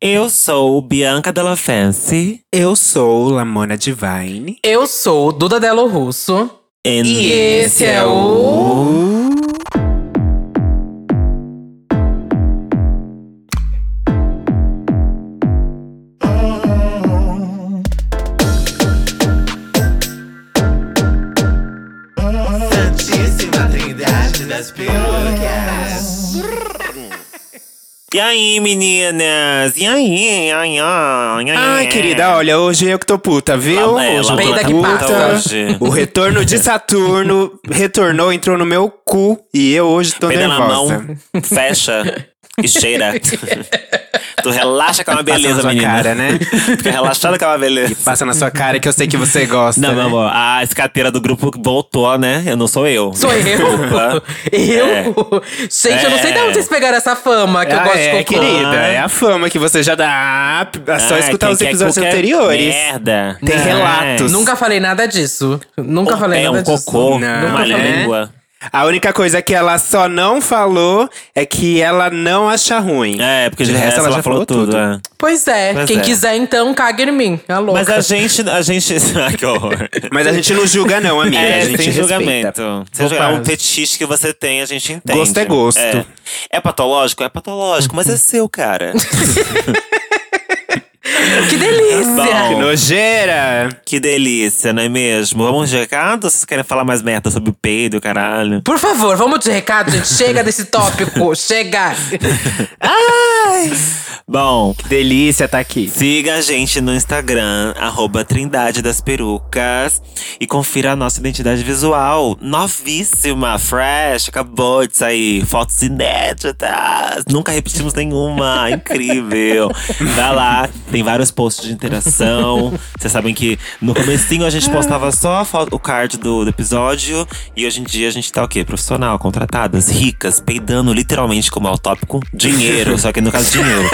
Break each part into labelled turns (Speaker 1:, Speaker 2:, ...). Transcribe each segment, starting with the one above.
Speaker 1: Eu sou Bianca Della Fancy.
Speaker 2: Eu sou Lamona Divine.
Speaker 3: Eu sou Duda Delo Russo.
Speaker 1: E
Speaker 3: esse é o.
Speaker 1: aí, meninas? E aí? Ai, ai, ai,
Speaker 2: Ai, querida, olha, hoje eu que tô puta, viu?
Speaker 1: Lá ela,
Speaker 2: hoje eu tô puta.
Speaker 1: hoje.
Speaker 2: O retorno de Saturno retornou, entrou no meu cu e eu hoje tô
Speaker 1: Peida na
Speaker 2: nervosa.
Speaker 1: mão, fecha e cheira. tu relaxa com uma
Speaker 2: Passa
Speaker 1: beleza,
Speaker 2: na sua
Speaker 1: menina.
Speaker 2: cara, né?
Speaker 1: Fica relaxada com uma beleza.
Speaker 2: Passa na sua cara que eu sei que você gosta.
Speaker 1: Não,
Speaker 2: né?
Speaker 1: meu amor, a escateira do grupo voltou, né? Eu não sou eu.
Speaker 3: Sou eu? Eu? Gente, eu não sei de onde vocês pegaram essa fama que eu
Speaker 2: Ah,
Speaker 3: gosto
Speaker 2: é,
Speaker 3: de cocô.
Speaker 2: querida, é a fama que você já dá. É só
Speaker 1: Ah,
Speaker 2: escutar os episódios
Speaker 1: qualquer
Speaker 2: anteriores.
Speaker 1: Merda.
Speaker 2: Tem
Speaker 1: Não.
Speaker 2: relatos.
Speaker 3: Nunca falei nada disso. Nunca falei nada
Speaker 1: um
Speaker 3: disso.
Speaker 1: cocô,
Speaker 2: Não,
Speaker 1: uma
Speaker 2: né?
Speaker 1: língua.
Speaker 2: A única coisa que ela só não falou é que ela não acha ruim.
Speaker 1: É, porque de, resto ela já falou tudo. é.
Speaker 3: Pois é,
Speaker 1: Pois
Speaker 3: quem
Speaker 1: é.
Speaker 3: quiser então, caga em mim. É louca.
Speaker 1: Mas a gente, a gente. Ai, que horror.
Speaker 2: Mas a gente não julga, não, amiga.
Speaker 1: É,
Speaker 2: a gente
Speaker 1: sem
Speaker 2: respeita.
Speaker 1: julgamento. Sem julgar. É um fetiche que você tem, a gente entende.
Speaker 2: Gosto é gosto.
Speaker 1: É, É patológico? É patológico, mas é seu, cara.
Speaker 3: Que delícia!
Speaker 1: Bom.
Speaker 2: Que nojeira!
Speaker 1: que delícia, não é mesmo? Vamos de recado? ou Vocês querem falar mais merda sobre o peido, caralho?
Speaker 3: Por favor, vamos de recado, gente. Chega desse tópico. Chega!
Speaker 1: Ai! Bom,
Speaker 2: Que delícia tá aqui.
Speaker 1: Siga a gente no Instagram, arroba Trindade das Perucas. E confira a nossa identidade visual. Novíssima, fresh, acabou de sair. Fotos inéditas. Nunca repetimos nenhuma. Incrível. Vai lá, tem vários posts de interação. Vocês sabem que no comecinho a gente postava só o card do, do episódio. E hoje em dia a gente tá o quê? Profissional, contratadas, ricas, peidando literalmente como é o tópico, dinheiro. só que no caso, dinheiro.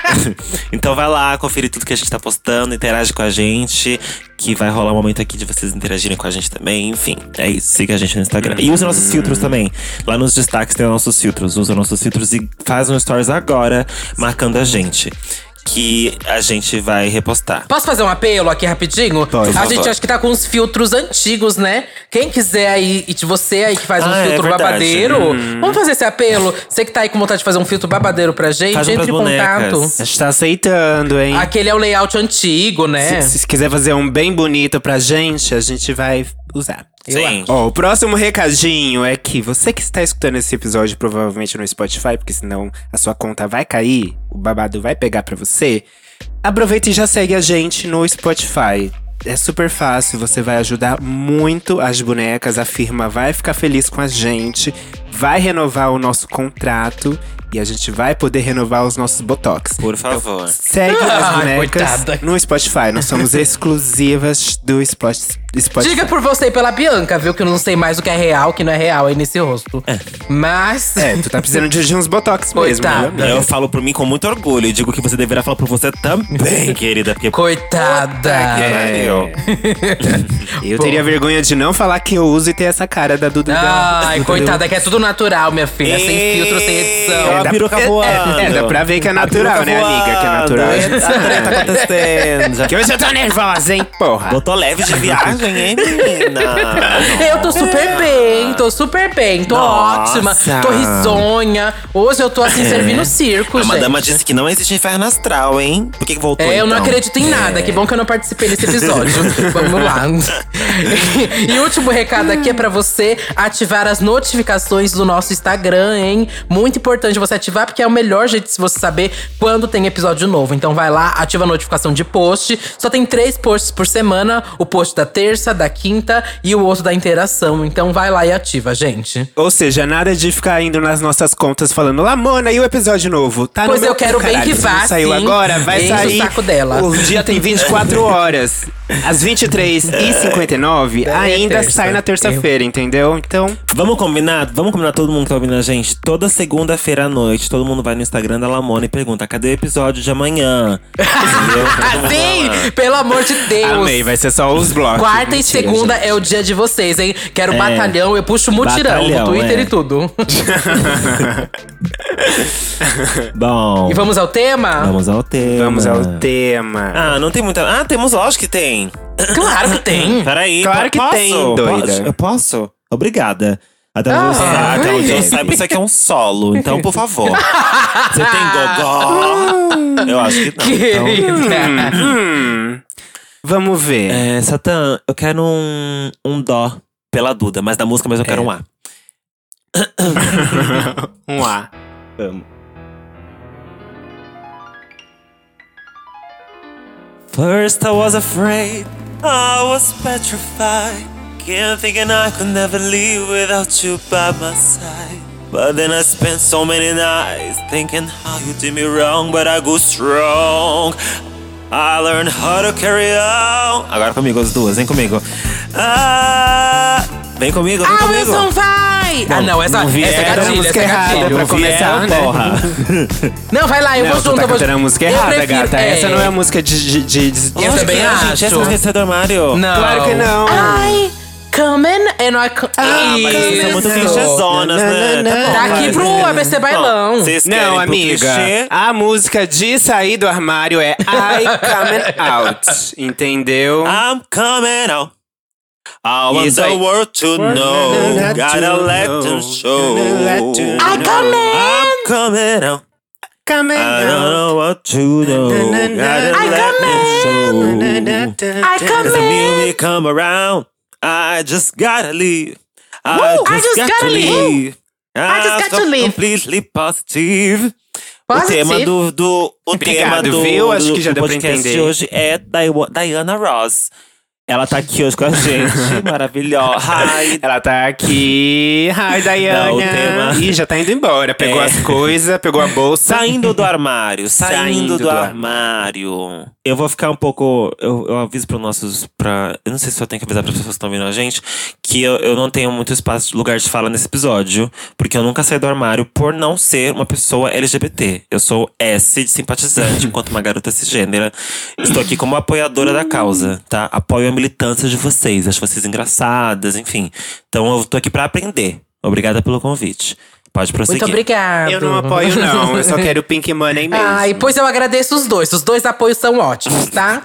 Speaker 1: então vai lá, conferir tudo que a gente tá postando, interage com a gente. Que vai rolar um momento aqui de vocês interagirem com a gente também. Enfim, é isso. Siga a gente no Instagram. E use nossos filtros também. Lá nos destaques tem os nossos filtros. Usa nossos filtros e faz um stories agora, marcando a gente. Que a gente vai repostar.
Speaker 3: Posso fazer um apelo aqui rapidinho?
Speaker 2: Pode.
Speaker 3: A gente acho que tá com uns filtros antigos, né? Quem quiser aí, e de você aí que faz um
Speaker 1: Ah, é
Speaker 3: filtro
Speaker 1: verdade.
Speaker 3: babadeiro, vamos fazer esse apelo. Você que tá aí com vontade de fazer um filtro babadeiro pra gente,
Speaker 1: Faz
Speaker 3: entre em
Speaker 1: bonecas.
Speaker 3: contato.
Speaker 2: A gente tá aceitando, hein?
Speaker 3: Aquele é o layout antigo, né?
Speaker 2: Se, se quiser fazer um bem bonito pra gente, a gente vai usar.
Speaker 1: Sim.
Speaker 2: Ó, o próximo recadinho é que você que está escutando esse episódio provavelmente no Spotify, porque senão a sua conta vai cair, o babado vai pegar pra você. Aproveita e já segue a gente no Spotify. É super fácil, você vai ajudar muito as bonecas, a firma vai ficar feliz com a gente, vai renovar o nosso contrato e a gente vai poder renovar os nossos botox.
Speaker 1: Por favor.
Speaker 2: Segue as bonecas
Speaker 3: coitada.
Speaker 2: no Spotify. Nós somos exclusivas do Spot- Spotify.
Speaker 3: Diga por você e pela Bianca, viu? Que eu não sei mais o que é real, o que não é real aí nesse rosto. Mas.
Speaker 2: É, tu tá precisando de uns botox mesmo,
Speaker 3: Coitada.
Speaker 2: né?
Speaker 1: Eu falo por mim com muito orgulho e digo que você deverá falar por você também, querida. Porque
Speaker 3: Coitada.
Speaker 2: É.
Speaker 1: pariu.
Speaker 2: Eu teria vergonha de não falar que eu uso e ter essa cara da Duda. da-
Speaker 3: Ai,
Speaker 2: Duda
Speaker 3: coitada, que é tudo natural, minha filha. Sem filtro, sem edição.
Speaker 1: a
Speaker 2: dá- é,
Speaker 1: voando.
Speaker 2: É, é, dá pra ver que é natural, né, amiga? Que é natural.
Speaker 1: A treta acontecendo.
Speaker 2: Que hoje eu tô nervosa, hein, porra.
Speaker 1: Botou leve de viagem, hein, menina?
Speaker 3: Eu tô super bem, tô super bem, tô
Speaker 1: Nossa.
Speaker 3: ótima, tô risonha. Hoje eu tô assim servindo circo,
Speaker 1: A
Speaker 3: gente.
Speaker 1: madama disse que não existe inferno astral, hein? Por que, que voltou
Speaker 3: É, eu não
Speaker 1: então?
Speaker 3: acredito em nada. Que bom que eu não participei desse episódio. Vamos lá. e o último recado aqui é pra você ativar as notificações do nosso Instagram, hein? Muito importante você ativar, porque é o melhor jeito de você saber quando tem episódio novo. Então vai lá, ativa a notificação de post. Só tem três posts por semana: o post da terça, da quinta e o outro da interação. Então vai lá e ativa, gente.
Speaker 2: Ou seja, nada de ficar indo nas nossas contas falando Lamona, e o episódio novo? Tá
Speaker 3: Pois
Speaker 2: no meu
Speaker 3: eu quero
Speaker 2: cu,
Speaker 3: bem que vá,
Speaker 2: Saiu
Speaker 3: sim.
Speaker 2: agora? Vai
Speaker 3: Enche o
Speaker 2: sair.
Speaker 3: saco dela.
Speaker 2: O dia tem 24 horas. Às 23h59,
Speaker 3: É
Speaker 2: ainda
Speaker 3: terça.
Speaker 2: sai na terça-feira, entendeu? Então,
Speaker 1: Vamos combinar? Vamos combinar todo mundo que tá ouvindo a gente? Toda segunda-feira à noite, todo mundo vai no Instagram da Lamona e pergunta: cadê o episódio de amanhã?
Speaker 3: Sim, pelo amor de Deus.
Speaker 2: Amei, vai ser só os blocos.
Speaker 3: Quarta e
Speaker 2: Mentira,
Speaker 3: segunda
Speaker 2: gente.
Speaker 3: é o dia de vocês, hein? Quero
Speaker 1: É.
Speaker 3: batalhão, eu puxo mutirão
Speaker 1: Batalhão,
Speaker 3: no Twitter
Speaker 1: é.
Speaker 3: e tudo.
Speaker 1: Bom,
Speaker 3: e vamos ao tema?
Speaker 1: vamos ao tema.
Speaker 2: Vamos ao tema.
Speaker 1: Ah, não tem muita. Ah, temos, lógico que tem.
Speaker 3: Claro que tem.
Speaker 1: Peraí,
Speaker 2: Claro que
Speaker 1: posso?
Speaker 2: tem, doida.
Speaker 1: Eu posso? Obrigada. Até,
Speaker 3: Ah,
Speaker 1: onde, eu, até onde eu
Speaker 2: ai.
Speaker 1: saiba, isso aqui é um solo. Então, por favor. Você tem gogó? Eu acho que não. Então,
Speaker 3: Querida.
Speaker 2: Hum, vamos ver.
Speaker 1: é, Satã, eu quero um, um dó pela Duda, mas da música, mas eu quero
Speaker 2: É.
Speaker 1: um A.
Speaker 2: Um A. Vamos.
Speaker 1: First I was afraid, I was petrified. Kept thinking I could never leave without you by my side. But then I spent so many nights thinking how you did me wrong, but I grew strong. I learned how to carry on. Agora comigo as duas, vem comigo. Ah, vem comigo, vem
Speaker 3: Ah,
Speaker 1: comigo.
Speaker 3: Wilson, vai! ah, não, essa,
Speaker 1: não vi,
Speaker 3: essa é
Speaker 1: era a
Speaker 3: gatilho,
Speaker 2: música
Speaker 3: essa é
Speaker 2: errada pra começar, né?
Speaker 1: porra.
Speaker 3: Não, vai lá, eu
Speaker 2: não,
Speaker 3: vou
Speaker 2: tu
Speaker 3: junto.
Speaker 2: tá
Speaker 3: eu vou
Speaker 2: a música
Speaker 3: eu
Speaker 2: errada,
Speaker 3: prefiro-
Speaker 2: gata. Essa não é a música de. de, de, de-
Speaker 3: Eu também
Speaker 1: Gente,
Speaker 3: acho.
Speaker 1: essa música é do armário.
Speaker 3: Não.
Speaker 2: Claro que não.
Speaker 3: Ai, coming and I come.
Speaker 1: Ah, mas vocês são muito
Speaker 3: Isso.
Speaker 1: clichêzonas, né?
Speaker 2: Não,
Speaker 1: Tá bom,
Speaker 3: Daqui
Speaker 1: vai.
Speaker 3: pro ABC Bailão.
Speaker 1: Vocês querem
Speaker 2: Não,
Speaker 1: pro
Speaker 2: amiga.
Speaker 1: clichê?
Speaker 2: A música de sair do armário é I Coming Out. Entendeu?
Speaker 1: I'm coming out. I want
Speaker 2: Isso
Speaker 1: the
Speaker 2: aí.
Speaker 1: world to know.
Speaker 2: Let
Speaker 1: Gotta
Speaker 2: you
Speaker 1: let
Speaker 2: know.
Speaker 1: them show.
Speaker 2: Let you
Speaker 3: I come in.
Speaker 1: I'm coming out.
Speaker 2: Coming
Speaker 1: I don't
Speaker 2: out.
Speaker 1: know what to know. Gotta
Speaker 3: I
Speaker 1: let
Speaker 3: come
Speaker 1: them show.
Speaker 3: I come
Speaker 1: the
Speaker 3: in.
Speaker 1: music come around, I just gotta leave. I
Speaker 3: Woo,
Speaker 1: just,
Speaker 3: I just
Speaker 1: got
Speaker 3: gotta
Speaker 1: to
Speaker 3: leave.
Speaker 1: leave.
Speaker 3: I just
Speaker 1: I'm
Speaker 3: got
Speaker 1: so
Speaker 3: to leave.
Speaker 1: Completely positive. O
Speaker 3: Positive.
Speaker 1: tema do, do o
Speaker 2: Obrigado,
Speaker 1: tema do,
Speaker 2: viu? Acho
Speaker 1: do-
Speaker 2: que já
Speaker 1: do
Speaker 2: deu pra
Speaker 1: podcast
Speaker 2: entender.
Speaker 1: de hoje é Diana Ross. Ela tá aqui hoje com a gente, maravilhosa. Hi.
Speaker 2: Ela tá aqui. Hi, Diana.
Speaker 1: Não, o tema-
Speaker 2: Ih, já tá indo embora. Pegou
Speaker 1: É.
Speaker 2: as coisas, pegou a bolsa.
Speaker 1: Saindo do armário, saindo,
Speaker 2: Saindo
Speaker 1: do,
Speaker 2: do
Speaker 1: armário. Eu vou ficar um pouco. Eu, eu aviso para nossos. Pra, eu não sei se eu tenho que avisar para pessoas que estão vendo a gente que eu, eu não tenho muito espaço, lugar de fala nesse episódio, porque eu nunca saí do armário por não ser uma pessoa LGBT. Eu sou S de simpatizante, enquanto uma garota cisgênera. Estou aqui como apoiadora da causa, tá? Apoio a militância de vocês, acho vocês engraçadas, enfim. Então eu tô aqui para aprender. Obrigada pelo convite. Pode prosseguir.
Speaker 3: Muito obrigada.
Speaker 2: Eu não apoio, não. Eu só quero Pink Money mesmo.
Speaker 3: Ai, pois eu agradeço os dois. Os dois apoios são ótimos, tá?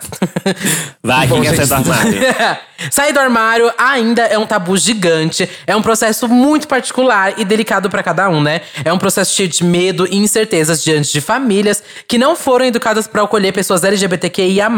Speaker 1: Vai,
Speaker 3: Bom,
Speaker 1: quem quer sair do armário?
Speaker 3: Sair do armário ainda é um tabu gigante. É um processo muito particular e delicado pra cada um, né? É um processo cheio de medo e incertezas diante de famílias que não foram educadas pra acolher pessoas LGBTQIA+.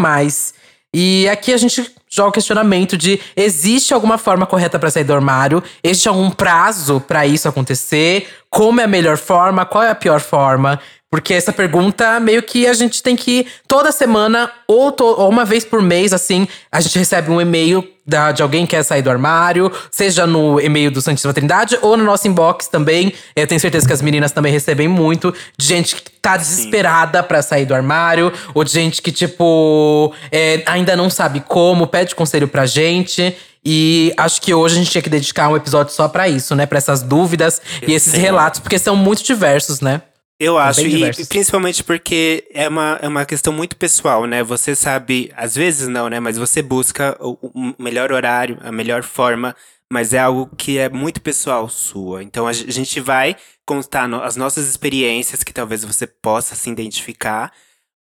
Speaker 3: E aqui a gente joga o questionamento de existe alguma forma correta pra sair do armário? Existe algum prazo pra isso acontecer? Como é a melhor forma? Qual é a pior forma? Porque essa pergunta meio que a gente tem que toda semana ou, to- ou uma vez por mês assim, a gente recebe um e-mail da- de alguém que quer sair do armário, seja no e-mail do Santíssima Trindade ou no nosso inbox também. Eu tenho certeza que as meninas também recebem muito de gente que tá desesperada pra sair do armário, ou de gente que, tipo, é, ainda não sabe como, pede conselho pra gente. E acho que hoje a gente tinha que dedicar um episódio só pra isso, né? Pra essas dúvidas e esses relatos, porque são muito diversos, né?
Speaker 2: Eu acho,
Speaker 3: bem
Speaker 2: e
Speaker 3: diversos.
Speaker 2: principalmente porque é uma, é uma questão muito pessoal, né? Você sabe, às vezes não, né? Mas você busca o, o melhor horário, a melhor forma, mas é algo que é muito pessoal sua. Então a ge- a gente vai contar no- as nossas experiências que talvez você possa se identificar,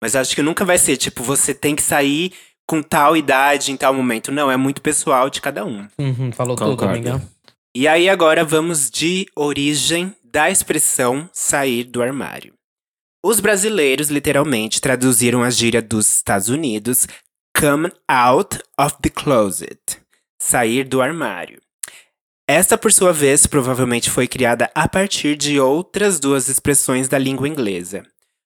Speaker 2: mas acho que nunca vai ser tipo, você tem que sair com tal idade em tal momento. Não, é muito pessoal de cada um.
Speaker 3: Uhum, falou tudo,
Speaker 1: Concordo.
Speaker 3: amiga.
Speaker 2: E aí agora vamos de origem da expressão sair do armário. Os brasileiros literalmente traduziram a gíria dos Estados Unidos come out of the closet, sair do armário. Esta, por sua vez, provavelmente foi criada a partir de outras duas expressões da língua inglesa.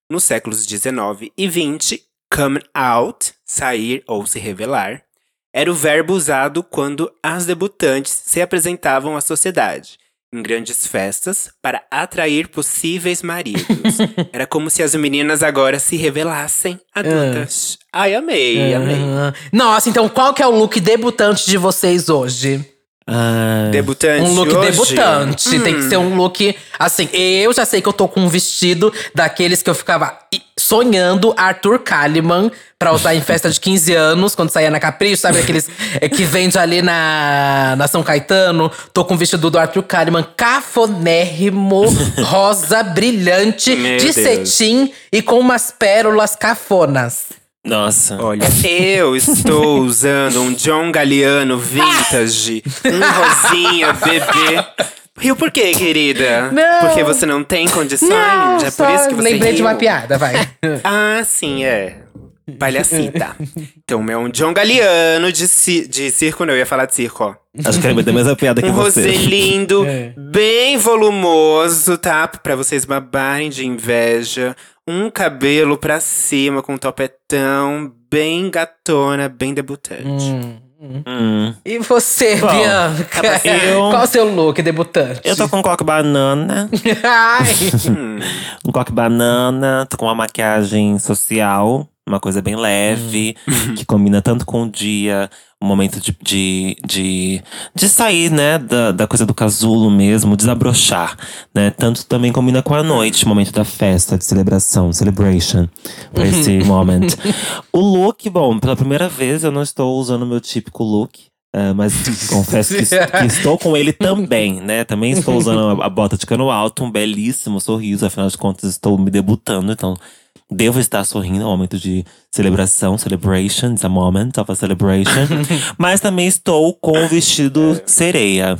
Speaker 2: Nos séculos 19 e 20, come out, sair ou se revelar, era o verbo usado quando as debutantes se apresentavam à sociedade, em grandes festas, para atrair possíveis maridos. Era como se as meninas agora se revelassem adultas. Ai, amei, amei.
Speaker 3: Ah, Nossa, então qual que é o look debutante de vocês hoje?
Speaker 1: Ai,
Speaker 2: Debutante
Speaker 3: Um look
Speaker 2: hoje?
Speaker 3: debutante. Tem
Speaker 2: Hum.
Speaker 3: que ser um look. Assim, eu já sei que eu tô com um vestido daqueles que eu ficava sonhando Arthur Kalimann pra usar em festa de 15 anos, quando saía na Capricho, sabe? Aqueles é, que vende ali na, na São Caetano. Tô com o vestido do Arthur Kalimann cafonérrimo, rosa, brilhante,
Speaker 2: Meu
Speaker 3: de
Speaker 2: Deus.
Speaker 3: cetim e com umas pérolas cafonas.
Speaker 1: Nossa.
Speaker 2: Olha, eu estou usando um John Galliano vintage, um rosinha bebê. Riu por quê, querida?
Speaker 3: Não.
Speaker 2: Porque você não tem condições?
Speaker 3: Não,
Speaker 2: é por isso que você
Speaker 3: lembrei de
Speaker 2: riu?
Speaker 3: uma piada, vai.
Speaker 2: Ah, sim, é. Palhacita. Então, é um John Galliano de, ci- de circo, não, eu ia falar de circo, ó.
Speaker 1: Acho que ele vai a mesma piada que
Speaker 2: Um
Speaker 1: você.
Speaker 2: rosé lindo,
Speaker 3: É.
Speaker 2: bem volumoso, tá? Pra vocês babarem de inveja. Um cabelo pra cima com topetão, bem gatona, bem debutante.
Speaker 1: Hum.
Speaker 3: E você,
Speaker 1: Bom,
Speaker 3: Bianca?
Speaker 1: eu-
Speaker 3: Qual o seu look debutante?
Speaker 1: Eu tô com um coque banana.
Speaker 3: Ai.
Speaker 1: Um coque banana. Tô com uma maquiagem social. Uma coisa bem leve. Que combina tanto com o dia. Um momento de, de, de, de sair, né? Da, da coisa do casulo mesmo. Desabrochar, né? Tanto também combina com a noite. Momento da festa, de celebração. Celebration. Pra esse moment. O look, bom, pela primeira vez eu não estou usando o meu típico look. é, mas confesso que, que estou com ele também, né? Também estou usando a, a bota de cano alto, um belíssimo sorriso. Afinal de contas, estou me debutando, então devo estar sorrindo. É um momento de celebração, celebration, it's a moment of a celebration. mas também estou com o vestido sereia.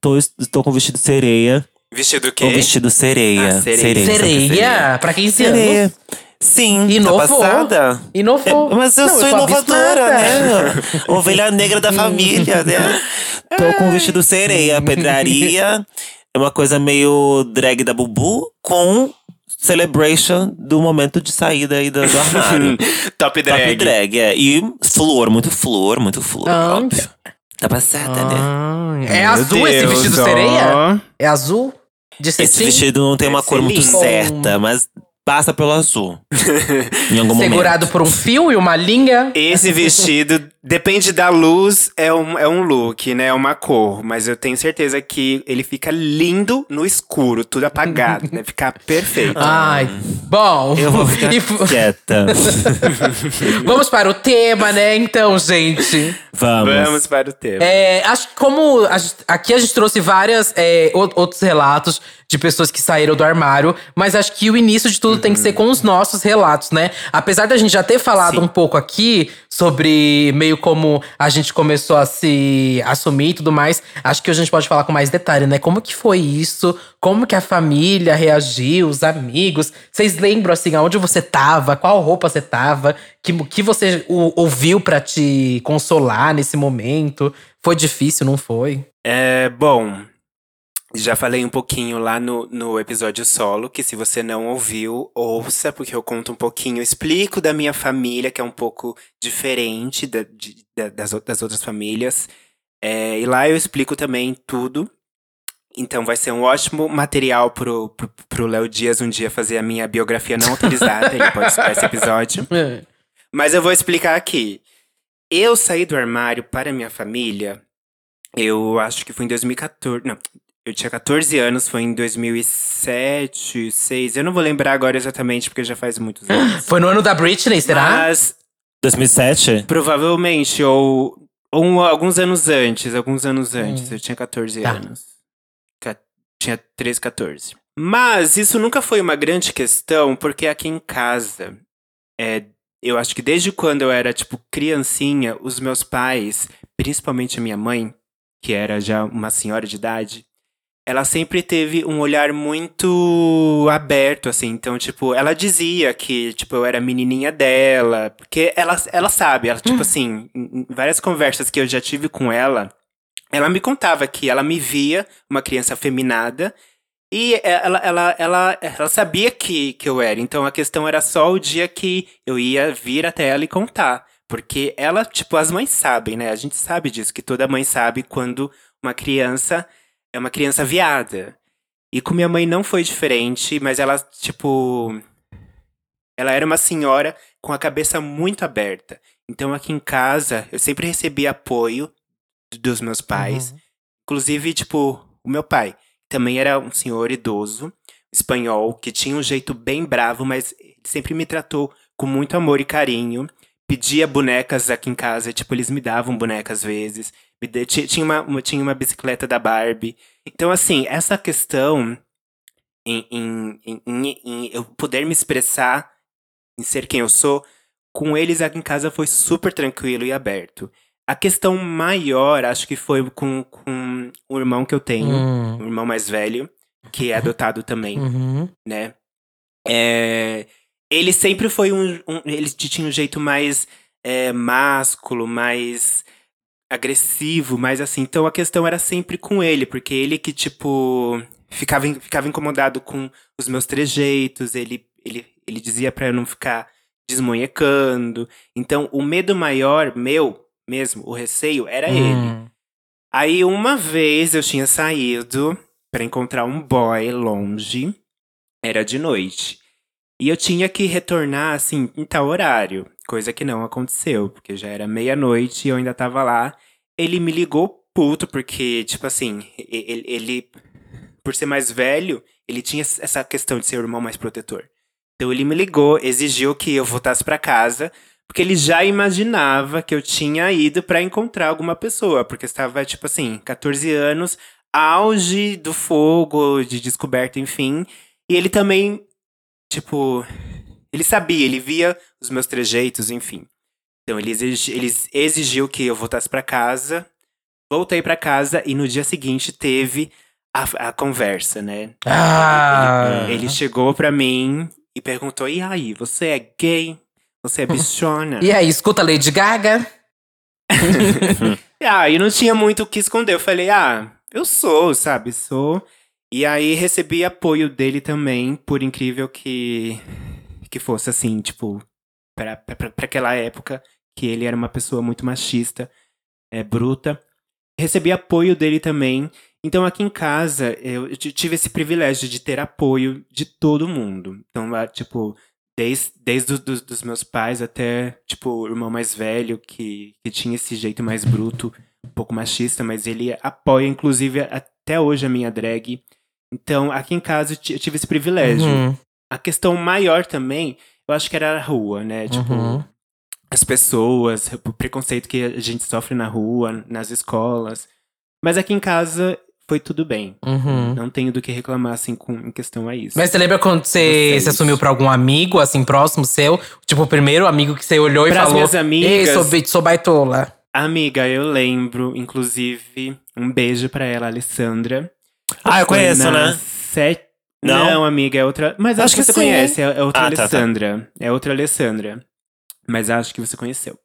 Speaker 1: Tô, estou com o vestido sereia.
Speaker 2: Vestido o
Speaker 1: O
Speaker 2: quê?
Speaker 1: vestido sereia.
Speaker 2: Ah, sereia.
Speaker 1: o é
Speaker 3: Sereia? Pra 15
Speaker 1: Sereia.
Speaker 3: anos.
Speaker 1: Sim,
Speaker 3: Inovou.
Speaker 1: tá passada.
Speaker 3: Inovou.
Speaker 1: É, mas eu
Speaker 3: Não,
Speaker 1: sou inovadora,
Speaker 3: absurda.
Speaker 1: né? Ovelha negra da família, né? Tô com um vestido sereia, pedraria. É uma coisa meio drag da Bubu com celebration do momento de saída aí do, do armário.
Speaker 2: Top drag.
Speaker 1: Top drag, é. E flor, muito flor, muito flor.
Speaker 3: Ah,
Speaker 1: óbvio. Tá passada, né?
Speaker 3: Ah, é azul esse
Speaker 2: Deus,
Speaker 3: vestido
Speaker 2: ó.
Speaker 3: sereia? É azul? De
Speaker 1: Esse vestido não tem uma cor muito
Speaker 2: lindo.
Speaker 1: certa, mas passa pelo azul. em algum
Speaker 3: Segurado
Speaker 1: momento.
Speaker 3: por um fio e uma linha.
Speaker 2: Esse vestido, depende da luz, é um, é um look, né? É uma cor. Mas eu tenho certeza que ele fica lindo no escuro, tudo apagado, né? Ficar perfeito.
Speaker 3: Ai, bom.
Speaker 1: Eu vou ficar
Speaker 3: E
Speaker 1: quieta.
Speaker 3: Vamos para o tema, né? Então, gente.
Speaker 1: Vamos.
Speaker 2: Vamos para o tema.
Speaker 3: É, acho que como a aqui a gente trouxe várias é, outros relatos de pessoas que saíram do armário, mas acho que o início de tudo tem que ser com os nossos relatos, né? Apesar da gente já ter falado
Speaker 2: Sim.
Speaker 3: um pouco aqui sobre meio como a gente começou a se assumir e tudo mais, acho que a gente pode falar com mais detalhe, né? Como que foi isso? Como que a família reagiu, os amigos? Vocês lembram assim aonde você tava? Qual roupa você tava? Que que você ouviu pra te consolar nesse momento? Foi difícil, não foi?
Speaker 2: É, bom, já falei um pouquinho lá no, no episódio solo, que se você não ouviu, ouça, porque eu conto um pouquinho, explico da minha família, que é um pouco diferente da- de- da- das, das outras famílias. É, e lá eu explico também tudo. Então vai ser um ótimo material pro, pro, pro Léo Dias um dia fazer a minha biografia não autorizada, ele pode escutar esse episódio. Mas eu vou explicar aqui. Eu saí do armário para minha família, eu acho que foi em 2014. Não, eu tinha 14 anos, foi em 2007, 2006. Eu não vou lembrar agora exatamente, porque já faz muitos anos.
Speaker 3: Foi no ano da Britney, será?
Speaker 2: Mas
Speaker 1: 2007?
Speaker 2: provavelmente, ou, ou alguns anos antes, alguns anos antes. Eu tinha 14
Speaker 3: Tá.
Speaker 2: anos. Ca- Tinha 13, 14. Mas isso nunca foi uma grande questão, porque aqui em casa, é, eu acho que desde quando eu era, tipo, criancinha, os meus pais, principalmente a minha mãe, que era já uma senhora de idade, ela sempre teve um olhar muito aberto, assim. Então, tipo, ela dizia que, tipo, eu era menininha dela. Porque ela, ela sabe, ela, tipo assim, em em várias conversas que eu já tive com ela, ela me contava que ela me via uma criança afeminada e ela, ela, ela, ela sabia que, que eu era. Então a questão era só o dia que eu ia vir até ela e contar. Porque ela, tipo, as mães sabem, né? A gente sabe disso, que toda mãe sabe quando uma criança é uma criança viada. E com minha mãe não foi diferente, mas ela, tipo. Ela era uma senhora com a cabeça muito aberta. Então aqui em casa eu sempre recebi apoio dos meus pais. Inclusive, tipo, o meu pai também era um senhor idoso, espanhol, que tinha um jeito bem bravo, mas sempre me tratou com muito amor e carinho. Pedia bonecas aqui em casa, tipo, eles me davam bonecas às vezes. Tinha, uma, tinha uma bicicleta da Barbie. Então, assim, essa questão em, em, em, em- em eu poder me expressar, em ser quem eu sou, com eles aqui em casa foi super tranquilo e aberto. A questão maior, acho que foi com, com o irmão que eu tenho,
Speaker 3: Hum.
Speaker 2: o irmão mais velho, que é adotado também,
Speaker 3: Uhum.
Speaker 2: né? É, ele sempre foi um, um- Ele tinha um jeito mais é, másculo, mais agressivo, mais assim. Então a questão era sempre com ele, porque ele que, tipo, ficava, ficava incomodado com os meus trejeitos, ele, ele, ele dizia pra eu não ficar desmonhecando. Então o medo maior, meu mesmo, o receio, era ele.
Speaker 3: Hum.
Speaker 2: Aí uma vez eu tinha saído pra encontrar um boy longe, era de noite. E eu tinha que retornar assim em tal horário, coisa que não aconteceu, porque já era meia-noite e eu ainda tava lá. Ele me ligou puto porque, tipo assim, ele, ele por ser mais velho, ele tinha essa questão de ser o irmão mais protetor. Então ele me ligou, exigiu que eu voltasse pra casa, porque ele já imaginava que eu tinha ido pra encontrar alguma pessoa, porque estava tipo assim, 14 anos, auge do fogo, de descoberta, enfim. E ele também, tipo, ele sabia, ele via os meus trejeitos, enfim. Então ele, exigi, ele exigiu que eu voltasse pra casa. Voltei pra casa e no dia seguinte teve a, a conversa, né?
Speaker 3: Ah.
Speaker 2: Ele, ele chegou pra mim e perguntou: E aí, você é gay? Você é bichona?
Speaker 3: E aí, escuta Lady Gaga?
Speaker 2: Ah, e não tinha muito o que esconder. Eu falei, ah, eu sou, sabe? Sou. E aí recebi apoio dele também, por incrível que, que fosse assim, tipo, pra aquela época, que ele era uma pessoa muito machista, é, bruta. Recebi apoio dele também. Então aqui em casa eu tive esse privilégio de ter apoio de todo mundo. Então, tipo, desde, desde os dos, meus pais até, tipo, o irmão mais velho, que, que tinha esse jeito mais bruto, um pouco machista, mas ele apoia, inclusive, até hoje a minha drag. Então, aqui em casa eu tive esse privilégio.
Speaker 3: Uhum.
Speaker 2: A questão maior também, eu acho que era a rua, né? Tipo,
Speaker 3: Uhum.
Speaker 2: as pessoas, o preconceito que a gente sofre na rua, nas escolas. Mas aqui em casa foi tudo bem.
Speaker 3: Uhum.
Speaker 2: Não tenho do que reclamar, assim, com, em questão a isso.
Speaker 3: Mas você lembra quando você se assumiu pra algum amigo, assim, próximo seu? Tipo, o primeiro amigo que você olhou e falou:
Speaker 2: minhas amigas-
Speaker 3: Ei, sou, sou baitola.
Speaker 2: Amiga, eu lembro, inclusive, um beijo pra ela, Alessandra.
Speaker 1: Ah, eu conheço, né?
Speaker 2: Set...
Speaker 1: Não?
Speaker 2: Não? amiga, é outra. Mas acho,
Speaker 1: Acho
Speaker 2: que, você
Speaker 1: sim.
Speaker 2: conhece, é, é outra
Speaker 1: Ah, tá, tá.
Speaker 2: Alessandra. É outra Alessandra. Mas acho que você conheceu.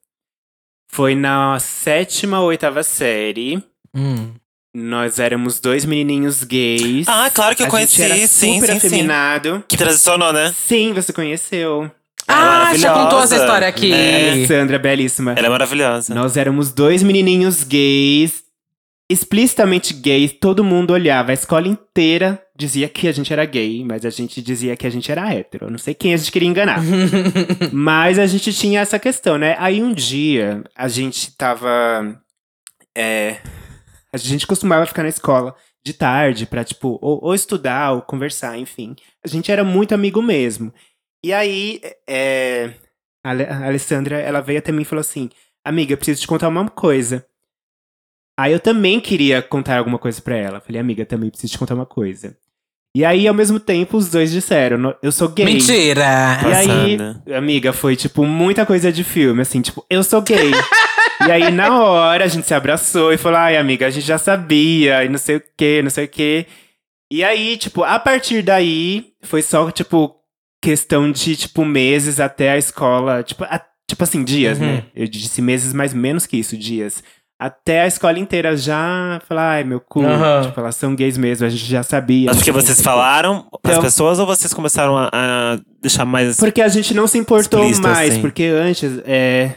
Speaker 2: Foi na sétima ou oitava série.
Speaker 3: Hum.
Speaker 2: Nós éramos dois menininhos gays.
Speaker 1: Ah, claro que eu
Speaker 2: a
Speaker 1: conheci,
Speaker 2: Gente era
Speaker 1: sim,
Speaker 2: super
Speaker 1: sim, sim.
Speaker 2: afeminado.
Speaker 1: Que transicionou, né?
Speaker 2: Sim, você conheceu.
Speaker 3: Ah, já contou essa história aqui.
Speaker 1: É.
Speaker 2: Alessandra, belíssima.
Speaker 1: Ela é maravilhosa.
Speaker 2: Nós éramos dois menininhos gays, explicitamente gays, todo mundo olhava, a escola inteira dizia que a gente era gay, mas a gente dizia que a gente era hétero. Eu não sei quem a gente queria enganar. mas a gente tinha essa questão, né? Aí um dia a gente tava. é, a gente costumava ficar na escola de tarde pra, tipo, ou, ou estudar, ou conversar, enfim. A gente era muito amigo mesmo. E aí, é, a Alessandra, ela veio até mim e falou assim: Amiga, eu preciso te contar uma coisa. Aí eu também queria contar alguma coisa pra ela. Falei, amiga, também preciso te contar uma coisa. E aí, ao mesmo tempo, os dois disseram: "No- Eu sou gay.
Speaker 3: Mentira!
Speaker 2: E aí,
Speaker 1: Passada.
Speaker 2: amiga, foi tipo muita coisa de filme, assim, tipo, eu sou gay. e aí, na hora, a gente se abraçou e falou: ai, amiga, a gente já sabia, e não sei o que, não sei o que. E aí, tipo, a partir daí, foi só, tipo, questão de, tipo, meses até a escola. Tipo, a- tipo assim, dias,
Speaker 3: Uhum.
Speaker 2: né? Eu disse meses, mas menos que isso, dias. Até a escola inteira já falar, ai, meu cu,
Speaker 3: Aham.
Speaker 2: tipo, elas são gays mesmo, a gente já sabia.
Speaker 1: Mas porque
Speaker 2: sei
Speaker 1: vocês falaram pras
Speaker 2: Então-
Speaker 1: pessoas ou vocês começaram a, a deixar mais.
Speaker 2: Porque a gente não se importou mais,
Speaker 1: assim.
Speaker 2: porque antes, é,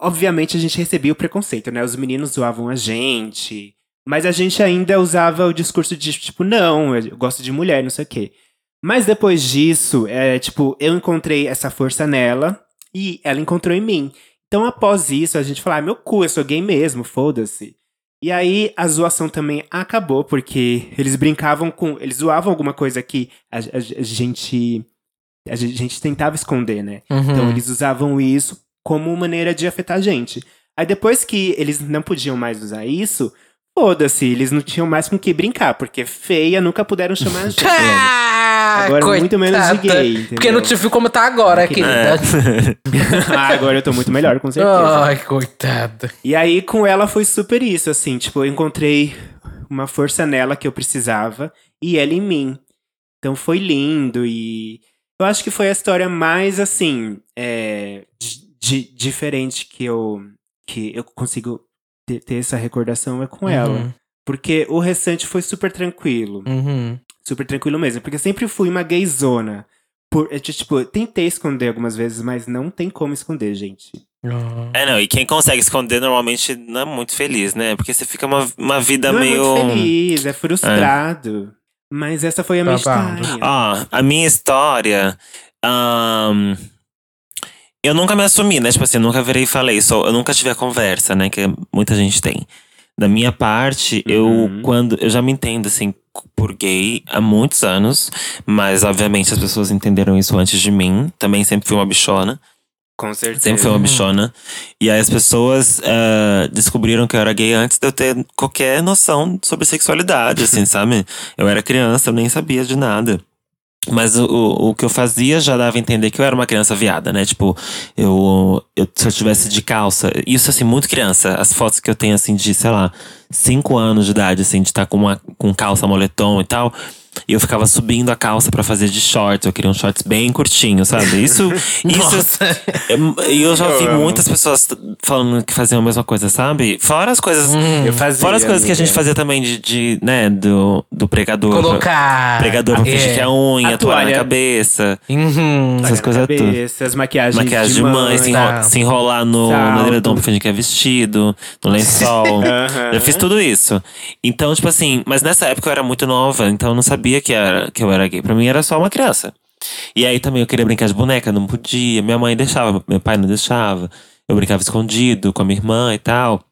Speaker 2: obviamente a gente recebia o preconceito, né? Os meninos zoavam a gente, mas a gente ainda usava o discurso de tipo, não, eu gosto de mulher, não sei o quê. Mas depois disso, é, tipo, eu encontrei essa força nela e ela encontrou em mim. Então após isso, a gente falou, ah, meu cu, eu sou gay mesmo, foda-se. E aí a zoação também acabou, porque eles brincavam com. Eles zoavam alguma coisa que a, a-. A gente, a gente tentava esconder, né?
Speaker 3: Uhum.
Speaker 2: Então eles usavam isso como maneira de afetar a gente. Aí depois que eles não podiam mais usar isso, foda-se, eles não tinham mais com o que brincar, porque feia nunca puderam chamar a gente.
Speaker 3: Ah,
Speaker 2: Agora muito menos de
Speaker 3: coitada.
Speaker 2: gay, entendeu?
Speaker 3: Porque não te viu como tá agora,
Speaker 2: É.
Speaker 3: querida.
Speaker 2: ah, agora eu tô muito melhor, com certeza.
Speaker 3: Ai, coitada.
Speaker 2: E aí, com ela foi super isso, assim, tipo, eu encontrei uma força nela que eu precisava e ela em mim. Então foi lindo e eu acho que foi a história mais, assim, é, di- di- diferente que eu, que eu consigo ter, ter essa recordação é com ela.
Speaker 3: Uhum,
Speaker 2: Porque o restante foi super tranquilo.
Speaker 3: uhum.
Speaker 2: Super tranquilo mesmo. Porque eu sempre fui uma gayzona. Por, é, tipo, tentei esconder algumas vezes, mas não tem como esconder, gente.
Speaker 3: Ah.
Speaker 1: É, não, e quem consegue esconder normalmente não é muito feliz, né? Porque você fica uma, uma vida
Speaker 2: não
Speaker 1: meio.
Speaker 2: é muito feliz, é frustrado. Mas essa foi a minha
Speaker 3: Babado.
Speaker 2: história.
Speaker 1: Ó, a minha história. ahn, eu nunca me assumi, né? Tipo assim, eu nunca virei e falei. Só, eu nunca tive a conversa, né? Que muita gente tem. Da minha parte,
Speaker 2: Uhum.
Speaker 1: eu quando eu já me entendo assim por gay há muitos anos, mas obviamente as pessoas entenderam isso antes de mim. Também sempre fui uma bichona.
Speaker 2: Com certeza.
Speaker 1: Sempre fui uma bichona. E aí as pessoas ah, descobriram que eu era gay antes de eu ter qualquer noção sobre sexualidade, assim, sabe? Eu era criança, eu nem sabia de nada. Mas o, o, que eu fazia já dava a entender que eu era uma criança viada, né? Tipo, eu, eu se eu tivesse de calça. Isso, assim, muito criança. As fotos que eu tenho, assim, de, sei lá, cinco anos de idade, assim, de estar com, uma, com calça moletom e tal. E eu ficava subindo a calça pra fazer de shorts. Eu queria uns shorts bem curtinhos, sabe? Isso. isso e eu já ouvi muitas pessoas falando que faziam a mesma coisa, sabe? Fora as coisas.
Speaker 2: Eu fazia.
Speaker 1: Fora as coisas que a gente
Speaker 2: amiga.
Speaker 1: fazia também de, de né, do, do pregador.
Speaker 3: Colocar.
Speaker 1: Pregador pra fingir
Speaker 3: é.
Speaker 1: que é unha,
Speaker 2: A
Speaker 1: toalha na cabeça.
Speaker 3: Uhum.
Speaker 1: Essas coisas tudo.
Speaker 2: Cabeça, as maquiagens
Speaker 1: Maquiagem de mãe, se,
Speaker 3: tá.
Speaker 1: enro- se enrolar no, no edredom pra fingir que é vestido, no lençol.
Speaker 2: Aham.
Speaker 1: Eu fiz tudo isso. Então, tipo assim, mas nessa época eu era muito nova, então eu não sabia que, era, que eu era gay. Pra mim era só uma criança. E aí também eu queria brincar de boneca, não podia. Minha mãe deixava, meu pai não deixava. Eu brincava escondido com a minha irmã e tal.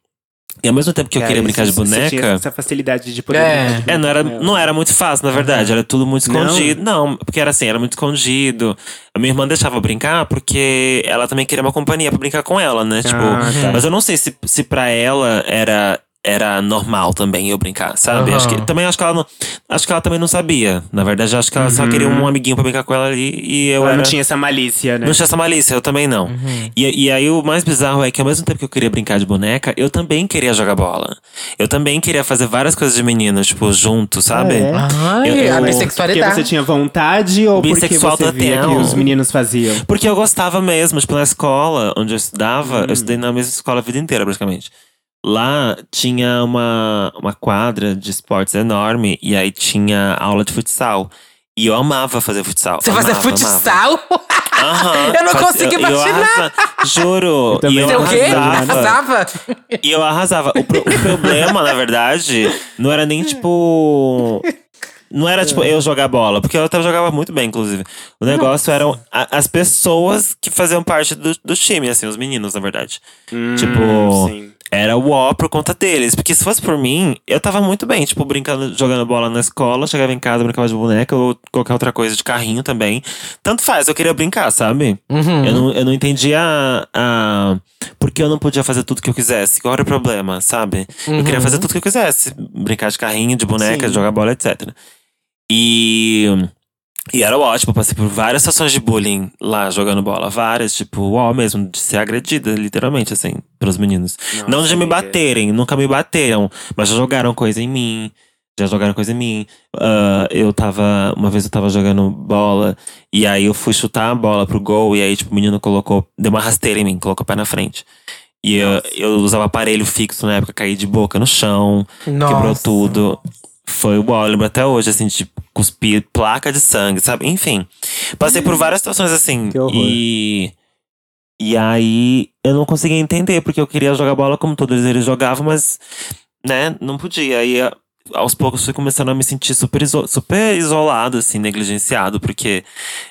Speaker 1: E ao mesmo tempo que eu
Speaker 2: Cara,
Speaker 1: queria brincar de boneca.
Speaker 2: essa facilidade de poder.
Speaker 3: É.
Speaker 1: É, não era, não era muito fácil, na verdade. Era tudo muito
Speaker 2: Não?
Speaker 1: escondido. Não? porque era assim, era muito escondido. A minha irmã deixava brincar porque ela também queria uma companhia pra brincar com ela, né? Tipo,
Speaker 2: Ah, tá.
Speaker 1: mas eu não sei se, se pra ela era, era normal também eu brincar, sabe?
Speaker 3: Aham.
Speaker 1: Acho que, também acho que ela não. Acho que ela também não sabia. Na verdade, acho que ela só queria um amiguinho pra brincar com ela ali e eu
Speaker 2: Ela
Speaker 1: era.
Speaker 2: não tinha essa malícia, né?
Speaker 1: Não tinha essa malícia, eu também não.
Speaker 3: Uhum.
Speaker 1: E, e aí o mais bizarro é que ao mesmo tempo que eu queria brincar de boneca, eu também queria jogar bola. Eu também queria fazer várias coisas de menino, tipo, junto, sabe?
Speaker 2: é?
Speaker 3: Ai,
Speaker 1: Eu-
Speaker 3: a
Speaker 1: eu-
Speaker 2: Porque
Speaker 3: bissexualidade.
Speaker 2: você tinha vontade ou porque
Speaker 1: Bissexual
Speaker 2: você via que os meninos faziam?
Speaker 1: Porque eu gostava mesmo, tipo, na escola onde eu estudava, eu estudei na mesma escola a vida inteira, praticamente. Lá tinha uma, uma quadra de esportes enorme e aí tinha aula de futsal. E eu amava fazer futsal.
Speaker 3: Você fazia
Speaker 1: amava,
Speaker 3: futsal?
Speaker 1: amava. Aham.
Speaker 3: Eu não
Speaker 1: Faz-
Speaker 3: consegui
Speaker 1: eu, eu
Speaker 3: imaginar.
Speaker 1: Juro. e eu
Speaker 3: o quê?
Speaker 1: arrasava. E eu arrasava. O, pro- o problema, na verdade, não era nem tipo. Não era tipo eu jogar bola, porque eu até jogava muito bem, inclusive. O negócio eram a- as pessoas que faziam parte do, do time, assim, os meninos, na verdade. Tipo,
Speaker 2: Hum, sim.
Speaker 1: Era o ó por conta deles. Porque se fosse por mim, eu tava muito bem, tipo, brincando, jogando bola na escola, chegava em casa, brincava de boneca ou qualquer outra coisa de carrinho também. Tanto faz, eu queria brincar, sabe?
Speaker 3: Uhum.
Speaker 1: Eu não, eu não entendia a, a- por que eu não podia fazer tudo que eu quisesse. Qual era o problema, sabe? Eu queria fazer tudo que eu quisesse. Brincar de carrinho, de boneca,
Speaker 2: Sim.
Speaker 1: jogar bola, etc. E. E era ótimo, passei por várias situações de bullying lá jogando bola. Várias, tipo, ó, mesmo, de ser agredida, literalmente, assim, pelos meninos.
Speaker 2: Nossa,
Speaker 1: não de me baterem, nunca me bateram, mas já jogaram coisa em mim. Já jogaram coisa em mim. Ah, eu tava. Uma vez eu tava jogando bola, e aí eu fui chutar a bola pro gol, e aí, tipo, o menino colocou. Deu uma rasteira em mim, colocou o pé na frente. E eu, eu usava aparelho fixo na época, caí de boca no chão, quebrou
Speaker 3: Nossa.
Speaker 1: tudo. Foi o eu lembro até hoje, assim, de cuspir placa de sangue, sabe? Enfim. Passei por várias situações assim.
Speaker 2: Que horror.
Speaker 1: E. E aí eu não conseguia entender, porque eu queria jogar bola como todos eles jogavam, mas, né, não podia. Aí aos poucos fui começando a me sentir super, iso- super isolado, assim, negligenciado, porque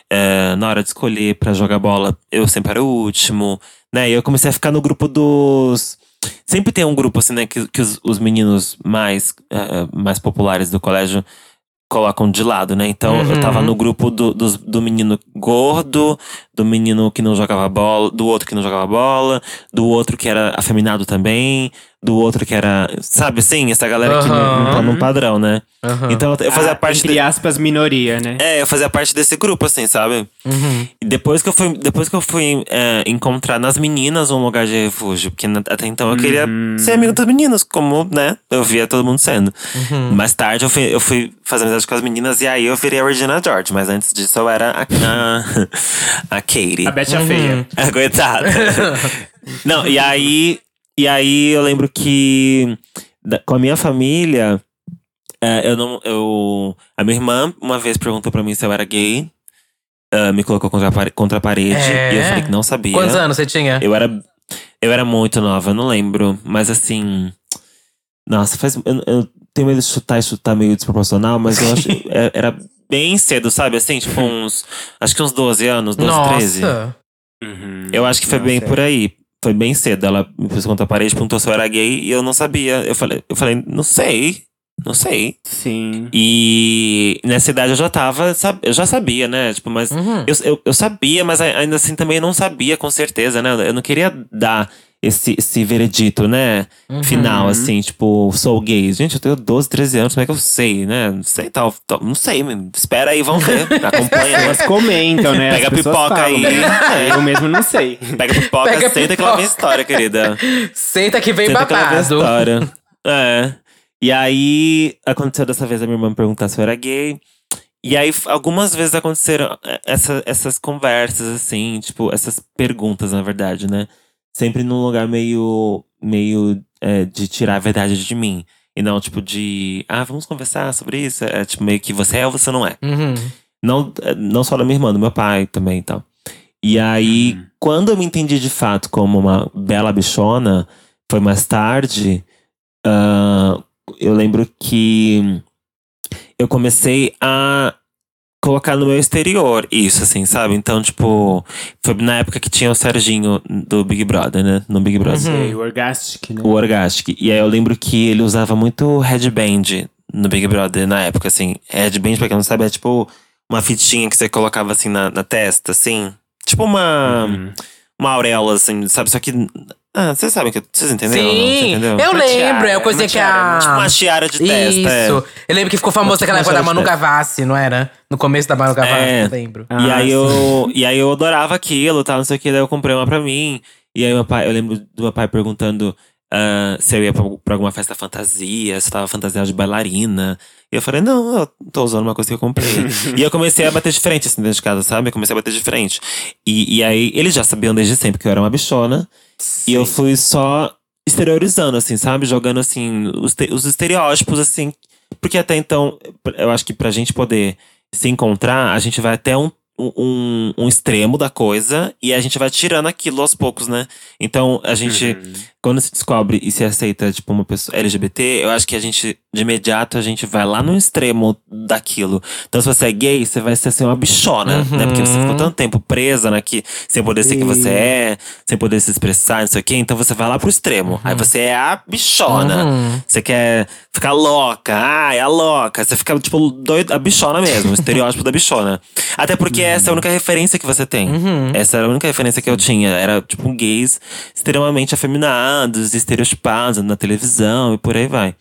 Speaker 1: é, na hora de escolher pra jogar bola, eu sempre era o último, né? E eu comecei a ficar no grupo dos. Sempre tem um grupo, assim, né, que, que os, os meninos mais, eh, mais populares do colégio colocam de lado, né? Então eu tava
Speaker 3: Uhum.
Speaker 1: no grupo do, dos- do menino gordo, do menino que não jogava bola, do outro que não jogava bola, do outro que era afeminado também, do outro que era. Sabe assim? Essa galera que não, não tá num padrão, né? Então eu fazia
Speaker 2: Ah,
Speaker 1: parte.
Speaker 2: Entre
Speaker 1: de-
Speaker 2: aspas, minoria, né?
Speaker 1: é, eu fazia parte desse grupo, assim, sabe?
Speaker 3: Uhum.
Speaker 1: E depois que eu fui, depois que eu fui é, encontrar nas meninas um lugar de refúgio, porque até então eu queria ser amigo das meninas, como, né, eu via todo mundo sendo. Mais tarde eu fui, eu fui fazer amizade com as meninas e aí eu virei a Regina George, mas antes disso eu era a, a, a Katie.
Speaker 2: A Beth a Feia.
Speaker 1: É, coitada. Não, e aí, e aí eu lembro que da- com a minha família, é, eu não. Eu, a minha irmã uma vez perguntou pra mim se eu era gay. ah, me colocou contra a, pare- contra a parede.
Speaker 3: É?
Speaker 1: E eu falei que não sabia.
Speaker 3: Quantos anos você tinha?
Speaker 1: Eu era, eu era muito nova, eu não lembro. Mas assim. Nossa, faz. Eu, eu tenho medo de chutar e chutar meio desproporcional, mas eu acho. é- era bem cedo, sabe? Assim, tipo uns. Acho que uns 12 anos, 12, 13.
Speaker 3: Nossa.
Speaker 2: Uhum.
Speaker 1: Eu acho que foi
Speaker 2: Não,
Speaker 1: bem
Speaker 2: sério.
Speaker 1: por aí. Foi bem cedo. Ela me pôs contra a parede, perguntou se eu era gay e eu não sabia. Eu falei, eu falei, não sei. Não sei.
Speaker 2: Sim.
Speaker 1: E nessa idade eu já tava, eu já sabia, né? Tipo, mas
Speaker 3: Uhum.
Speaker 1: eu, eu, eu sabia, mas ainda assim também não sabia com certeza, né? Eu não queria dar esse, esse veredito, né?
Speaker 3: Uhum.
Speaker 1: Final, assim, tipo, sou gay. Gente, eu tenho 12, 13 anos, como é que eu sei, né? Não sei, tal. tal- não sei, espera aí, vamos ver. Acompanha?
Speaker 2: Elas comentam, né?
Speaker 1: Pega
Speaker 2: As
Speaker 1: pipoca
Speaker 2: falam,
Speaker 1: aí.
Speaker 2: né? Eu mesmo não sei.
Speaker 1: Pega pipoca,
Speaker 3: Pega
Speaker 1: senta que lá vem
Speaker 3: pipoca.
Speaker 1: história, querida.
Speaker 3: Senta que vem
Speaker 1: Senta que lá vem
Speaker 3: babado.
Speaker 1: história. É. E aí, aconteceu dessa vez a minha irmã me perguntar se eu era gay. E aí, algumas vezes aconteceram é, essa- essas conversas, assim, tipo, essas perguntas, na verdade, né? Sempre num lugar meio, meio é, de tirar a verdade de mim. E não, tipo, de, ah, vamos conversar sobre isso. É tipo, meio que você é ou você não é.
Speaker 3: Uhum.
Speaker 1: Não, é, não só da minha irmã, do meu pai também e tal. E aí, quando eu me entendi de fato como uma bela bichona, foi mais tarde. ah, eu lembro que eu comecei a colocar no meu exterior isso, assim, sabe? Então, tipo, foi na época que tinha o Serginho do Big Brother, né? No Big Brother.
Speaker 2: Sei, o Orgastic, né?
Speaker 1: O Orgastic. E aí eu lembro que ele usava muito headband no Big Brother na época, assim. Headband, pra quem não sabe, é tipo uma fitinha que você colocava assim na, na testa, assim. Tipo uma,
Speaker 2: Uhum.
Speaker 1: uma auréola, assim, sabe? Só que. Ah, vocês sabem que. Vocês entenderam? não?
Speaker 3: Sim,
Speaker 1: entendeu?
Speaker 3: eu
Speaker 2: Uma
Speaker 3: lembro.
Speaker 2: tiara,
Speaker 3: é a coisa
Speaker 2: uma
Speaker 3: que
Speaker 2: tiara,
Speaker 3: a.
Speaker 1: Tipo uma tiara de testa. é.
Speaker 3: Isso. Eu lembro que ficou famoso
Speaker 1: Tipo
Speaker 3: aquela
Speaker 1: uma
Speaker 3: época da Manu. Gavassi, não era? No começo da Manu Gavassi,
Speaker 1: É.
Speaker 3: eu lembro.
Speaker 1: E
Speaker 2: Ah,
Speaker 1: aí
Speaker 2: sim.
Speaker 1: eu, e aí eu adorava aquilo, tal, não sei o que, daí eu comprei uma pra mim. E aí meu pai, eu lembro do meu pai perguntando ah, se eu ia pra, pra alguma festa fantasia, se eu tava fantasiado de bailarina. E eu falei, não, eu tô usando uma coisa que eu comprei. e eu comecei a bater de frente, assim, dentro de casa, sabe? Eu comecei a bater de frente. E, e aí, eles já sabiam desde sempre que eu era uma bichona. E eu fui só exteriorizando, assim, sabe? Jogando, assim, os, os estereótipos, assim. Porque até então, eu acho que pra gente poder se encontrar, a gente vai até um, um, um extremo da coisa e a gente vai tirando aquilo aos poucos, né? Então, a gente, quando se descobre e se aceita, tipo, uma pessoa LGBT, eu acho que a gente, de imediato, a gente vai lá no extremo daquilo. Então, se você é gay, você vai ser assim, uma bichona, né? Porque você ficou tanto tempo presa naqui, sem poder ser quem você é, sem poder se expressar, não sei o quê. Então, você vai lá pro extremo. Aí você é a bichona.
Speaker 3: Uhum.
Speaker 1: Você quer ficar louca, ah, é a louca. Você fica, tipo, doido, a bichona mesmo, o estereótipo da bichona. Até porque essa é a única referência que você tem. Essa era a única referência que eu tinha. Era, tipo, gays extremamente afeminados, estereotipados na televisão e por aí vai.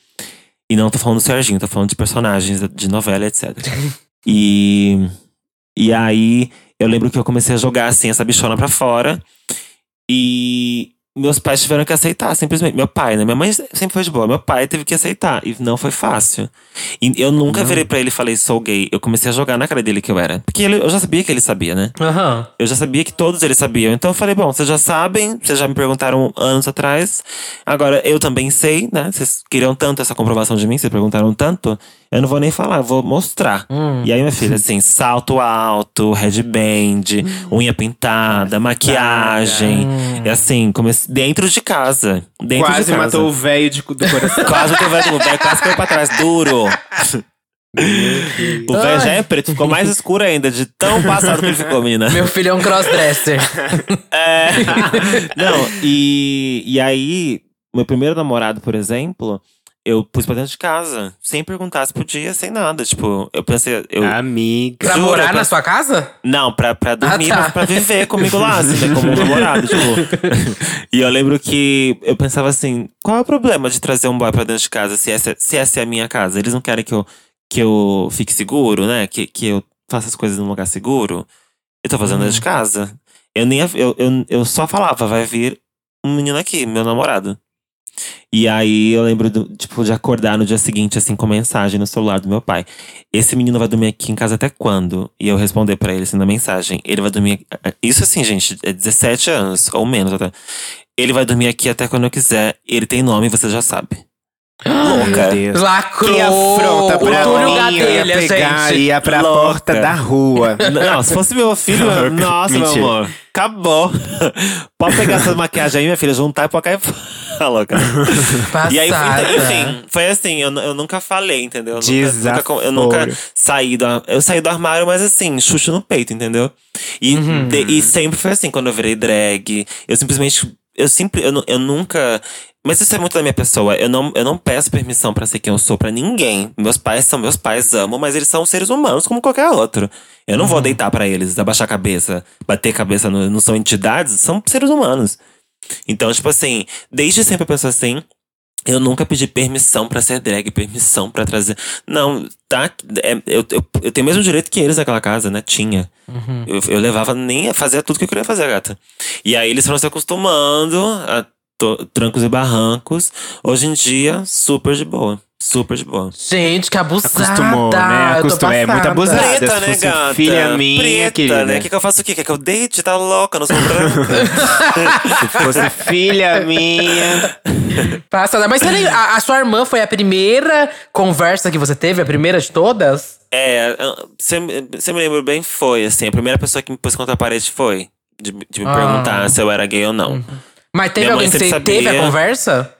Speaker 1: E não tô falando do Serginho, tô falando de personagens de novela, etc. e. E aí, eu lembro que eu comecei a jogar, assim, essa bichona pra fora. E meus pais tiveram que aceitar, simplesmente. Meu pai, né? Minha mãe sempre foi de boa. Meu pai teve que aceitar. E não foi fácil. E eu nunca virei pra ele e falei, sou gay. Eu comecei a jogar na cara dele que eu era. Porque ele- eu já sabia que ele sabia, né?
Speaker 3: Aham.
Speaker 1: Eu já sabia que todos eles sabiam. Então eu falei, bom, vocês já sabem, vocês já me perguntaram anos atrás. Agora eu também sei, né? Vocês queriam tanto essa comprovação de mim, vocês perguntaram tanto. Eu não vou nem falar, eu vou mostrar. E aí, minha filha, assim, salto alto, headband, unha pintada, maquiagem. E assim, comecei dentro de casa. Dentro
Speaker 2: Quase
Speaker 1: de casa.
Speaker 2: matou o velho de- do coração.
Speaker 1: Quase que o velho, o velho quase caiu pra trás, duro. o velho já é preto, ficou mais escuro ainda, de tão passado que ele ficou, menina.
Speaker 3: Meu filho é um crossdresser.
Speaker 1: É. Não, e, e aí, meu primeiro namorado, por exemplo, eu pus pra dentro de casa, sem perguntar se podia, sem nada. Tipo, eu pensei. Eu,
Speaker 2: Amiga.
Speaker 3: Pra
Speaker 1: Juro,
Speaker 3: morar
Speaker 1: eu
Speaker 3: na sua casa?
Speaker 1: Não, pra, pra dormir,
Speaker 3: tá.
Speaker 1: mas pra viver comigo lá, assim, né, como um namorado, tipo. E eu lembro que eu pensava assim, qual é o problema de trazer um boy pra dentro de casa se essa, se essa é a minha casa? Eles não querem que eu, que eu fique seguro, né? Que, que eu faça as coisas num lugar seguro. Eu tô fazendo dentro de casa. Eu, nem, eu, eu, eu só falava, vai vir um menino aqui, meu namorado. E aí eu lembro, do, tipo, de acordar no dia seguinte, assim, com mensagem no celular do meu pai. Esse menino vai dormir aqui em casa até quando? E eu responder pra ele, assim, na mensagem. Ele vai dormir. Isso assim, gente, é 17 anos, ou menos até. Ele vai dormir aqui até quando eu quiser. Ele tem nome, você já sabe. Louca.
Speaker 2: Meu Deus.
Speaker 3: Lacrou!
Speaker 2: Que afronta pra
Speaker 3: o Túlio
Speaker 2: mim, eu ia
Speaker 3: Gadelha,
Speaker 2: pegar
Speaker 3: gente.
Speaker 2: e ia pra
Speaker 1: Louca.
Speaker 2: porta da rua.
Speaker 1: Não, se fosse meu filho,
Speaker 2: Louca.
Speaker 1: nossa, meu
Speaker 2: Mentira.
Speaker 1: amor. Acabou. Pode pegar essa maquiagem aí, minha filha, juntar e pode cair fora, louca.
Speaker 3: Passada.
Speaker 1: E aí, então, enfim, foi assim, eu, eu nunca falei, entendeu? Eu nunca, nunca- eu nunca saí do, eu saí do armário, mas assim, chucho no peito, entendeu? E,
Speaker 3: Uhum.
Speaker 1: de- e sempre foi assim, quando eu virei drag, eu simplesmente, eu sempre, eu, eu nunca… Mas isso é muito da minha pessoa. Eu não, eu não peço permissão pra ser quem eu sou pra ninguém. Meus pais são meus pais, amo, mas eles são seres humanos como qualquer outro. Eu não vou
Speaker 3: Uhum.
Speaker 1: deitar pra eles, abaixar a cabeça, bater a cabeça, no- não são entidades, são seres humanos. Então, tipo assim, desde sempre eu penso assim. Eu nunca pedi permissão pra ser drag, permissão pra trazer. Não, tá? é- eu, eu, eu tenho o mesmo direito que eles naquela casa, né? Tinha. Eu, eu levava nem. Fazia tudo que eu queria fazer, gata. E aí eles foram se acostumando a trancos e barrancos. Hoje em dia, super de boa. Super de boa.
Speaker 3: Gente, que abusada.
Speaker 2: Acostumou, né?
Speaker 3: Eu
Speaker 2: Acostumou. É muito abusada.
Speaker 1: Preta,
Speaker 2: se
Speaker 1: né, gata?
Speaker 2: filha minha,
Speaker 1: Preta,
Speaker 2: querida.
Speaker 1: né? O que, que eu faço aqui? Quer que eu deite? Tá louca, não sou branca.
Speaker 2: Se fosse filha minha.
Speaker 3: Passada. Mas lembra- a, a sua irmã foi a primeira conversa que você teve? A primeira de todas?
Speaker 1: é, você me lembra bem, foi, assim. A primeira pessoa que me pôs contra a parede foi. De, de me
Speaker 3: Ah.
Speaker 1: perguntar se eu era gay ou não.
Speaker 3: Mas teve alguém que você teve a conversa?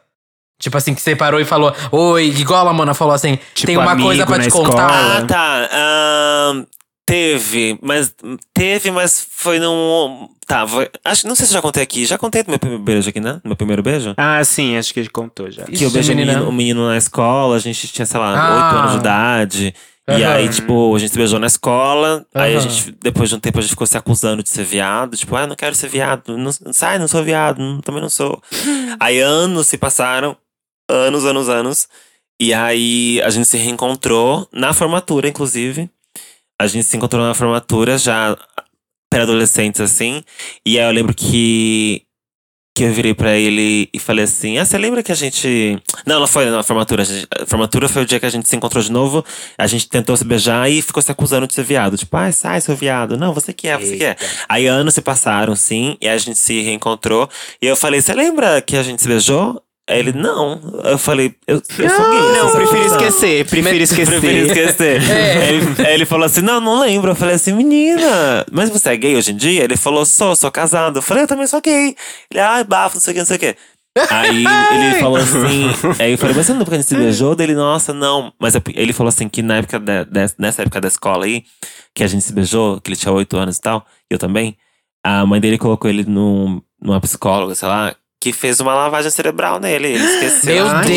Speaker 3: Tipo assim, que você parou e falou, oi, igual a Mona falou assim,
Speaker 2: Tipo
Speaker 3: tem uma coisa pra
Speaker 2: na
Speaker 3: te
Speaker 2: escola.
Speaker 3: contar.
Speaker 1: Ah, tá. Ahn, teve, mas teve, mas foi num. Tá, foi- acho, não sei se eu já contei aqui. Já contei do meu primeiro beijo aqui, né? Meu primeiro beijo?
Speaker 2: Ah, sim, acho que ele contou já.
Speaker 1: Que eu
Speaker 3: Ixi,
Speaker 1: beijei o
Speaker 3: menina.
Speaker 1: menino, o menino na escola, a gente tinha, sei lá,
Speaker 3: Ah.
Speaker 1: 8 anos de idade. E
Speaker 3: Aham.
Speaker 1: aí, tipo, a gente se beijou na escola. Aí a gente, depois de um tempo, a gente ficou se acusando de ser viado. Tipo, ah, não quero ser viado. Não, sai, não sou viado. não- também não sou. aí anos se passaram. Anos, anos, anos. E aí a gente se reencontrou na formatura, inclusive. A gente se encontrou na formatura já pré-adolescentes, assim. E aí eu lembro que que eu virei pra ele e falei assim: Ah, você lembra que a gente. Não, não foi na formatura. A, gente- a formatura foi o dia que a gente se encontrou de novo. A gente tentou se beijar e ficou se acusando de ser viado. Tipo, ai, sai, seu viado. Não, você que é, você que é. Aí anos se passaram, sim, e a gente se reencontrou. E eu falei: Você lembra que a gente se beijou? Aí ele, não. Eu falei, eu, eu sou gay.
Speaker 2: Não,
Speaker 1: você
Speaker 2: prefiro esquecer, prefiro esquecer.
Speaker 1: Prefiro esquecer.
Speaker 3: É.
Speaker 1: Aí ele, aí ele falou assim: Não, não lembro. Eu falei assim: Menina, mas você é gay hoje em dia? Ele falou: Sou, sou casado. Eu falei: Eu também sou gay. Ele, ai, bafo, não sei o que, não sei o que. Aí ele falou assim. Aí eu falei: Mas você não lembra que a gente se beijou? Dele, nossa, não. Mas eu- ele falou assim: que na época da- nessa época da escola aí, que a gente se beijou, que ele tinha oito anos e tal, e eu também. A mãe dele colocou ele num, numa psicóloga, sei lá, que fez uma lavagem cerebral nele. Ele esqueceu.
Speaker 3: Meu
Speaker 2: Ai,
Speaker 3: Deus!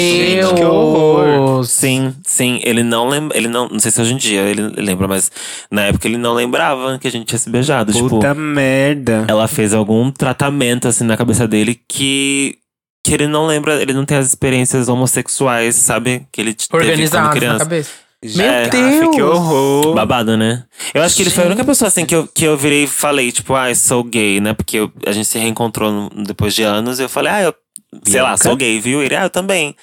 Speaker 2: gente, que horror.
Speaker 1: Sim, sim, ele não lembra, ele não, não sei se hoje em dia ele lembra, mas na época ele não lembrava que a gente tinha se beijado, tipo,
Speaker 2: Puta merda.
Speaker 1: ela fez algum tratamento assim na cabeça dele que que ele não lembra, ele não tem as experiências homossexuais, sabe? Que ele t- teve quando
Speaker 3: Organizado na
Speaker 1: criança.
Speaker 3: cabeça.
Speaker 2: Já-. Aff,
Speaker 3: Deus.
Speaker 2: que horror.
Speaker 1: Babado, né? Eu acho que ele foi a única pessoa assim que eu, que eu virei e falei, tipo, ah, eu sou gay, né? Porque eu- a gente se reencontrou no- depois de anos e eu falei, ah, eu, sei lá,
Speaker 2: Bianca?
Speaker 1: sou gay, viu? Ele, ah, eu também.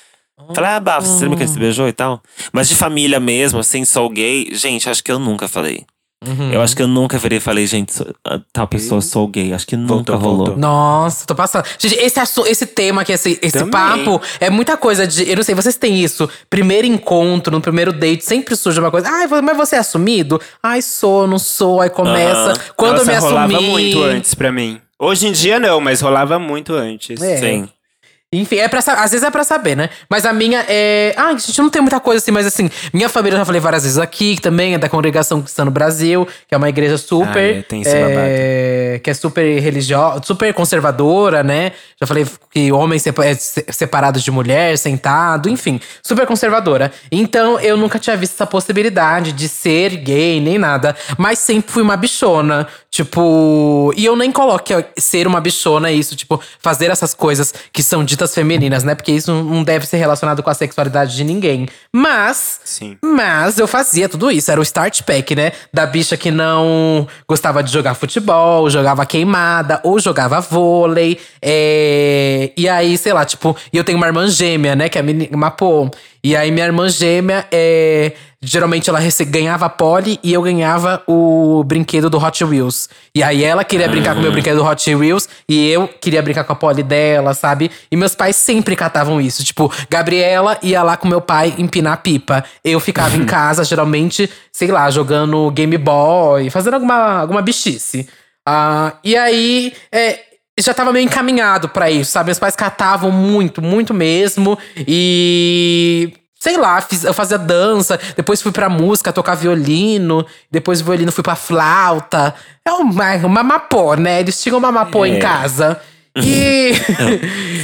Speaker 1: Falei, ah, Bafo, você lembra que a gente se beijou e tal? Mas de família mesmo, assim, sou gay, gente, acho que eu nunca falei.
Speaker 3: Uhum.
Speaker 1: Eu acho que eu nunca virei e falei, gente, ah, tal pessoa, sou gay. Acho que nunca
Speaker 2: Voltou,
Speaker 1: rolou.
Speaker 2: voltou.
Speaker 3: Nossa, tô passando. Gente, esse, assu- esse tema aqui, esse, esse
Speaker 2: Também.
Speaker 3: papo, é muita coisa de. Eu não sei, vocês têm isso. Primeiro encontro, no primeiro date, sempre surge uma coisa. Ai, mas você é assumido? Ai, sou, não sou. Aí começa.
Speaker 1: Aham.
Speaker 3: Quando
Speaker 2: Nossa,
Speaker 3: eu me
Speaker 2: rolava
Speaker 3: assumi.
Speaker 2: muito antes pra mim. Hoje em dia não, mas rolava muito antes.
Speaker 3: É.
Speaker 1: Sim.
Speaker 3: Enfim, é pra, às vezes é pra saber, né? Mas a minha é. Ah, a gente não tem muita coisa assim, mas assim, minha família eu já falei várias vezes aqui, que também é da Congregação Cristã no Brasil, que é uma igreja super.
Speaker 2: Ah, é, tem esse
Speaker 3: é, que é super religiosa, super conservadora, né? Já falei que homem é se- separado de mulher, sentado, enfim, super conservadora. Então eu nunca tinha visto essa possibilidade de ser gay, nem nada. Mas sempre fui uma bichona. Tipo. E eu nem coloco que ser uma bichona é isso, tipo, fazer essas coisas que são ditas femininas, né? Porque isso não deve ser relacionado com a sexualidade de ninguém. Mas.
Speaker 2: Sim.
Speaker 3: Mas eu fazia tudo isso. Era o start pack, né? Da bicha que não gostava de jogar futebol, jogava queimada, ou jogava vôlei. é, E aí, sei lá, tipo, e eu tenho uma irmã gêmea, né? Que é a meni- uma pô. E aí, minha irmã gêmea é. Geralmente ela ganhava a pole e eu ganhava o brinquedo do Hot Wheels. E aí ela queria brincar com o meu brinquedo do Hot Wheels e eu queria brincar com a pole dela, sabe? E meus pais sempre catavam isso. Tipo, Gabriela ia lá com meu pai empinar pipa. Eu ficava em casa, geralmente, sei lá, jogando Game Boy, fazendo alguma, alguma bichice. Ah, e aí, é, já tava meio encaminhado pra isso, sabe? Meus pais catavam muito, muito mesmo. E. Sei lá, fiz- eu fazia dança, depois fui pra música, tocar violino, depois do violino fui pra flauta. É uma, uma mapó, né? Eles tinham uma mapó em casa. E.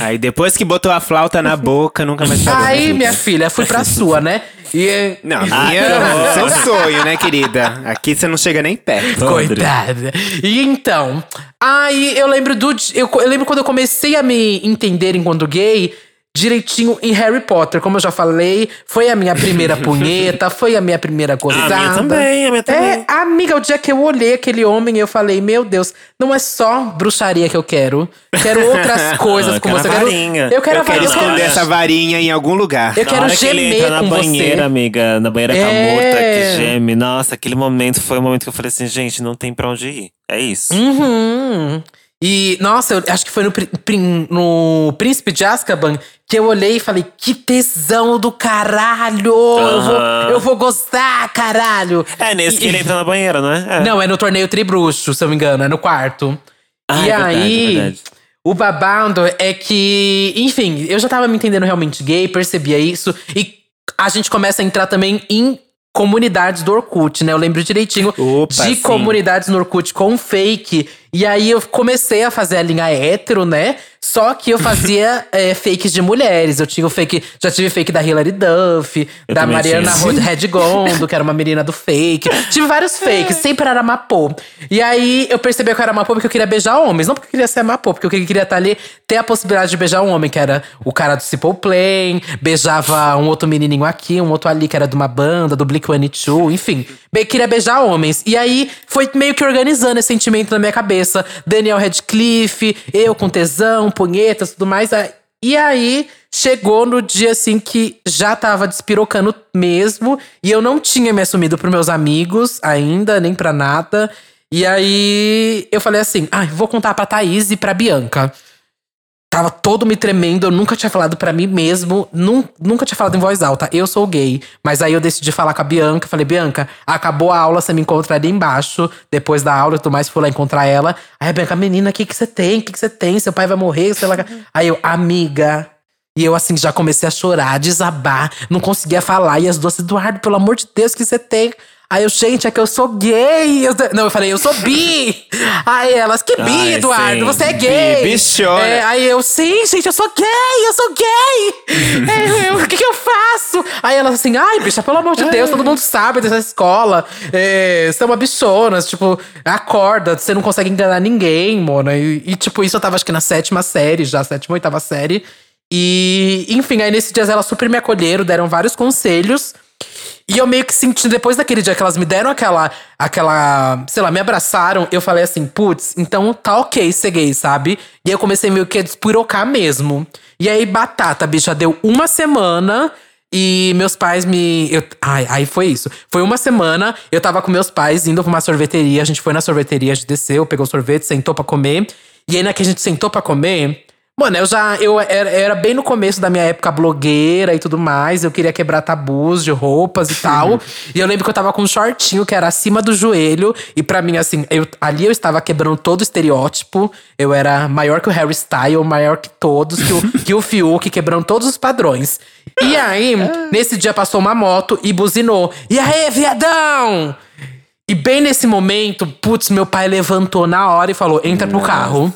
Speaker 2: Aí depois que botou a flauta na boca, nunca mais parou.
Speaker 3: Aí, minha filha, fui pra sua, né? E.
Speaker 2: Não, minha é seu sonho, né, querida? Aqui você não chega nem perto.
Speaker 3: Coitada. E então, aí eu lembro do. Eu, eu lembro quando eu comecei a me entender enquanto gay. Direitinho em Harry Potter, como eu já falei, foi a minha primeira punheta, foi a minha primeira gozada.
Speaker 1: minha também, a minha também.
Speaker 3: É, amiga, o dia que eu olhei aquele homem, eu falei, meu Deus, não é só bruxaria que eu quero. Quero outras coisas
Speaker 1: eu
Speaker 3: com
Speaker 1: quero
Speaker 3: você.
Speaker 1: a
Speaker 3: Eu quero,
Speaker 1: varinha.
Speaker 3: eu quero
Speaker 2: Eu
Speaker 3: a
Speaker 2: quero
Speaker 3: varinha.
Speaker 2: esconder essa varinha em algum lugar.
Speaker 3: Eu quero
Speaker 1: que
Speaker 3: gemer
Speaker 1: entra na
Speaker 3: com
Speaker 1: banheira,
Speaker 3: você.
Speaker 1: amiga, na banheira
Speaker 3: É.
Speaker 1: camurta, que geme. Nossa, aquele momento foi o momento que eu falei assim, gente, não tem pra onde ir. É isso.
Speaker 3: Uhum. E, nossa, eu acho que foi no, no Príncipe de Azkaban que eu olhei e falei, que tesão do caralho! Eu, vou, eu vou gostar, caralho!
Speaker 1: É nesse
Speaker 3: E-
Speaker 1: que ele entra na banheira, não é? É.
Speaker 3: Não, é no torneio Tribruxo, se eu não me engano, é no quarto.
Speaker 1: Ah,
Speaker 3: e
Speaker 1: é verdade,
Speaker 3: aí,
Speaker 1: é verdade.
Speaker 3: o babado é que, enfim, eu já tava me entendendo realmente gay, percebia isso. E a gente começa a entrar também em comunidades do Orkut, né? Eu lembro direitinho
Speaker 2: Opa,
Speaker 3: de
Speaker 2: sim.
Speaker 3: comunidades no Orkut com fake. E aí eu comecei a fazer a linha hétero, né? Só que eu fazia é, fakes de mulheres. Eu tinha o fake. Já tive fake da Hilary Duff,
Speaker 1: Eu
Speaker 3: da Mariana Redgondo, que era uma menina do fake. Tive vários fakes, sempre era Mapô. E aí eu percebi que eu era Mapô porque eu queria beijar homens. Não porque eu queria ser Mapô, porque eu queria estar ali, ter a possibilidade de beijar um homem, que era o cara do Simple Plan, beijava um outro menininho aqui, um outro ali que era de uma banda, do Blink 182, enfim. Be queria beijar homens. E aí foi meio que organizando esse sentimento na minha cabeça. Daniel Radcliffe, eu com tesão, punhetas, tudo mais. Aí- E aí, chegou no dia assim que já tava despirocando mesmo. E eu não tinha me assumido pros meus amigos ainda, nem pra nada. E aí, eu falei assim: ah, vou contar pra Thaís e pra Bianca. Tava todo me tremendo, eu nunca tinha falado pra mim mesmo, nun- nunca tinha falado em voz alta. Eu sou gay. Mas aí eu decidi falar com a Bianca. Falei, Bianca, acabou a aula, você me encontra ali embaixo. Depois da aula e tudo mais, fui lá encontrar ela. Aí a Bianca, menina, o que, que você tem? O que, que você tem? Seu pai vai morrer, sei lá. Aí eu, amiga. E eu, assim, já comecei a chorar, desabar, não conseguia falar. E as duas, Eduardo, pelo amor de Deus, o que você tem? Aí eu, gente, é que eu sou gay. Eu- não, eu falei, eu sou bi. Aí elas, que bi,
Speaker 1: Ai,
Speaker 3: Eduardo?
Speaker 1: sim.
Speaker 3: Você é gay.
Speaker 2: Bi, bichona.
Speaker 3: É, aí eu, sim, gente, eu sou gay, eu sou gay. É, eu, o que, que eu faço? Aí elas assim, ai, bicha, pelo amor de Deus, todo mundo sabe dessa escola. É, você é uma bichona, tipo, acorda, você não consegue enganar ninguém, mona. E, e, tipo, isso eu tava acho que na sétima série, já, sétima, oitava série. E, enfim, aí nesses dias elas super me acolheram, deram vários conselhos. E eu meio que senti, depois daquele dia que elas me deram aquela, aquela, sei lá, me abraçaram, eu falei assim, putz, então tá ok ser gay, sabe? E aí eu comecei meio que a despirocar mesmo. E aí, batata, bicha, deu uma semana e meus pais me. Eu, ai, aí foi isso. Foi uma semana, eu tava com meus pais indo pra uma sorveteria, a gente foi na sorveteria, a gente desceu, pegou sorvete, sentou pra comer. E aí, na que a gente sentou pra comer, Mano, eu já. Eu era, era bem no começo da minha época blogueira e tudo mais. Eu queria quebrar tabus de roupas e tal. e eu lembro que eu tava com um shortinho que era acima do joelho. E pra mim, assim, eu, ali eu estava quebrando todo o estereótipo. Eu era maior que o Harry Styles, maior que todos, que o, que o Fiuk, quebrando todos os padrões. E aí, nesse dia passou uma moto e buzinou. E aí, viadão! E bem nesse momento, putz, meu pai levantou na hora e falou: entra pro carro.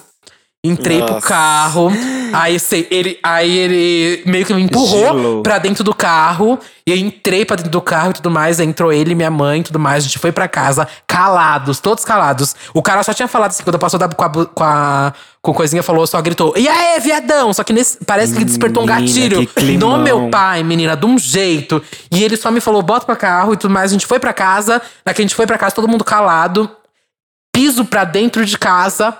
Speaker 3: Entrei pro
Speaker 1: Nossa.
Speaker 3: carro. Aí, sei, ele, aí ele meio que me empurrou
Speaker 2: Gelou.
Speaker 3: pra dentro do carro. E eu entrei pra dentro do carro e tudo mais. Entrou ele, minha mãe e tudo mais. A gente foi pra casa, calados, todos calados. O cara só tinha falado assim, quando passou da, com, a, com a com coisinha, falou, só gritou: E aí, viadão? Só que nesse, parece que despertou um
Speaker 2: Menina,
Speaker 3: gatilho
Speaker 2: que climão.
Speaker 3: no meu pai, menina, de um jeito. E ele só me falou: bota pra carro e tudo mais. A gente foi pra casa. Na que a gente foi pra casa, todo mundo calado. Piso pra dentro de casa.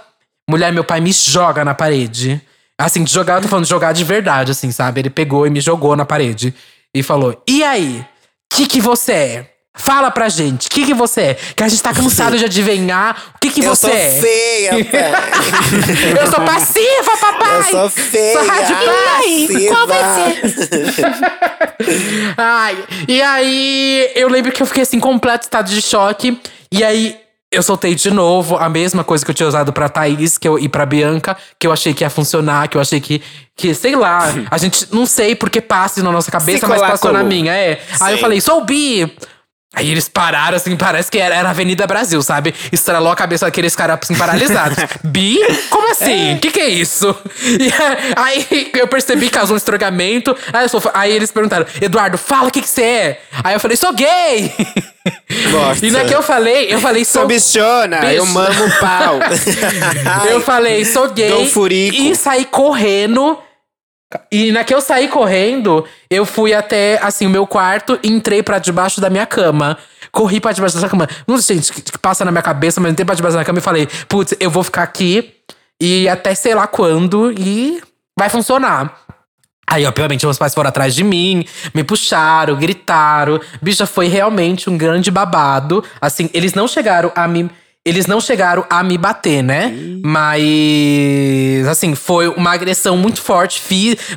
Speaker 3: Mulher, meu pai me joga na parede. Assim, de jogar, eu tô falando de jogar de verdade, assim, sabe? Ele pegou e me jogou na parede. E falou: E aí? Que que você é? Fala pra gente, o que que você é? Que a gente tá cansado de adivinhar o que que
Speaker 1: Eu
Speaker 3: você
Speaker 1: sou
Speaker 3: é.
Speaker 1: feia, pai.
Speaker 3: Eu sou passiva, papai!
Speaker 1: Eu sou feia.
Speaker 3: Sou
Speaker 1: passiva.
Speaker 3: Qual vai ser? Ai, e aí eu lembro que eu fiquei assim, completo estado de choque. E aí eu soltei de novo a mesma coisa que eu tinha usado pra Thaís que eu, e pra Bianca, que eu achei que ia funcionar, que eu achei que, que sei lá, a gente não sei porque passa na nossa cabeça, mas passou na minha, é. Aí eu
Speaker 1: Sim.
Speaker 3: falei, sou bi! Aí eles pararam, assim, parece que era, era Avenida Brasil, sabe? Estralou a cabeça daqueles caras, assim, paralisados. Bi? Como assim? O que que é isso? E aí eu percebi que causou um estragamento. Aí, eu sou- aí eles perguntaram, Eduardo, fala o que que você é. Aí eu falei, sou gay!
Speaker 1: Nossa.
Speaker 3: E na que eu falei, eu falei, sou...
Speaker 2: Sou bichona, eu
Speaker 3: Bicho.
Speaker 2: mamo o pau.
Speaker 3: Eu falei, sou gay.
Speaker 2: Dou furico.
Speaker 3: E saí correndo. E na que eu saí correndo, eu fui até, assim, o meu quarto entrei pra debaixo da minha cama. Corri pra debaixo da cama. Não sei, gente, que passa na minha cabeça, mas entrei pra debaixo da cama e falei, putz, eu vou ficar aqui e até sei lá quando e vai funcionar. Aí, obviamente, meus pais foram atrás de mim, me puxaram, gritaram. Bicha, foi realmente um grande babado. Assim, eles não chegaram a me. Eles não chegaram a me bater, né? Mas, assim, foi uma agressão muito forte,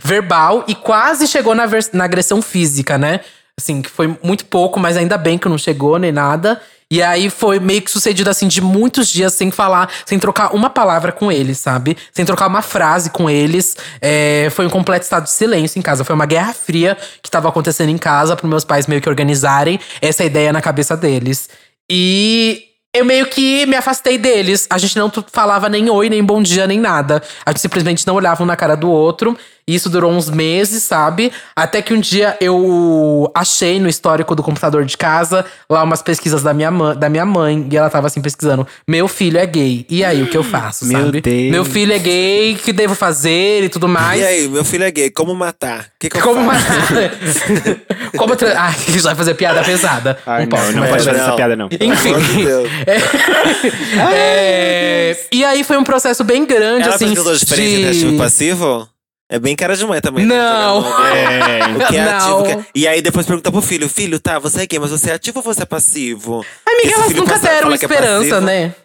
Speaker 3: verbal, e quase chegou na, na agressão física, né? Assim, que foi muito pouco, mas ainda bem que não chegou nem nada. E aí foi meio que sucedido assim de muitos dias sem falar, sem trocar uma palavra com eles, sabe? Sem trocar uma frase com eles. É, foi um completo estado de silêncio em casa. Foi uma guerra fria que tava acontecendo em casa para meus pais meio que organizarem essa ideia na cabeça deles. E eu meio que me afastei deles. A gente não falava nem oi, nem bom dia, nem nada. A gente simplesmente não olhava um na cara do outro. E isso durou uns meses, sabe? Até que um dia eu achei no histórico do computador de casa lá umas pesquisas da minha, mãe, da minha mãe. E ela tava assim pesquisando: Meu filho é gay. E aí, o que eu faço,
Speaker 2: Meu
Speaker 3: sabe?
Speaker 2: Deus.
Speaker 3: Meu filho é gay, o que devo fazer e tudo mais.
Speaker 1: E aí, meu filho é gay, como matar? O que, que eu
Speaker 3: Como
Speaker 1: faço?
Speaker 3: matar? Como tra... Ai, já vai fazer piada pesada.
Speaker 2: Ai, não,
Speaker 3: posso,
Speaker 2: não
Speaker 1: mas
Speaker 2: pode fazer
Speaker 1: não.
Speaker 2: essa piada, não.
Speaker 3: Enfim.
Speaker 1: De Deus.
Speaker 3: É, e aí foi um processo bem grande,
Speaker 1: Ela
Speaker 3: assim.
Speaker 1: pesquisou a diferença entre ativo e passivo? É bem cara de mãe também. né?
Speaker 3: Não.
Speaker 1: É, o que é ativo.
Speaker 3: Não.
Speaker 1: o que é- E aí depois pergunta pro filho: Filho, tá, você é gay, mas você é ativo ou você é passivo?
Speaker 3: Amiga, elas nunca deram
Speaker 1: é
Speaker 3: esperança,
Speaker 1: passivo.
Speaker 3: né?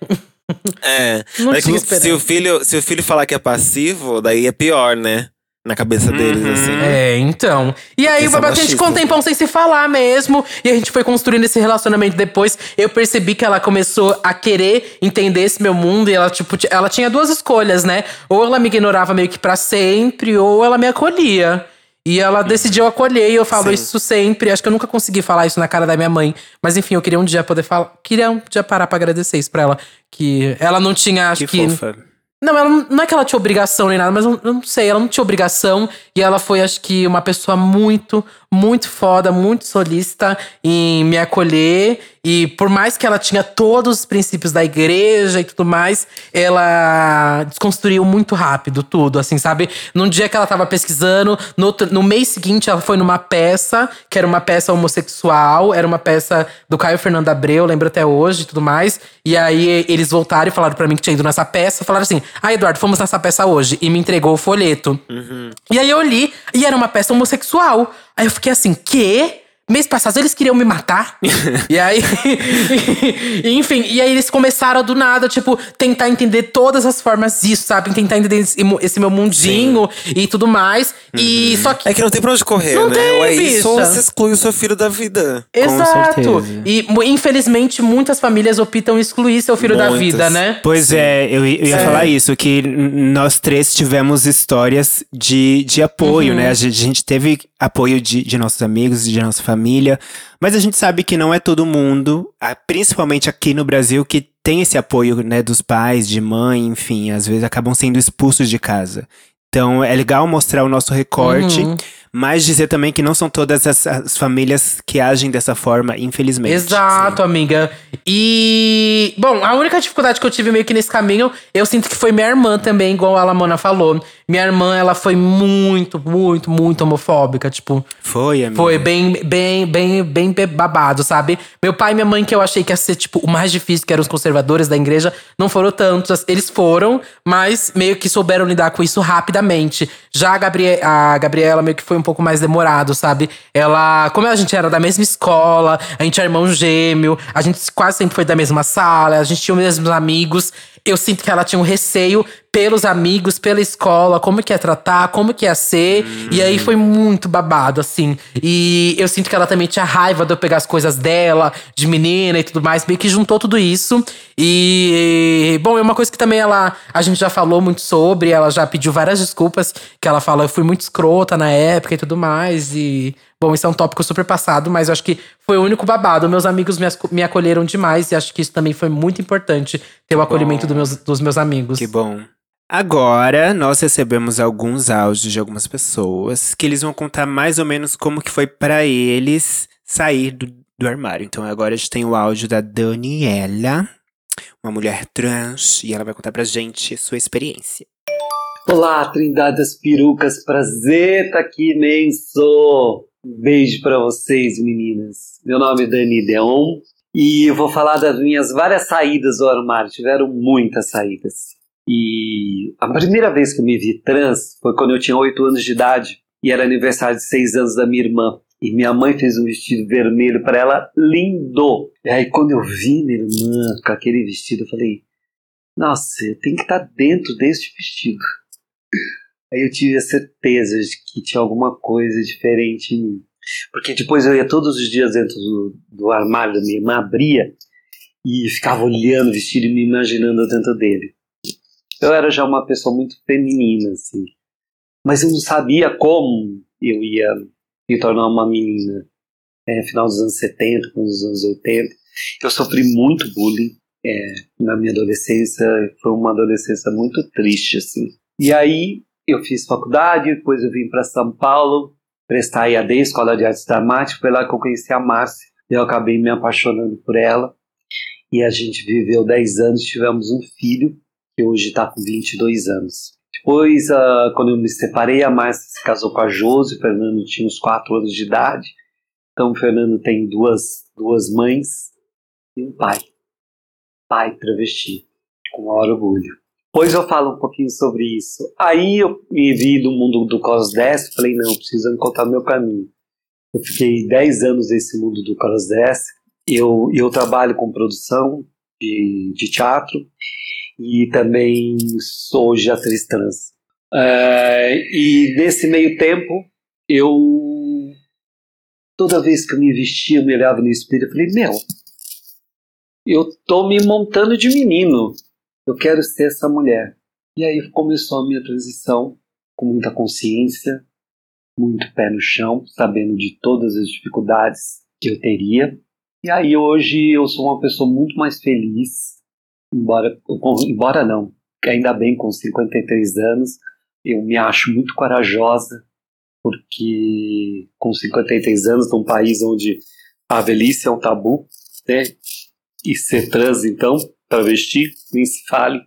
Speaker 1: É.
Speaker 3: Não
Speaker 1: Mas se
Speaker 3: esperança.
Speaker 1: o, filho, se o filho falar que é passivo, daí é pior, né? Na cabeça deles, assim.
Speaker 3: É, então. E aí,
Speaker 1: Esse é
Speaker 3: a gente ficou um tempão sem se falar mesmo. E a gente foi construindo esse relacionamento depois. Eu percebi que ela começou a querer entender esse meu mundo. E ela, tipo, ela tinha duas escolhas, né? Ou ela me ignorava meio que pra sempre, ou ela me acolhia. E ela decidiu acolher, e eu falo
Speaker 1: Sim.
Speaker 3: isso sempre. Acho que eu nunca consegui falar isso na cara da minha mãe. Mas enfim, eu queria um dia poder falar. Queria um dia parar pra agradecer isso pra ela. Que ela não tinha, acho
Speaker 2: Que
Speaker 3: que.
Speaker 2: fofa.
Speaker 3: Não, ela não, não é que ela tinha obrigação nem nada, mas eu, eu não sei, ela não tinha obrigação. E ela foi, acho que, uma pessoa muito, muito foda, muito solista em me acolher. E por mais que ela tinha todos os princípios da igreja e tudo mais, ela desconstruiu muito rápido tudo, assim, sabe? Num dia que ela tava pesquisando, no, outro- no mês seguinte ela foi numa peça, que era uma peça homossexual, era uma peça do Caio Fernando Abreu, lembro até hoje e tudo mais. E aí eles voltaram e falaram pra mim que tinha ido nessa peça, falaram assim: Ah, Eduardo, fomos nessa peça hoje. E me entregou o folheto. E aí eu li, e era uma peça homossexual. Aí eu fiquei assim, quê? Mês passado eles queriam me matar. e aí. enfim, e aí eles começaram do nada, tipo, tentar entender todas as formas disso, sabe? Tentar entender esse, esse meu mundinho e tudo mais. E só que.
Speaker 1: É que não tem pra onde correr,
Speaker 3: Não
Speaker 1: né?
Speaker 3: tem,
Speaker 1: Ué, isso
Speaker 3: bicha.
Speaker 1: você exclui o seu filho da vida.
Speaker 3: Exato. E infelizmente muitas famílias optam em excluir seu filho da
Speaker 1: Muitas.
Speaker 3: vida, né?
Speaker 2: Pois é, eu, eu ia falar isso, que nós três tivemos histórias de, de apoio, né? A gente, a gente teve apoio de, de nossos amigos, de nossa família, mas a gente sabe que não é todo mundo, ah, principalmente aqui no Brasil, que tem esse apoio, né, dos pais, de mãe, enfim, às vezes acabam sendo expulsos de casa. Então é legal mostrar o nosso recorte,
Speaker 3: Uhum.
Speaker 2: mas dizer também que não são todas as, as famílias que agem dessa forma, infelizmente.
Speaker 3: Exato, amiga. E. Bom, a única dificuldade que eu tive meio que nesse caminho, eu sinto que foi minha irmã também, igual a Lamona falou. Minha irmã, ela foi muito, muito, muito homofóbica. Tipo,
Speaker 2: Foi, amiga.
Speaker 3: foi bem, bem, bem, bem babado, sabe? Meu pai e minha mãe, que eu achei que ia ser, tipo, o mais difícil, que eram os conservadores da igreja, não foram tantos. Eles foram, mas meio que souberam lidar com isso rapidamente. Já a, Gabrie a Gabriela meio que foi um pouco mais demorado, sabe? Ela, como a gente era da mesma escola, a gente é irmão gêmeo, a gente quase sempre foi da mesma sala, a gente tinha os mesmos amigos. Eu sinto que ela tinha um receio pelos amigos, pela escola, como que ia tratar, como que ia ser. E aí foi muito babado, assim. E eu sinto que ela também tinha raiva de eu pegar as coisas dela, de menina e tudo mais. Meio que juntou tudo isso. E, bom, é uma coisa que também ela, a gente já falou muito sobre. Ela já pediu várias desculpas, que ela fala, eu fui muito escrota na época e tudo mais. E, bom, isso é um tópico super passado, mas eu acho que foi o único babado. Meus amigos me, acolheram demais e acho que isso também foi muito importante, ter o acolhimento dos meus, dos meus amigos.
Speaker 2: Que bom. Agora, nós recebemos alguns áudios de algumas pessoas que eles vão contar mais ou menos como que foi pra eles sair do, do armário. Então agora a gente tem o áudio da Daniela, uma mulher trans, e ela vai contar pra gente sua experiência.
Speaker 4: Olá, Trindade das Perucas, prazer estar aqui imenso. Beijo para vocês, meninas. Meu nome é Dani Deon e eu vou falar das minhas várias saídas do armário. Tiveram muitas saídas. E a primeira vez que eu me vi trans foi quando eu tinha 8 anos de idade e era aniversário de 6 anos da minha irmã. E minha mãe fez um vestido vermelho para ela, lindo. E aí, quando eu vi minha irmã com aquele vestido, eu falei: Nossa, eu tenho que estar dentro deste vestido. Aí eu tive a certeza de que tinha alguma coisa diferente em mim. Porque depois eu ia todos os dias dentro do, do armário da minha irmã, abria e ficava olhando o vestido e me imaginando dentro dele. Eu era já uma pessoa muito feminina, assim. Mas eu não sabia como eu ia me tornar uma menina. É, final dos anos 70, com os anos 80. Eu sofri muito bullying é, na minha adolescência. Foi uma adolescência muito triste, assim. E aí eu fiz faculdade, depois eu vim para São Paulo prestar IAD, Escola de Artes Dramáticas, foi lá que eu conheci a Márcia. Eu acabei me apaixonando por ela. E a gente viveu 10 anos, tivemos um filho, que hoje está com 22 anos. Depois, ah, quando eu me separei, a Márcia se casou com a Josi, o Fernando tinha uns 4 anos de idade. Então o Fernando tem duas, duas mães e um pai. Pai travesti, com maior orgulho. Depois eu falo um pouquinho sobre isso. Aí eu me vi no mundo do crossdress, falei, não, preciso encontrar meu caminho. Eu fiquei 10 anos nesse mundo do crossdress. Eu, eu trabalho com produção de, de teatro e também sou hoje atriz trans. É, e nesse meio tempo, eu toda vez que eu me vestia, eu me olhava no espelho, eu falei, meu, eu tô me montando de menino. Eu quero ser essa mulher. E aí começou a minha transição com muita consciência, muito pé no chão, sabendo de todas as dificuldades que eu teria. E aí hoje eu sou uma pessoa muito mais feliz, embora, embora não, ainda bem com 53 anos, eu me acho muito corajosa, porque com 53 anos, num país onde a velhice é um tabu, né? E ser trans, então, travesti, nem se fale.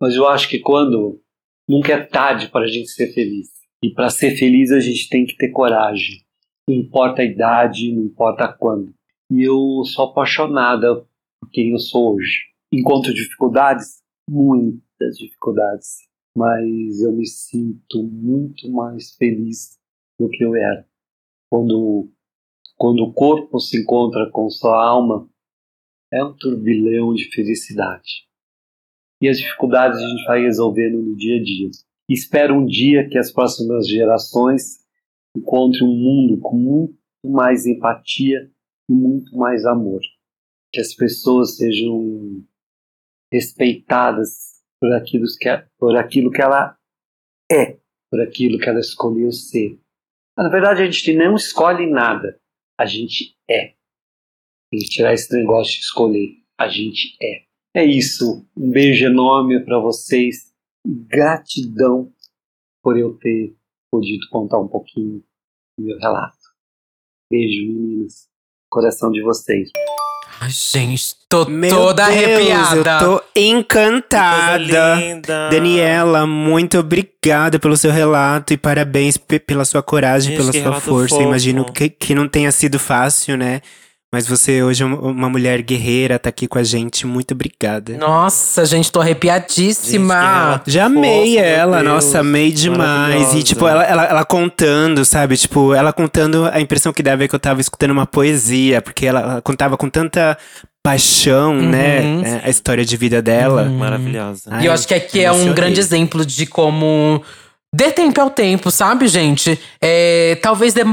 Speaker 4: Mas eu acho que quando nunca é tarde para a gente ser feliz. E para ser feliz a gente tem que ter coragem. Não importa a idade, não importa quando. E eu sou apaixonada por quem eu sou hoje. Encontro dificuldades, muitas dificuldades, mas eu me sinto muito mais feliz do que eu era. Quando quando o corpo se encontra com sua alma, é um turbilhão de felicidade. E as dificuldades a gente vai resolvendo no dia a dia. Espero um dia que as próximas gerações encontrem um mundo com muito mais empatia e muito mais amor. Que as pessoas sejam respeitadas por aquilo que, por aquilo que ela é, por aquilo que ela escolheu ser. Mas, na verdade, a gente não escolhe nada, a gente é. Que tirar esse negócio de escolher, a gente é. É isso. Um beijo enorme para vocês. Gratidão por eu ter podido contar um pouquinho do meu relato. Beijo, meninas. Coração de vocês.
Speaker 3: Ai, gente, tô
Speaker 2: Meu
Speaker 3: toda
Speaker 2: Deus,
Speaker 3: arrepiada.
Speaker 2: Eu tô encantada. Daniela, muito obrigada pelo seu relato e parabéns pe- pela sua coragem,
Speaker 1: Gente,
Speaker 2: pela sua força.
Speaker 1: fofo.
Speaker 2: Imagino que, que não tenha sido fácil, né? Mas você hoje é uma- mulher guerreira, tá aqui com a gente. Muito obrigada.
Speaker 3: Nossa, gente, tô arrepiadíssima.
Speaker 1: Gente, relato
Speaker 2: Já amei ela, nossa, amei demais. E, tipo, ela, ela, ela contando, sabe? Tipo, ela contando, a impressão que dava é que eu tava escutando uma poesia, porque ela, ela contava com tanta paixão,
Speaker 3: Uhum.
Speaker 2: né? é, A história de vida dela.
Speaker 1: Maravilhosa.
Speaker 2: Ai,
Speaker 3: E eu acho que aqui é um
Speaker 2: emocionei.
Speaker 3: grande exemplo de como dê tempo ao tempo, sabe, gente? É, talvez dê-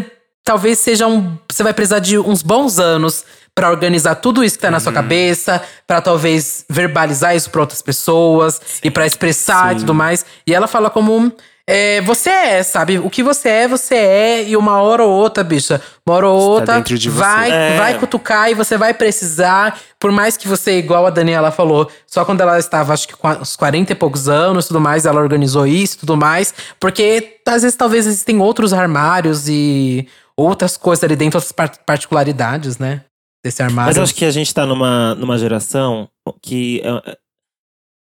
Speaker 3: talvez seja um. Você vai precisar de uns bons anos pra organizar tudo isso que tá na
Speaker 2: Uhum.
Speaker 3: sua cabeça, pra talvez verbalizar isso pra outras pessoas e pra expressar e
Speaker 2: Sim.
Speaker 3: tudo mais. E ela fala como é, você é, sabe? O que você é, você é, e uma hora ou outra, bicha, uma hora ou
Speaker 2: Está
Speaker 3: outra
Speaker 2: você.
Speaker 3: vai,
Speaker 1: É.
Speaker 3: vai cutucar e você vai precisar. Por mais que você, igual a Daniela falou, só quando ela estava, acho que com uns 40 e poucos anos tudo mais, ela organizou isso e tudo mais. Porque às vezes talvez existem outros armários e outras coisas ali dentro, outras par- particularidades, né? Desse armário.
Speaker 1: Mas eu acho que a gente tá numa, numa geração que é,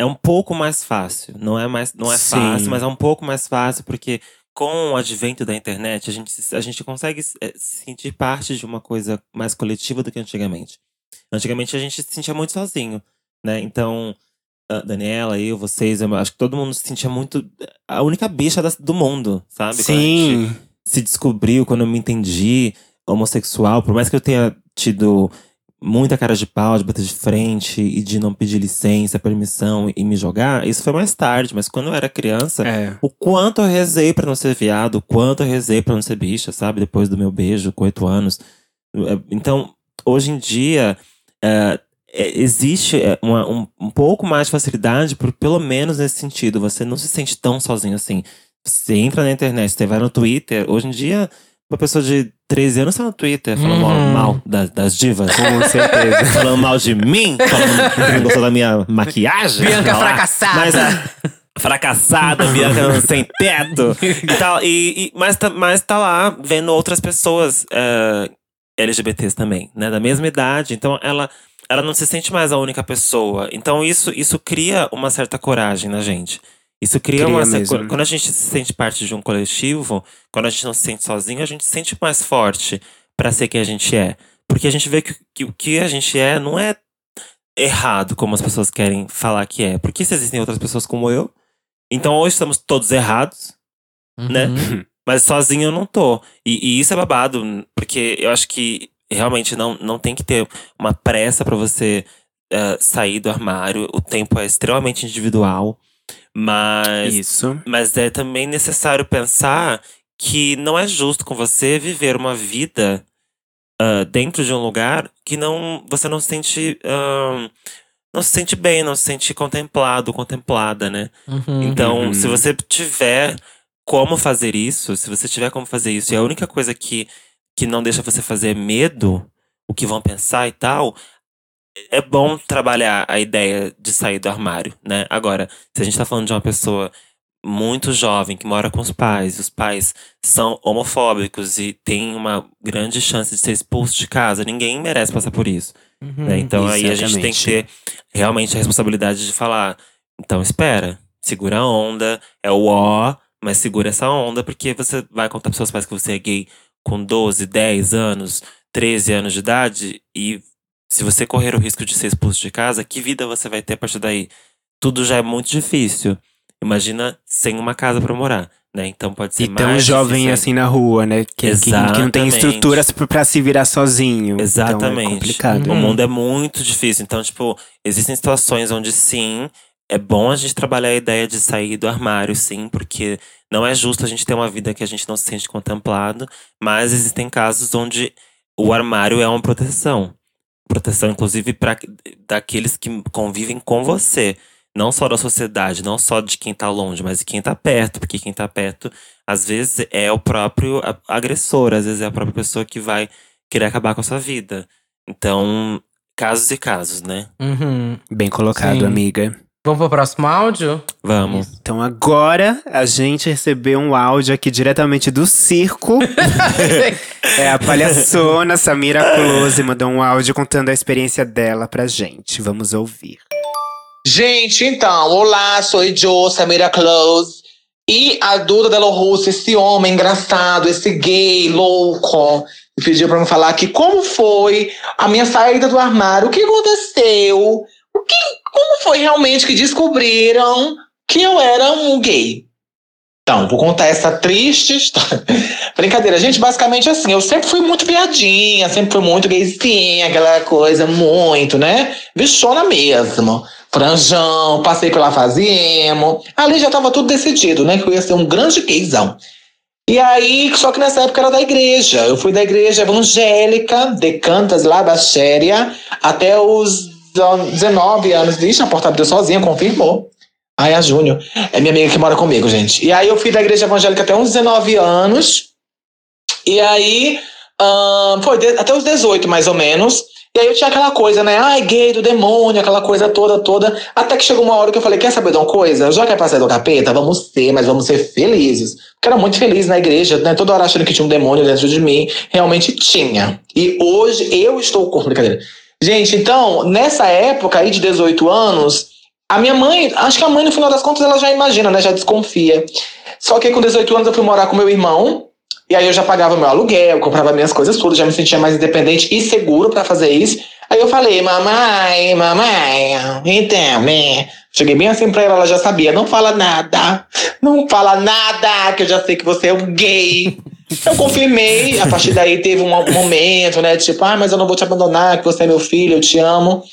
Speaker 1: é um pouco mais fácil. Não é, mais, não é
Speaker 2: Sim.
Speaker 1: fácil, mas é um pouco mais fácil, porque com o advento da internet, a gente, a gente consegue é, se sentir parte de uma coisa mais coletiva do que antigamente. Antigamente a gente se sentia muito sozinho, né? Então, Daniela, eu, vocês, eu acho que todo mundo se sentia muito a única bicha do mundo, sabe?
Speaker 2: Sim.
Speaker 1: Se descobriu, quando eu me entendi homossexual, por mais que eu tenha tido muita cara de pau de bater de frente e de não pedir licença, permissão e me jogar, isso foi mais tarde, mas quando eu era criança,
Speaker 2: É.
Speaker 1: o quanto eu rezei pra não ser viado, o quanto eu rezei pra não ser bicha, sabe? Depois do meu beijo com oito anos. É, Então, hoje em dia, é, é, existe é, uma- um, um pouco mais de facilidade, por, pelo menos nesse sentido. Você não se sente tão sozinho assim. Você entra na internet, você vai no Twitter. Hoje em dia, uma pessoa de 13 anos tá no Twitter falando mal,
Speaker 3: Uhum.
Speaker 1: mal das, das divas.
Speaker 2: Com certeza.
Speaker 1: falando mal de mim, falando que não gostou da minha maquiagem.
Speaker 3: Bianca fracassada.
Speaker 1: Mas, fracassada, Bianca sem teto. E tal, e, e- mas, tá, mas tá lá vendo outras pessoas eh, LGBTs também, né? Da mesma idade. Então ela, ela não se sente mais a única pessoa. Então isso, isso cria uma certa coragem na gente. Isso cria,
Speaker 2: Cria
Speaker 1: uma.
Speaker 2: mesmo.
Speaker 1: Quando a gente se sente parte de um coletivo, quando a gente não se sente sozinho, a gente se sente mais forte pra ser quem a gente é. Porque a gente vê que, que o que a gente é não é errado como as pessoas querem falar que é. Porque se existem outras pessoas como eu, então hoje estamos todos errados, né?
Speaker 3: Uhum.
Speaker 1: Mas sozinho eu não tô. E, e isso é babado, porque eu acho que realmente não, não tem que ter uma pressa pra você eh, sair do armário. O tempo é extremamente individual. Mas
Speaker 2: Isso.
Speaker 1: mas é também necessário pensar que não é justo com você viver uma vida ah, dentro de um lugar que não você não se sente ah, não se sente bem, não se sente contemplado, contemplada, né?
Speaker 3: Uhum.
Speaker 1: Então,
Speaker 2: Uhum.
Speaker 1: se você tiver como fazer isso, se você tiver como fazer isso, e a única coisa que, que não deixa você fazer é medo, o que vão pensar e tal, é bom trabalhar a ideia de sair do armário, né? Agora, se a gente tá falando de uma pessoa muito jovem que mora com os pais, e os pais são homofóbicos e tem uma grande chance de ser expulso de casa, ninguém merece passar por isso.
Speaker 3: Uhum.
Speaker 1: né? Então aí a gente tem que ter realmente a responsabilidade de falar, então espera, segura a onda, é o ó, mas segura essa onda, porque você vai contar pros seus pais que você é gay com 12, 10 anos, 13 anos de idade, e se você correr o risco de ser expulso de casa, que vida você vai ter a partir daí? Tudo já é muito difícil. Imagina sem uma casa pra morar. né? Então pode ser
Speaker 2: E tão
Speaker 1: mais
Speaker 2: jovem
Speaker 1: difícil
Speaker 2: assim na rua, né? Que, que, que não tem estruturas pra- pra se virar sozinho.
Speaker 1: Exatamente.
Speaker 2: Então é complicado.
Speaker 1: O mundo é muito difícil. Então, tipo, existem situações onde sim, é bom a gente trabalhar a ideia de sair do armário, sim, porque não é justo a gente ter uma vida que a gente não se sente contemplado. Mas existem casos onde o armário é uma proteção. Proteção, inclusive, para daqueles que convivem com você. Não só da sociedade, não só de quem tá longe, mas de quem tá perto. Porque quem tá perto, às vezes, é o próprio agressor, às vezes é a própria pessoa que vai querer acabar com a sua vida. Então, casos e casos, né?
Speaker 3: Uhum.
Speaker 2: Bem colocado,
Speaker 3: Sim.
Speaker 2: amiga.
Speaker 3: Vamos pro próximo áudio?
Speaker 1: Vamos.
Speaker 2: Então agora a gente recebeu um áudio aqui diretamente do circo. é a palhaçona Samira Close mandou um áudio contando a experiência dela pra gente. Vamos ouvir.
Speaker 5: Gente, então, olá, sou eu, Samira Close. E a Duda Delo Russo, esse homem engraçado, esse gay louco, me pediu pra me falar aqui como foi a minha saída do armário, o que aconteceu, o que, como foi realmente que descobriram que eu era um gay. Então, vou contar essa triste história. Brincadeira, gente, basicamente assim, eu sempre fui muito viadinha, sempre fui muito gayzinha, aquela coisa muito, né? Bichona mesmo franjão, passei pela fase emo. Ali já tava tudo decidido, né? Que eu ia ser um grande gaysão. E aí, só que nessa época era da igreja. Eu fui da igreja evangélica, de Cantas Labachéria, até os 19 anos. Ixi, a porta abriu sozinha, confirmou. Ai, a Júnior. É minha amiga que mora comigo, gente. E aí eu fui da igreja evangélica até uns 19 anos. E aí, ahn, foi de- até os 18, mais ou menos. E aí eu tinha aquela coisa, né? Ai, gay do demônio, aquela coisa toda, toda. Até que chegou uma hora que eu falei: quer saber de uma coisa? Já que é pra sair do capeta, vamos ser, mas vamos ser felizes. Porque era muito feliz na igreja, né? Toda hora achando que tinha um demônio dentro de mim. Realmente tinha. E hoje eu estou com. Brincadeira. Gente, então, nessa época aí de 18 anos, a minha mãe, acho que a mãe, no final das contas, ela já imagina, né? Já desconfia. Só que com 18 anos eu fui morar com meu irmão. E aí eu já pagava meu aluguel, comprava minhas coisas tudo, já me sentia mais independente e seguro pra fazer isso. Aí eu falei, mamãe, mamãe, então, né? Cheguei bem assim pra ela, ela já sabia, não fala nada, não fala nada, que eu já sei que você é um gay. Eu confirmei, a partir daí teve um momento, né? Tipo, ah, mas eu não vou te abandonar, que você é meu filho, eu te amo.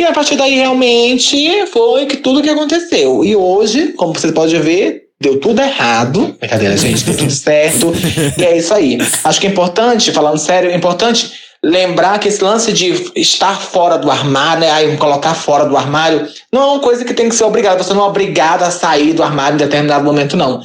Speaker 5: E a partir daí, realmente, foi que tudo que aconteceu. E hoje, como você pode ver, deu tudo errado. Brincadeira, gente, deu tudo certo. E é isso aí. Acho que é importante, falando sério, é importante lembrar que esse lance de estar fora do armário, né? Aí colocar fora do armário, não é uma coisa que tem que ser obrigada. Você não é obrigada a sair do armário em determinado momento, não.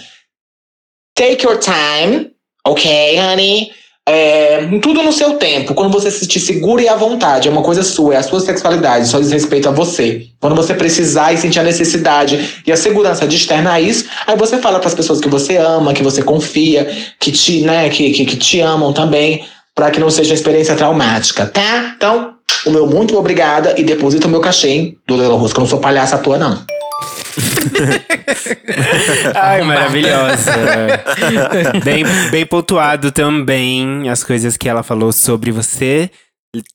Speaker 5: Take your time, ok, honey? É, tudo no seu tempo. Quando você se sentir seguro e à vontade, é uma coisa sua, é a sua sexualidade, só diz respeito a você. Quando você precisar e sentir a necessidade e a segurança de externar isso, aí você fala para as pessoas que você ama, que você confia, que te, né, que, que, que te amam também, para que não seja uma experiência traumática, tá? Então, o meu muito obrigada e deposita o meu cachê, hein, do Lelo que eu não sou palhaça à toa, não.
Speaker 2: Ai, maravilhosa. bem, bem pontuado também as coisas que ela falou sobre você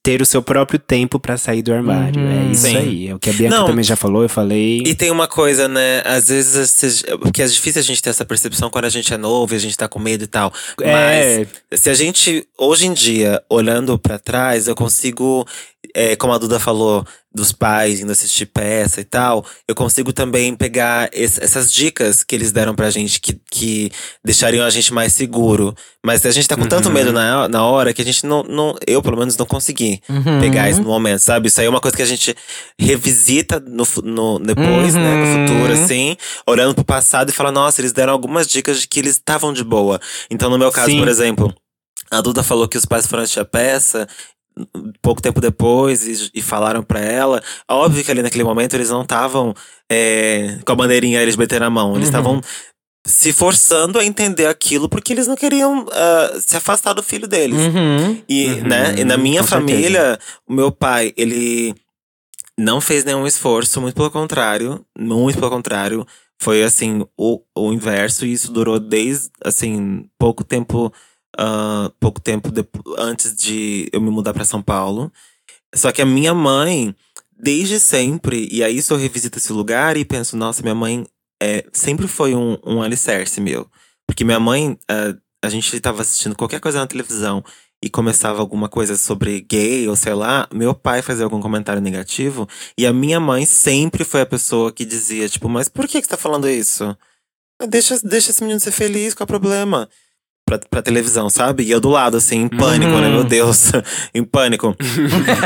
Speaker 2: ter o seu próprio tempo pra sair do armário.
Speaker 3: Uhum.
Speaker 2: é isso
Speaker 1: Sim.
Speaker 2: aí. É o que a Bianca
Speaker 1: Não.
Speaker 2: também já falou, eu falei.
Speaker 1: E tem uma coisa, né? Às vezes, porque é difícil a gente ter essa percepção quando a gente é novo e a gente tá com medo e tal.
Speaker 2: É.
Speaker 1: Mas se a gente, hoje em dia, olhando pra trás, eu consigo, é, como a Duda falou, dos pais indo assistir peça e tal, eu consigo também pegar esse- essas dicas que eles deram pra gente que, que deixariam a gente mais seguro. Mas a gente tá com tanto
Speaker 2: Uhum.
Speaker 1: medo na, na hora que a gente não, não. Eu, pelo menos, não consegui
Speaker 3: Uhum.
Speaker 1: pegar isso no momento, sabe? Isso aí é uma coisa que a gente revisita no, no depois, né? No
Speaker 3: Uhum.
Speaker 1: futuro, assim, olhando pro passado e fala, nossa, eles deram algumas dicas de que eles estavam de boa. Então, no meu caso,
Speaker 2: Sim.
Speaker 1: por exemplo, a Duda falou que os pais foram assistir a peça. Pouco tempo depois, e, e falaram pra ela. Óbvio que ali naquele momento eles não estavam é, com a bandeirinha LGBT na mão. Eles
Speaker 3: Uhum.
Speaker 1: estavam se forçando a entender aquilo porque eles não queriam ah, se afastar do filho deles.
Speaker 3: Uhum.
Speaker 1: E,
Speaker 2: Uhum,
Speaker 1: né, e na minha
Speaker 2: com certeza.
Speaker 1: família, o meu pai, ele não fez nenhum esforço, muito pelo contrário. Muito pelo contrário. Foi, assim, o, o inverso. E isso durou desde, assim, pouco tempo… ah, pouco tempo depo- antes de eu me mudar pra São Paulo. Só que a minha mãe, desde sempre… E aí, eu revisito esse lugar e penso… Nossa, minha mãe é, sempre foi um, um alicerce meu. Porque minha mãe, eh, a gente tava assistindo qualquer coisa na televisão e começava alguma coisa sobre gay ou sei lá, meu pai fazia algum comentário negativo e a minha mãe sempre foi a pessoa que dizia, tipo, mas por que, que você tá falando isso? Deixa, deixa esse menino ser feliz, qual é o problema? Pra, pra televisão, sabe? E eu do lado, assim, em pânico, né? Meu Deus, em pânico.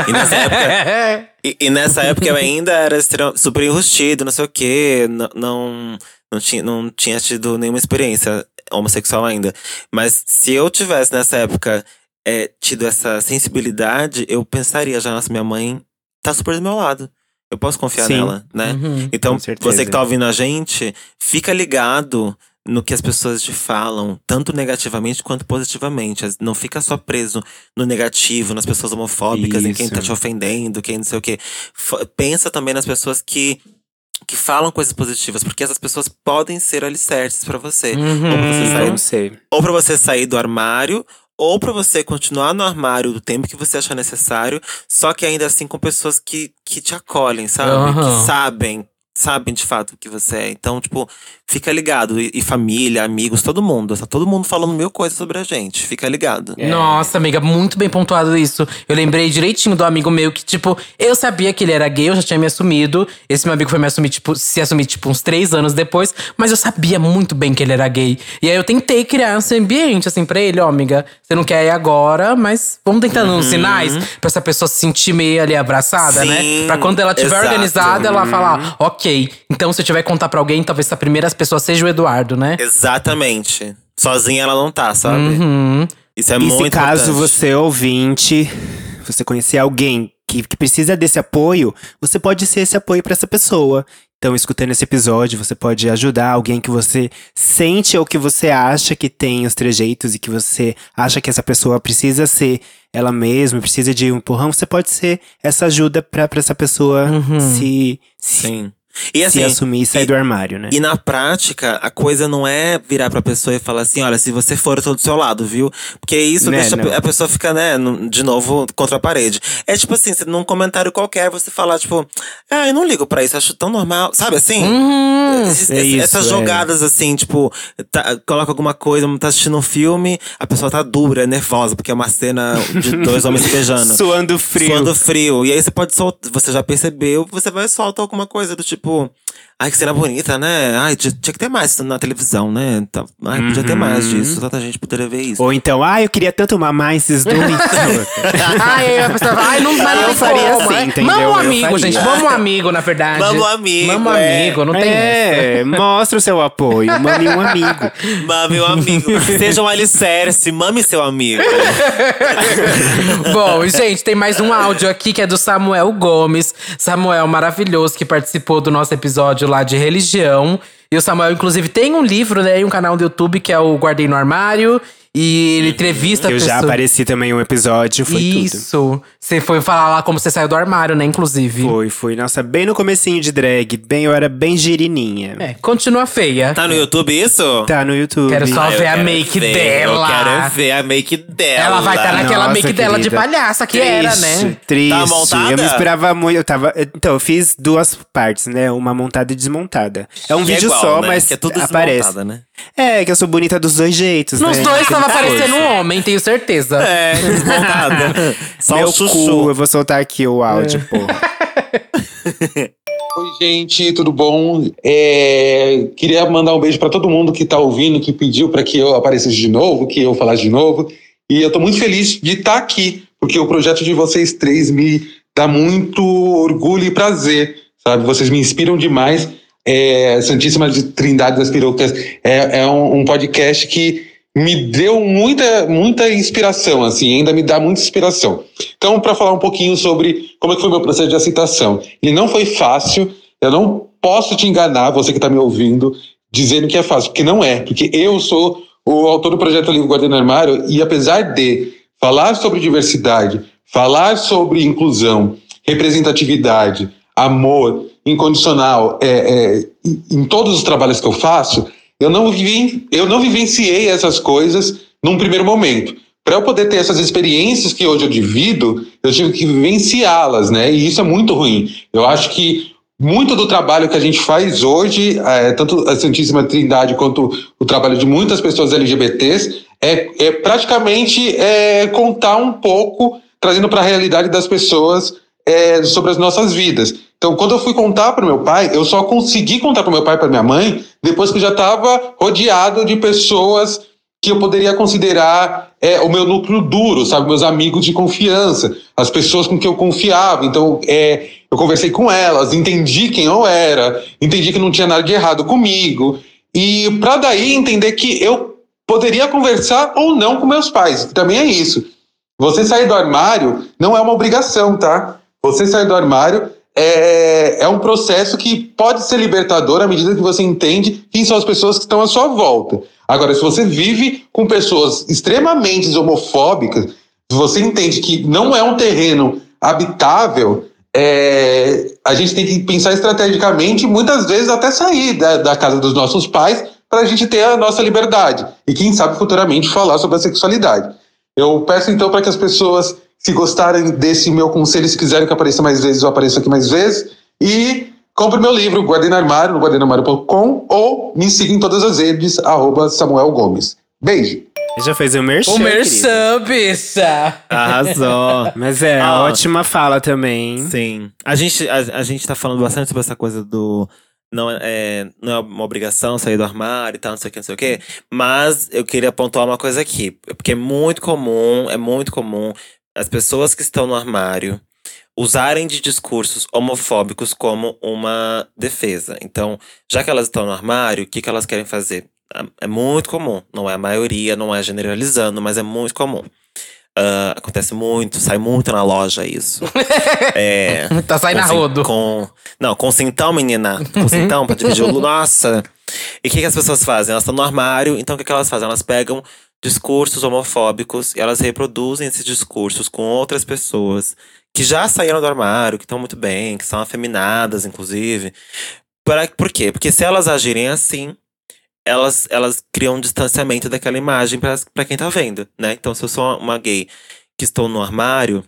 Speaker 1: e nessa época. E, e nessa época eu ainda era super enrustido, não sei o quê. Não, não, não, tinha, não tinha tido nenhuma experiência homossexual ainda. Mas se eu tivesse nessa época é, tido essa sensibilidade, eu pensaria já, nossa, minha mãe tá super do meu lado. Eu posso confiar
Speaker 2: Sim.
Speaker 1: nela, né?
Speaker 3: Uhum.
Speaker 1: Então, você que tá ouvindo a gente, fica ligado no que as pessoas te falam, tanto negativamente quanto positivamente. Não fica só preso no negativo, nas pessoas homofóbicas, em quem
Speaker 2: Isso.
Speaker 1: tá te ofendendo, quem não sei o quê. F- Pensa também nas pessoas que, que falam coisas positivas, porque essas pessoas podem ser alicerces pra você.
Speaker 3: Uhum.
Speaker 1: Ou pra você sair
Speaker 2: Vão ser.
Speaker 1: ou pra você sair do armário, ou pra você continuar no armário do tempo que você achar necessário, só que ainda assim com pessoas que, que te acolhem, sabe?
Speaker 3: Aham.
Speaker 1: Que sabem, sabem de fato o que você é. Então, tipo, fica ligado. E, e família, amigos, todo mundo. Tá todo mundo falando mil coisas sobre a gente. Fica ligado.
Speaker 2: É.
Speaker 3: Nossa, amiga, muito bem pontuado isso. Eu lembrei direitinho do amigo meu que, tipo, eu sabia que ele era gay, eu já tinha me assumido. Esse meu amigo foi me assumir, tipo, se assumir, tipo, uns três anos depois, mas eu sabia muito bem que ele era gay. E aí eu tentei criar esse ambiente, assim, pra ele, ó, amiga, você não quer ir agora, mas vamos tentando uns sinais pra essa pessoa se sentir meio ali abraçada, né?
Speaker 1: Sim,
Speaker 3: Pra quando ela estiver organizada, ela falar, ok, então se eu tiver que contar pra alguém, talvez essa primeira pessoa seja o Eduardo, né?
Speaker 1: Exatamente. Sozinha ela não tá, sabe?
Speaker 3: Uhum.
Speaker 1: Isso é
Speaker 2: e
Speaker 1: muito
Speaker 2: se caso
Speaker 1: importante.
Speaker 2: você ouvinte, você conhecer alguém que, que precisa desse apoio, você pode ser esse apoio pra essa pessoa. Então, escutando esse episódio, você pode ajudar alguém que você sente ou que você acha que tem os trejeitos e que você acha que essa pessoa precisa ser ela mesma, precisa de um empurrão. Você pode ser essa ajuda pra, pra essa pessoa se, se,
Speaker 1: E
Speaker 2: se
Speaker 1: assim,
Speaker 2: assumir e sair
Speaker 1: e-
Speaker 2: do armário, né?
Speaker 1: E na prática, a coisa não é virar pra pessoa e falar assim: olha, se você for, eu tô do seu lado, viu? Porque isso
Speaker 2: Né,
Speaker 1: deixa
Speaker 2: não.
Speaker 1: a pessoa fica, né, de novo contra a parede. É tipo assim, num comentário qualquer, você falar, tipo, ah, eu não ligo pra isso, acho tão normal. Sabe assim? Esses-
Speaker 2: É isso,
Speaker 1: essas
Speaker 2: é.
Speaker 1: jogadas assim, tipo, tá- coloca alguma coisa, tá assistindo um filme, a pessoa tá dura, é nervosa, porque é uma cena de dois homens se beijando.
Speaker 2: Suando frio.
Speaker 1: Suando frio. E aí você pode soltar, você já percebeu, você vai soltar alguma coisa do tipo. Ai, que cena bonita, né? Ai, tinha, tinha que ter mais na televisão, né? Tá- Ai, podia ter mais disso, tanta gente poderia ver isso.
Speaker 2: Ou então, ah, eu queria tanto mamar esses dois.
Speaker 3: Ai, a pessoa fala, ai, não,
Speaker 2: Eu
Speaker 3: não
Speaker 2: faria
Speaker 3: como,
Speaker 2: assim,
Speaker 3: é.
Speaker 2: entendeu?
Speaker 3: Mama um
Speaker 2: Eu
Speaker 3: amigo,
Speaker 2: faria.
Speaker 3: gente. Mama um amigo, na verdade.
Speaker 1: Mama um amigo,
Speaker 3: Mama um
Speaker 1: é.
Speaker 3: amigo, não tem essa.
Speaker 2: é, mostra o seu apoio, mame um amigo.
Speaker 1: Mame o amigo. Seja um alicerce, mame seu amigo.
Speaker 3: Bom, gente, tem mais um áudio aqui que é do Samuel Gomes. Samuel maravilhoso que participou do nosso episódio lá de religião. E o Samuel, inclusive, tem um livro, né? E um canal do YouTube que é o Guardei no Armário. E ele entrevista
Speaker 2: Eu já apareci também em um episódio, foi tudo.
Speaker 3: Isso. Você foi falar lá como você saiu do armário, né? Inclusive.
Speaker 2: Foi, foi. Nossa, bem no comecinho de drag. Bem, eu era bem girininha.
Speaker 3: É, continua feia.
Speaker 1: Tá no YouTube isso?
Speaker 2: Tá no YouTube.
Speaker 3: Quero só
Speaker 1: Ah, eu
Speaker 3: ver a
Speaker 1: quero
Speaker 3: make
Speaker 1: ver,
Speaker 3: dela.
Speaker 1: Eu quero ver a make dela.
Speaker 3: Ela vai estar naquela
Speaker 2: Nossa,
Speaker 3: make dela de
Speaker 2: querida.
Speaker 3: palhaça que
Speaker 2: Triste,
Speaker 3: era, né?
Speaker 2: Triste.
Speaker 1: Tá montada?
Speaker 2: Eu me inspirava muito. Eu tava. Então, eu fiz duas partes, né? Uma montada e desmontada. É um
Speaker 1: Que é
Speaker 2: vídeo
Speaker 1: igual,
Speaker 2: só,
Speaker 1: né?
Speaker 2: mas
Speaker 1: Que é tudo
Speaker 2: aparece.
Speaker 1: desmontada, né?
Speaker 2: É, que eu sou bonita dos dois jeitos.
Speaker 3: Nos
Speaker 2: né?
Speaker 3: dois tava parecendo um homem, tenho certeza.
Speaker 1: É, desmontada. Só
Speaker 2: Meu
Speaker 1: o chuchu.
Speaker 2: cu, eu vou soltar aqui o áudio,
Speaker 3: É.
Speaker 2: porra.
Speaker 6: Oi, gente, tudo bom? É, queria mandar um beijo para todo mundo que está ouvindo, que pediu para que eu aparecesse de novo, que eu falasse de novo. E eu estou muito feliz de estar aqui, porque o projeto de vocês três me dá muito orgulho e prazer, sabe? Vocês me inspiram demais. É, Santíssima de Trindade das Perucas é, é um, um podcast que me deu muita, muita inspiração, assim, ainda me dá muita inspiração. Então, para falar um pouquinho sobre como é que foi meu processo de aceitação. Ele não foi fácil, eu não posso te enganar, você que está me ouvindo, dizendo que é fácil, porque não é, porque eu sou o autor do projeto Livro Guarda no Armário e apesar de falar sobre diversidade, falar sobre inclusão, representatividade, amor incondicional é, é, em todos os trabalhos que eu faço, eu não, vivi, eu não vivenciei essas coisas num primeiro momento. Para eu poder ter essas experiências que hoje eu divido, eu tive que vivenciá-las, né? E isso é muito ruim. Eu acho que muito do trabalho que a gente faz hoje, é, tanto a Santíssima Trindade quanto o trabalho de muitas pessoas LGBTs, é, é praticamente é, contar um pouco, trazendo para a realidade das pessoas é, sobre as nossas vidas. Então, quando eu fui contar para meu pai, eu só consegui contar para meu pai e para minha mãe depois que eu já estava rodeado de pessoas que eu poderia considerar é, o meu núcleo duro, sabe? Meus amigos de confiança, as pessoas com quem eu confiava. Então, é, eu conversei com elas, entendi quem eu era, entendi que não tinha nada de errado comigo. E para daí entender que eu poderia conversar ou não com meus pais, que também é isso. Você sair do armário não é uma obrigação, tá? Você sair do armário é, é um processo que pode ser libertador à medida que você entende quem são as pessoas que estão à sua volta. Agora, se você vive com pessoas extremamente homofóbicas, você entende que não é um terreno habitável, é, a gente tem que pensar estrategicamente, muitas vezes até sair da, da casa dos nossos pais para a gente ter a nossa liberdade e quem sabe futuramente falar sobre a sexualidade. Eu peço então para que as pessoas se gostarem desse meu conselho, se quiserem que apareça mais vezes, eu apareço aqui mais vezes. E compre meu livro, Guardei no Armário, no guardenarmário.com ou me siga em todas as redes, arroba Samuel Gomes. Beijo!
Speaker 2: Já fez o merchan,
Speaker 3: O. Merchan, bicha!
Speaker 1: Arrasou.
Speaker 2: Mas é,
Speaker 1: Ah.
Speaker 2: ótima fala também.
Speaker 1: Sim. A gente, a, a gente tá falando bastante sobre essa coisa do. Não é, não é uma obrigação sair do armário e tal, não sei o que, não sei o que. Mas eu queria pontuar uma coisa aqui. Porque é muito comum, é muito comum as pessoas que estão no armário usarem de discursos homofóbicos como uma defesa. Então, já que elas estão no armário, o que, que elas querem fazer? É muito comum. Não é a maioria, não é generalizando, mas é muito comum. Ah, acontece muito, sai muito na loja isso. é,
Speaker 3: Tá saindo a
Speaker 1: com cin-
Speaker 3: rodo.
Speaker 1: Com, não, com cintão, menina. Com cintão pra dividir o Nossa! E o que, que as pessoas fazem? Elas estão no armário, então o que, que elas fazem? Elas pegam discursos homofóbicos elas reproduzem esses discursos com outras pessoas que já saíram do armário, que estão muito bem, que são afeminadas, inclusive. Pra, por quê? Porque se elas agirem assim, elas, elas criam um distanciamento daquela imagem pra quem tá vendo, né? Então, se eu sou uma gay que estou no armário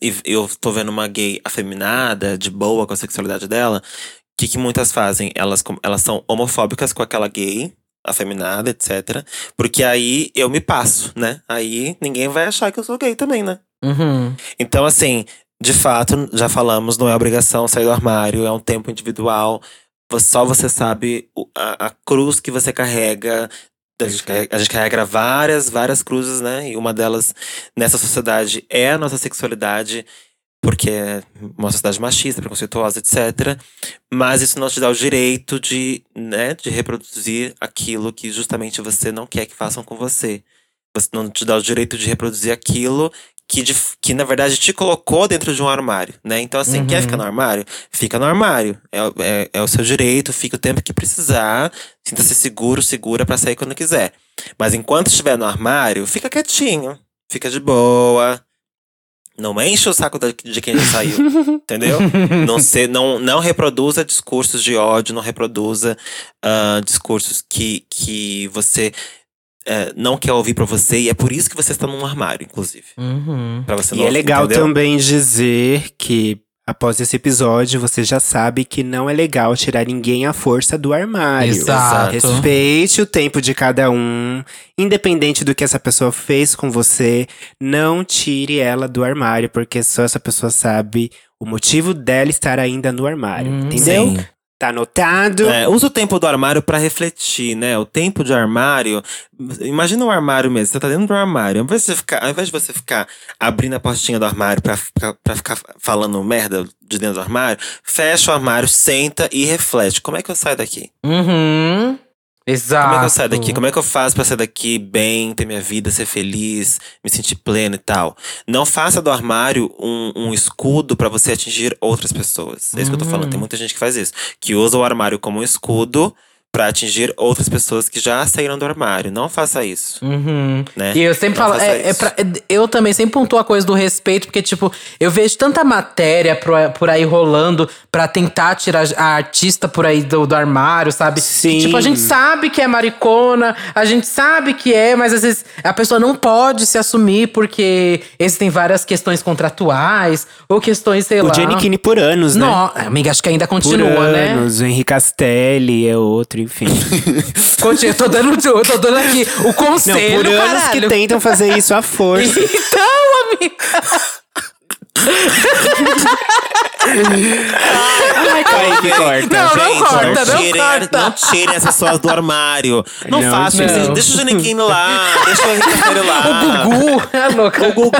Speaker 1: e eu tô vendo uma gay afeminada, de boa com a sexualidade dela, o que, que muitas fazem? Elas, elas são homofóbicas com aquela gay, afeminada, etc. Porque aí eu me passo, né? Aí ninguém vai achar que eu sou gay também, né?
Speaker 3: Uhum.
Speaker 1: Então, assim, de fato, já falamos, não é obrigação sair do armário, é um tempo individual. Só você sabe a, a cruz que você carrega. A gente carrega, a gente carrega várias, várias cruzes, né? E uma delas nessa sociedade é a nossa sexualidade, porque é uma sociedade machista, preconceituosa, etc. Mas isso não te dá o direito de, né, de reproduzir aquilo que justamente você não quer que façam com você. Você não te dá o direito de reproduzir aquilo que, de- que na verdade te colocou dentro de um armário, né? Então, assim, quer ficar no armário? Fica no armário. É, é, é o seu direito, fica o tempo que precisar. Sinta-se seguro, segura pra sair quando quiser. Mas enquanto estiver no armário, fica quietinho. Fica de boa. Não enche o saco de quem já saiu, entendeu? Não, se, não, não reproduza discursos de ódio, não reproduza ah, discursos que, que você eh, não quer ouvir pra você. E é por isso que você está num armário, inclusive.
Speaker 3: Uhum.
Speaker 1: Pra você
Speaker 2: E
Speaker 1: não
Speaker 2: é legal
Speaker 1: entendeu?
Speaker 2: também dizer que após esse episódio você já sabe que não é legal tirar ninguém à força do armário.
Speaker 3: Exato.
Speaker 2: Respeite o tempo de cada um, independente do que essa pessoa fez com você, não tire ela do armário, porque só essa pessoa sabe o motivo dela estar ainda no armário,
Speaker 3: Hum,
Speaker 2: entendeu?
Speaker 1: Sim.
Speaker 2: Tá anotado?
Speaker 1: É, usa o tempo do armário pra refletir, né? O tempo de armário. Imagina um armário mesmo. Você tá dentro do armário. Ao invés de você ficar, ao invés de você ficar abrindo a portinha do armário pra, pra, pra ficar falando merda de dentro do armário, fecha o armário, senta e reflete. Como é que eu saio daqui?
Speaker 3: Uhum. Exato.
Speaker 1: Como é que eu saio daqui? Como é que eu faço pra sair daqui bem, ter minha vida, ser feliz, me sentir pleno e tal? Não faça do armário um, um escudo pra você atingir outras pessoas. É isso que eu tô falando. Tem muita gente que faz isso. Que usa o armário como um escudo pra atingir outras pessoas que já saíram do armário. Não faça isso,
Speaker 3: Uhum.
Speaker 1: né?
Speaker 3: E eu sempre
Speaker 1: Não
Speaker 3: falo, é, é pra- é- eu também sempre pontuo a coisa do respeito, porque, tipo, eu vejo tanta matéria por, por aí rolando pra tentar tirar a artista por aí do, do armário, sabe?
Speaker 2: Sim.
Speaker 3: Tipo, a gente sabe que é maricona, a gente sabe que é, mas às vezes a pessoa não pode se assumir porque existem várias questões contratuais ou questões, sei
Speaker 2: O
Speaker 3: lá.
Speaker 2: Giannichini por anos, né?
Speaker 3: Não, amiga, acho que ainda
Speaker 2: Por
Speaker 3: continua, né?
Speaker 2: anos. O Henrique Castelli é outro, enfim.
Speaker 3: Continua, eu tô dando, eu tô dando aqui o
Speaker 2: Não,
Speaker 3: conselho,
Speaker 2: por anos
Speaker 3: caralho.
Speaker 2: que tentam fazer isso à força.
Speaker 3: Então, amiga.
Speaker 2: Aí que corta.
Speaker 3: Não, não
Speaker 1: Gente,
Speaker 3: corta, não
Speaker 1: tirem,
Speaker 3: corta.
Speaker 1: não tirem essas pessoas do armário. Não,
Speaker 2: Não,
Speaker 1: façam isso. Deixa o Giannichini lá. Deixa o Henrique Castelli lá.
Speaker 3: O Gugu, é louca.
Speaker 1: O Gugu,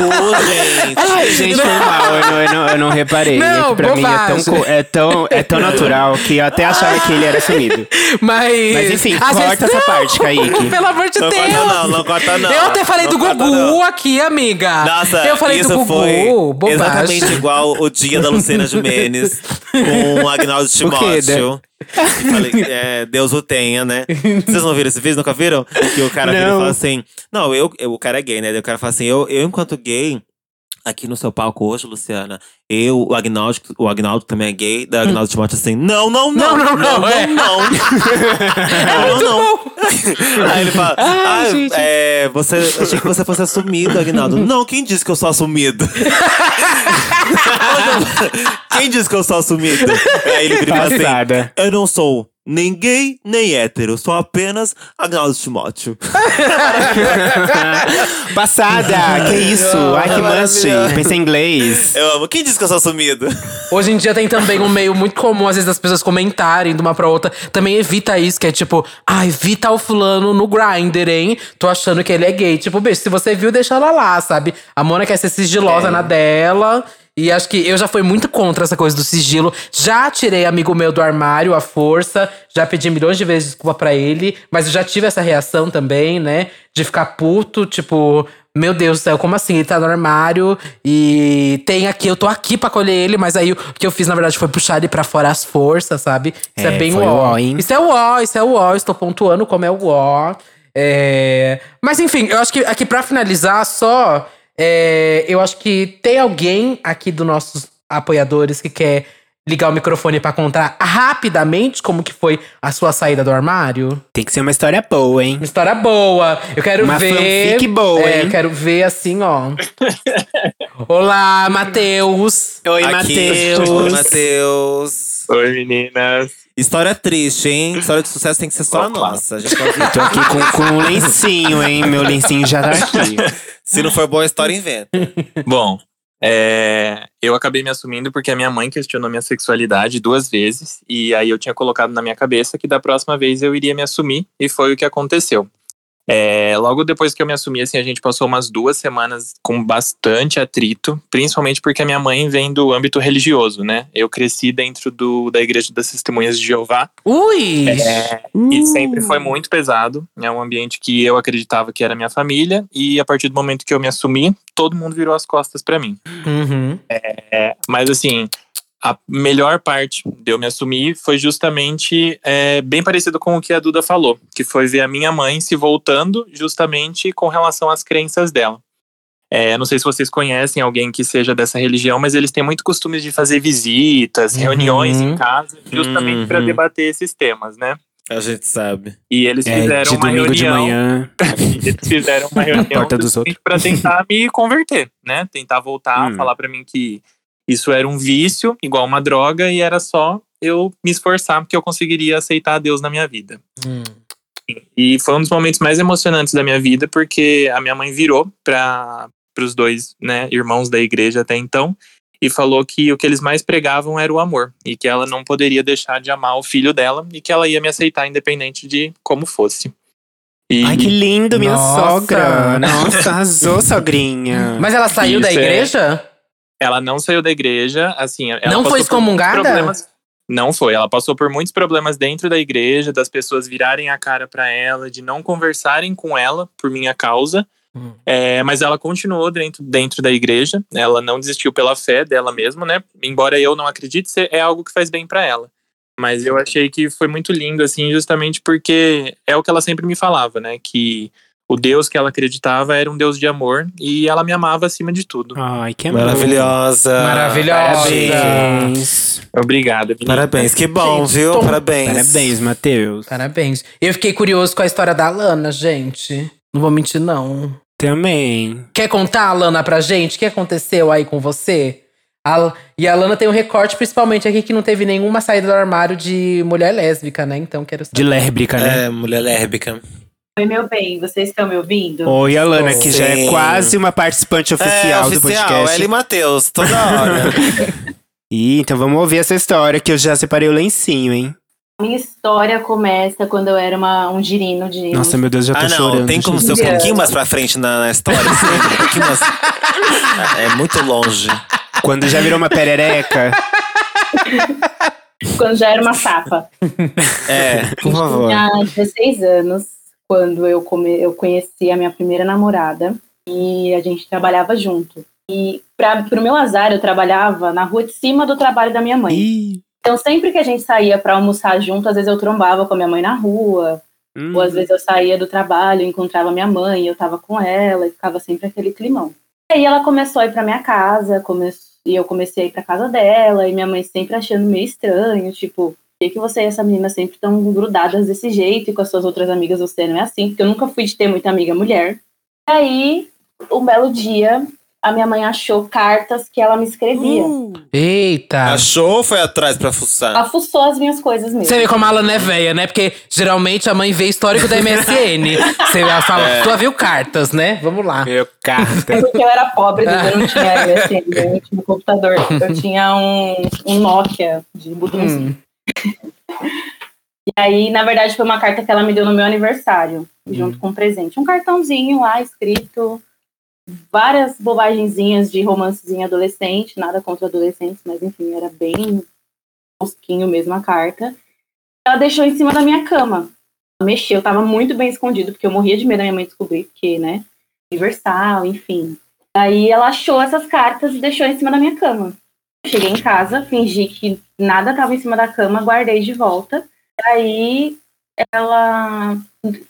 Speaker 1: gente.
Speaker 2: Ai, gente, foi mal. Eu não, eu não, eu não reparei.
Speaker 3: Não,
Speaker 2: é que pra mim é tão,
Speaker 3: bobagem.
Speaker 2: co- é, tão, é tão natural que eu até achava que ele era sumido.
Speaker 3: Mas.
Speaker 2: Mas enfim, corta essa parte, Kaique.
Speaker 3: Pelo amor de
Speaker 1: Não
Speaker 3: Deus.
Speaker 1: corta não, não corta não.
Speaker 3: Eu até falei
Speaker 1: Não
Speaker 3: do
Speaker 1: corta
Speaker 3: Gugu
Speaker 1: não.
Speaker 3: aqui, amiga.
Speaker 1: Nossa,
Speaker 3: eu falei
Speaker 1: isso
Speaker 3: do Gugu.
Speaker 1: foi
Speaker 3: bobagem.
Speaker 1: exatamente igual o dia da Luciana Gimenez com o Agnaldo Timóteo. E falei, é, Deus o tenha, né? Vocês não viram esse vídeo? Nunca viram? Que o cara vira e
Speaker 2: Não.
Speaker 1: fala assim… Não, eu, eu- o cara é gay, né? Daí o cara fala assim, eu, eu enquanto gay… Aqui no seu palco hoje, Luciana, eu, o Agnaldo, o Agnaldo também é gay, da Agnaldo Timóteo assim, não, não, não,
Speaker 3: Não, não,
Speaker 1: não,
Speaker 3: não, é.
Speaker 1: não, não, não. Aí ele fala, ah, é, você, achei que você fosse assumido, Agnaldo. Não, quem disse que eu sou assumido? quem disse que eu sou assumido? Aí ele fala assim, eu não sou nem gay, nem hétero, sou apenas Agnaldo Timóteo.
Speaker 2: Passada, que isso? Ai, que must. Pensei em inglês.
Speaker 1: Eu amo. Quem disse que eu sou assumido?
Speaker 3: Hoje em dia tem também um meio muito comum, às vezes, das pessoas comentarem de uma pra outra. Também evita isso, que é tipo, ah, evita o fulano no grinder, hein? Tô achando que ele é gay. Tipo, beijo, se você viu, deixa ela lá, sabe? A Mona quer ser sigilosa na dela. E acho que eu já fui muito contra essa coisa do sigilo. Já tirei amigo meu do armário à força. Já pedi milhões de vezes desculpa pra ele. Mas eu já tive essa reação também, né? De ficar puto, tipo… Meu Deus do céu, como assim? Ele tá no armário e tem aqui, eu tô aqui pra colher ele, mas aí o que eu fiz, na verdade, foi puxar ele pra fora as forças, sabe? Isso é,
Speaker 2: É,
Speaker 3: bem uó,
Speaker 2: hein?
Speaker 3: Isso é uó, isso é uó, estou pontuando como é o uó. É... Mas enfim, eu acho que aqui pra finalizar só, é, eu acho que tem alguém aqui dos nossos apoiadores que quer ligar o microfone pra contar rapidamente como que foi a sua saída do armário.
Speaker 2: Tem que ser uma história boa, hein?
Speaker 3: Uma história boa. Eu quero
Speaker 2: Uma
Speaker 3: ver.
Speaker 2: fanfic boa,
Speaker 3: é,
Speaker 2: hein?
Speaker 3: Eu quero ver assim, ó. Olá, Matheus.
Speaker 2: Oi,
Speaker 1: Aqui, Oi,
Speaker 2: Matheus.
Speaker 1: Matheus.
Speaker 7: Oi, meninas.
Speaker 1: História triste, hein? História de sucesso tem que ser só a nossa. Não
Speaker 2: Tô aqui com, com um lencinho, hein? Meu lencinho já tá aqui.
Speaker 1: Se não for boa a história, inventa.
Speaker 7: Bom, é, eu acabei me assumindo porque a minha mãe questionou minha sexualidade duas vezes. E aí eu tinha colocado na minha cabeça que da próxima vez eu iria me assumir. E foi o que aconteceu. É, logo depois que eu me assumi, assim, a gente passou umas duas semanas com bastante atrito, principalmente porque a minha mãe vem do âmbito religioso, né? Eu cresci dentro do, da Igreja das Testemunhas de Jeová.
Speaker 3: Ui!
Speaker 7: É, E sempre foi muito pesado. É um ambiente que eu acreditava que era minha família. E a partir do momento que eu me assumi, todo mundo virou as costas pra mim.
Speaker 3: Uhum.
Speaker 7: É, mas assim, a melhor parte de eu me assumir foi justamente é, bem parecido com o que a Duda falou, que foi ver a minha mãe se voltando justamente com relação às crenças dela. É, não sei se vocês conhecem alguém que seja dessa religião, mas eles têm muito costume de fazer visitas,
Speaker 3: Uhum.
Speaker 7: reuniões em casa, justamente para
Speaker 1: Uhum.
Speaker 7: debater esses temas, né?
Speaker 1: A gente sabe.
Speaker 7: E eles
Speaker 2: É,
Speaker 7: fizeram
Speaker 2: de
Speaker 7: uma
Speaker 2: domingo de
Speaker 7: reunião.
Speaker 2: manhã.
Speaker 7: Eles fizeram uma reunião para tentar me converter, né? Tentar voltar,
Speaker 2: Hum.
Speaker 7: falar pra mim que isso era um vício, igual uma droga, e era só eu me esforçar porque eu conseguiria aceitar Deus na minha vida.
Speaker 3: Hum.
Speaker 7: E foi um dos momentos mais emocionantes da minha vida, porque a minha mãe virou para os dois né, irmãos da igreja até então e falou que o que eles mais pregavam era o amor e que ela não poderia deixar de amar o filho dela e que ela ia me aceitar independente de como fosse. E
Speaker 2: Ai, que lindo, minha
Speaker 3: Nossa.
Speaker 2: sogra. Nossa, arrasou, sogrinha.
Speaker 3: Mas ela saiu da
Speaker 7: Isso, é. Ela não saiu da igreja, assim, ela
Speaker 3: Não foi excomungada?
Speaker 7: Não foi, ela passou por muitos problemas dentro da igreja, das pessoas virarem a cara pra ela, de não conversarem com ela por minha causa.
Speaker 3: Hum.
Speaker 7: É, mas ela continuou dentro, dentro da igreja, ela não desistiu pela fé dela mesma, né? Embora eu não acredite, é algo que faz bem pra ela. Mas eu achei que foi muito lindo, assim, justamente porque é o que ela sempre me falava, né? Que o Deus que ela acreditava era um Deus de amor e ela me amava acima de tudo.
Speaker 2: Ai, que amor.
Speaker 1: Maravilhosa.
Speaker 3: Maravilhosa.
Speaker 2: Parabéns.
Speaker 7: Obrigado, menina.
Speaker 1: Parabéns, que bom,
Speaker 3: Gente,
Speaker 1: viu?
Speaker 3: tom-
Speaker 1: Parabéns.
Speaker 2: Parabéns, Matheus.
Speaker 3: Parabéns. Eu fiquei curioso com a história da Lana, gente. Não vou mentir, não.
Speaker 2: Também.
Speaker 3: Quer contar, Lana, pra gente? O que aconteceu aí com você? A- e a Lana tem um recorte, principalmente aqui, que não teve nenhuma saída do armário de mulher lésbica, né? Então quero saber.
Speaker 2: De lérbrica, né?
Speaker 1: É, mulher lérbica.
Speaker 8: Oi, meu bem, vocês estão me ouvindo?
Speaker 2: Oi, Alana, que já é
Speaker 1: Sim.
Speaker 2: quase uma participante oficial,
Speaker 1: é,
Speaker 2: do
Speaker 1: oficial,
Speaker 2: podcast.
Speaker 1: ela e Matheus, toda hora.
Speaker 2: Ih, então vamos ouvir essa história que eu já separei o lencinho, hein?
Speaker 8: Minha história começa quando eu era uma, um girino de.
Speaker 2: Nossa, meu Deus, já tô
Speaker 1: ah, não,
Speaker 2: chorando.
Speaker 1: tem como ser um pouquinho mais pra frente na, na história, assim, um pouquinho mais... É muito longe.
Speaker 2: Quando já virou uma perereca.
Speaker 8: Quando já era uma sapa.
Speaker 1: É,
Speaker 2: Por favor.
Speaker 8: Tinha 16 anos quando eu, come, eu conheci a minha primeira namorada e a gente trabalhava junto. E pra, pro meu azar, eu trabalhava na rua de cima do trabalho da minha mãe.
Speaker 2: Ih.
Speaker 8: Então, sempre que a gente saía pra almoçar junto, às vezes eu trombava com a minha mãe na rua,
Speaker 2: Hum.
Speaker 8: ou às vezes eu saía do trabalho, encontrava minha mãe, eu tava com ela, e ficava sempre aquele climão. Aí ela começou a ir pra minha casa, come- e eu comecei a ir pra casa dela, e minha mãe sempre achando meio estranho, tipo, que, que você e essa menina sempre estão grudadas desse jeito, e com as suas outras amigas você não é assim, porque eu nunca fui de ter muita amiga mulher. Aí, um belo dia, a minha mãe achou cartas que ela me escrevia.
Speaker 3: Eita.
Speaker 1: Achou ou foi atrás pra fuçar?
Speaker 8: Ela fuçou as minhas coisas mesmo.
Speaker 3: Você vê como a Lana é velha, né? Porque geralmente a mãe vê histórico da MSN. Você fala,
Speaker 1: É.
Speaker 3: tu viu cartas, né? Vamos lá.
Speaker 2: Meu carta.
Speaker 8: É porque eu era pobre, eu não tinha MSN, eu não tinha computador. Eu tinha um, um Nokia de botãozinho.
Speaker 3: Hum.
Speaker 8: E aí, na verdade, foi uma carta que ela me deu no meu aniversário, junto com um presente. Um cartãozinho lá escrito várias bobagenzinhas de romancezinho adolescente, nada contra adolescentes, mas enfim, era bem tosquinho mesmo a carta. Ela deixou em cima da minha cama. Ela mexeu, tava muito bem escondido, porque eu morria de medo da minha mãe descobrir, porque, né, universal, enfim. Aí ela achou essas cartas e deixou em cima da minha cama. Cheguei em casa, fingi que nada estava em cima da cama, guardei de volta. Aí ela,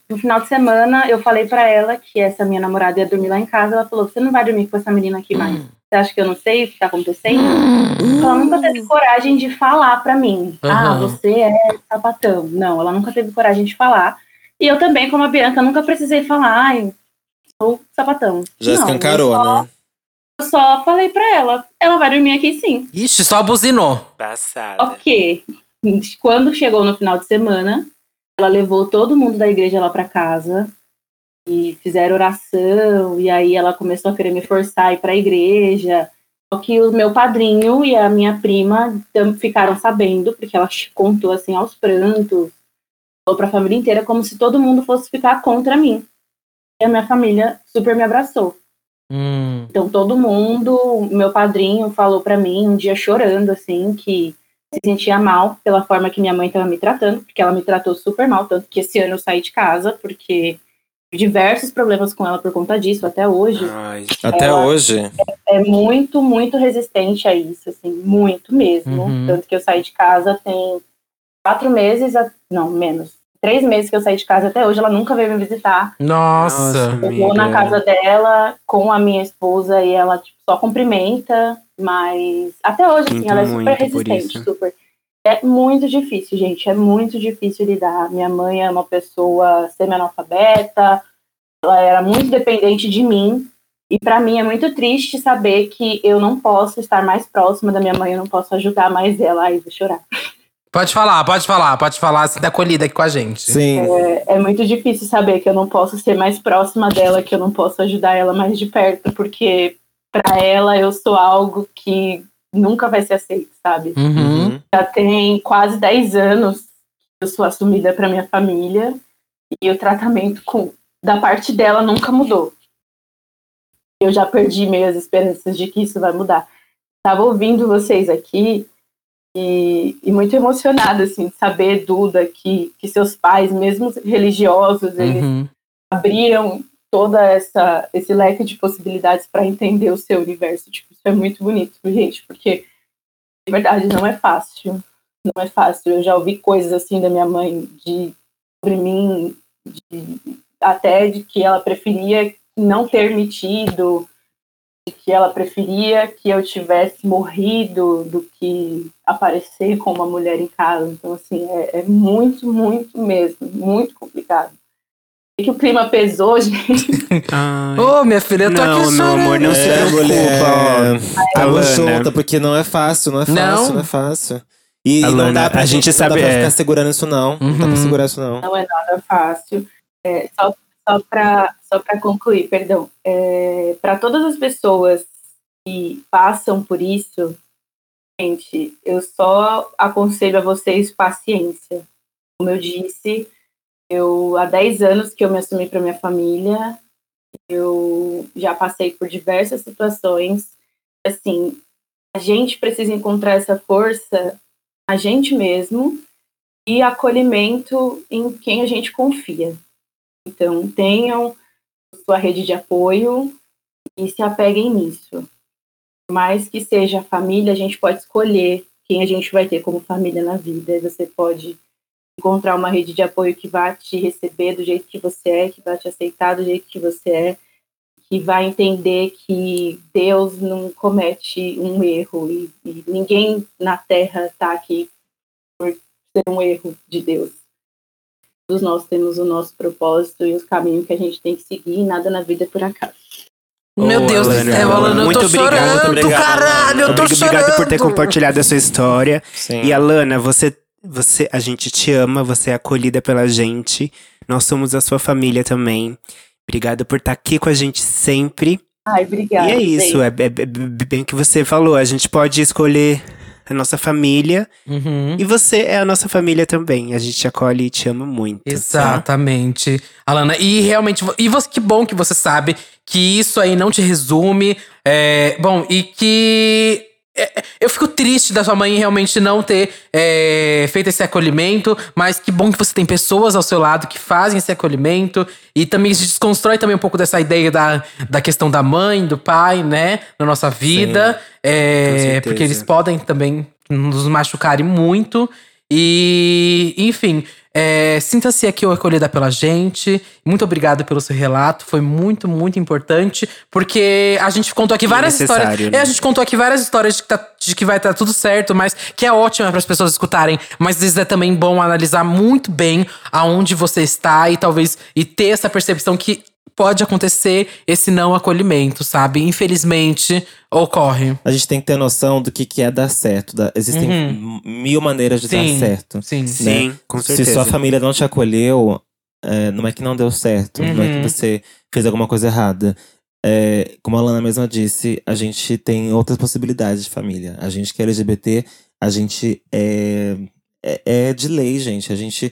Speaker 8: no final de semana, eu falei pra ela que essa minha namorada ia dormir lá em casa. Ela falou: Você não vai dormir com essa menina aqui mais. Você acha que eu não sei o que tá acontecendo? Ela nunca teve coragem de falar pra mim. Ah,
Speaker 3: Aham.
Speaker 8: você é sapatão. Não, ela nunca teve coragem de falar. E eu também, como a Bianca, nunca precisei falar, ai, sou sapatão.
Speaker 1: Já
Speaker 8: Não,
Speaker 1: escancarou,
Speaker 8: só,
Speaker 1: né?
Speaker 8: Eu só falei pra ela, ela vai dormir aqui sim.
Speaker 3: Ixi, só buzinou.
Speaker 2: Passada.
Speaker 8: Ok. Quando chegou no final de semana, ela levou todo mundo da igreja lá pra casa e fizeram oração. E aí ela começou a querer me forçar a ir pra igreja. Só que o meu padrinho e a minha prima ficaram sabendo, porque ela contou assim aos prantos, falou pra família inteira, como se todo mundo fosse ficar contra mim. E a minha família super me abraçou.
Speaker 3: Hum.
Speaker 8: Então todo mundo, meu padrinho falou pra mim um dia chorando assim que se sentia mal pela forma que minha mãe estava me tratando, porque ela me tratou super mal, tanto que esse ano eu saí de casa porque tive diversos problemas com ela por conta disso até hoje.
Speaker 2: Ai,
Speaker 1: Até hoje.
Speaker 8: É muito, muito resistente a isso, assim, muito mesmo.
Speaker 3: Uhum.
Speaker 8: Tanto que eu saí de casa tem quatro meses, a- não, menos. Três meses que eu saí de casa até hoje, ela nunca veio me visitar.
Speaker 3: Nossa.
Speaker 8: Eu vou na
Speaker 2: Amiga.
Speaker 8: casa dela com a minha esposa e ela tipo, só cumprimenta, mas até hoje, assim,
Speaker 2: Sinto
Speaker 8: ela é super resistente, super. É muito difícil, gente, é muito difícil lidar. Minha mãe é uma pessoa semi-analfabeta, ela era muito dependente de mim, e pra mim é muito triste saber que eu não posso estar mais próxima da minha mãe, eu não posso ajudar mais ela. Ai, vou chorar.
Speaker 3: Pode falar, pode falar, pode falar. Você tá acolhida aqui com a gente.
Speaker 1: Sim.
Speaker 8: É muito difícil saber que eu não posso ser mais próxima dela, que eu não posso ajudar ela mais de perto, porque pra ela eu sou algo que nunca vai ser aceito, sabe?
Speaker 3: Uhum.
Speaker 8: Já tem quase 10 anos que eu sou assumida pra minha família e o tratamento com, da parte dela nunca mudou. Eu já perdi meio as esperanças de que isso vai mudar. Tava ouvindo vocês aqui e, e muito emocionada, assim, de saber, Duda, que, que seus pais, mesmo religiosos, eles
Speaker 3: Uhum.
Speaker 8: abriram toda essa esse leque de possibilidades para entender o seu universo. Tipo, isso é muito bonito, gente, porque de verdade não é fácil. não é fácil. Eu já ouvi coisas assim da minha mãe de sobre mim, de, até de que ela preferia não ter me tido, que ela preferia que eu tivesse morrido do que aparecer como uma mulher em casa. Então, assim, é, é muito, muito mesmo, muito complicado. E que o clima pesou, gente.
Speaker 3: Ô, minha filha, eu tô
Speaker 2: Não,
Speaker 3: aqui
Speaker 2: meu amor, não se
Speaker 1: É,
Speaker 2: preocupa,
Speaker 1: mulher.
Speaker 2: ó.
Speaker 1: Tamo
Speaker 2: Alana.
Speaker 1: junta, porque não é fácil, não é fácil,
Speaker 3: Não.
Speaker 1: não, é fácil. E, e não
Speaker 2: Alana,
Speaker 1: dá pra
Speaker 2: a gente
Speaker 1: não
Speaker 2: sabe,
Speaker 1: dá pra
Speaker 2: é.
Speaker 1: ficar segurando isso, não. Não dá
Speaker 3: Uhum.
Speaker 1: pra segurar isso, não.
Speaker 8: não é nada fácil. É, só só para só pra concluir, perdão. É, para todas as pessoas que passam por isso, gente, eu só aconselho a vocês paciência. Como eu disse, eu há 10 anos que eu me assumi para minha família, eu já passei por diversas situações. Assim, a gente precisa encontrar essa força a gente mesmo e acolhimento em quem a gente confia. Então, tenham sua rede de apoio e se apeguem nisso. Por mais que seja família, a gente pode escolher quem a gente vai ter como família na vida. Você pode encontrar uma rede de apoio que vai te receber do jeito que você é, que vai te aceitar do jeito que você é, que vai entender que Deus não comete um erro e, e ninguém na Terra está aqui por ser um erro de Deus. Todos nós temos o nosso propósito e os caminhos que a gente tem que seguir, e nada na vida é por acaso.
Speaker 3: Meu
Speaker 2: Ô,
Speaker 3: Deus
Speaker 2: Alana,
Speaker 3: do céu, Alana, eu
Speaker 2: muito
Speaker 3: tô
Speaker 2: obrigado,
Speaker 3: chorando,
Speaker 1: muito obrigado,
Speaker 3: caralho, eu tô
Speaker 2: Obrig-
Speaker 3: chorando.
Speaker 2: Obrigado por ter compartilhado a sua história.
Speaker 1: Sim.
Speaker 2: E Alana, você, você, a gente te ama, você é acolhida pela gente. Nós somos a sua família também. Obrigado por estar aqui com a gente sempre.
Speaker 8: Ai, obrigada.
Speaker 2: e é isso, é, é- é bem o que você falou. A gente pode escolher a nossa família
Speaker 3: Uhum.
Speaker 2: e você é a nossa família também. A gente te acolhe e te ama muito. tá?
Speaker 3: Exatamente. Alana, e realmente, e você, que bom que você sabe que isso aí não te resume. é, bom, e que. É, eu fico triste da sua mãe realmente não ter é, feito esse acolhimento, mas que bom que você tem pessoas ao seu lado que fazem esse acolhimento e também se desconstrói também um pouco dessa ideia da, da questão da mãe, do pai, né, na nossa vida, é,
Speaker 2: com certeza.
Speaker 3: porque eles podem também nos machucarem muito. E, enfim, é, sinta-se aqui acolhida pela gente. Muito obrigado pelo seu relato. Foi muito, muito importante. Porque a gente contou aqui várias
Speaker 2: necessário,
Speaker 3: histórias.
Speaker 2: né?
Speaker 3: É, a gente contou aqui várias histórias de que, tá- de que vai estar tudo certo, mas que é ótima para as pessoas escutarem. Mas às vezes é também bom analisar muito bem aonde você está e talvez e ter essa percepção que pode acontecer esse não acolhimento, sabe? Infelizmente, ocorre.
Speaker 1: A gente tem que ter noção do que, que é dar certo. da- Existem
Speaker 3: Uhum.
Speaker 1: mil maneiras de
Speaker 3: Sim,
Speaker 1: dar certo.
Speaker 3: Sim.
Speaker 2: Sim,
Speaker 1: né?
Speaker 2: com
Speaker 1: Se
Speaker 2: certeza.
Speaker 1: sua família não te acolheu, é, não é que não deu certo. Não é
Speaker 3: Uhum.
Speaker 1: que você fez alguma coisa errada. É, como a Lana mesma disse, a gente tem outras possibilidades de família. A gente que é LGBT, a gente é, é, é de lei, gente. A gente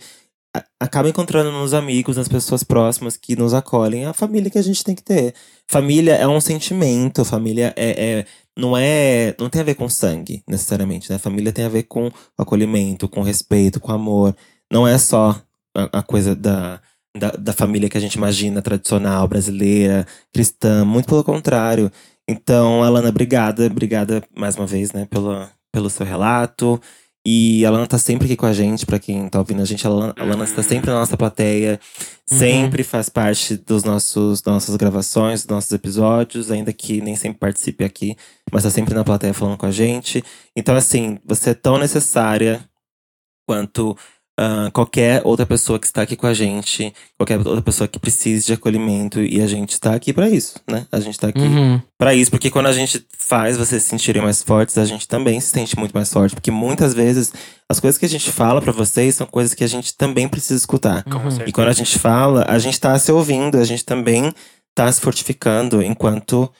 Speaker 1: acaba encontrando nos amigos, nas pessoas próximas que nos acolhem. A família que a gente tem que ter. Família é um sentimento, família é, é- não é. Não tem a ver com sangue, necessariamente, né? Família tem a ver com acolhimento, com respeito, com amor. Não é só a, a coisa da, da, da família que a gente imagina, tradicional, brasileira, cristã. Muito pelo contrário. Então, Alana, obrigada. Obrigada mais uma vez, né, pelo, pelo seu relato. E a Alana tá sempre aqui com a gente, pra quem tá ouvindo a gente. A Alana, a Alana está sempre na nossa plateia, sempre faz parte dos nossos, das nossas gravações, dos nossos episódios, ainda que nem sempre participe aqui, mas tá sempre na plateia falando com a gente. Então, assim, você é tão necessária quanto ah, qualquer outra pessoa que está aqui com a gente, qualquer outra pessoa que precise de acolhimento, e a gente tá aqui pra isso, né? A gente tá aqui
Speaker 3: Uhum.
Speaker 1: Pra isso, porque quando a gente faz vocês se sentirem mais fortes, a gente também se sente muito mais forte. Porque muitas vezes as coisas que a gente fala pra vocês são coisas que a gente também precisa escutar.
Speaker 3: Uhum.
Speaker 1: E quando a gente fala, a gente tá se ouvindo, a gente também tá se fortificando enquanto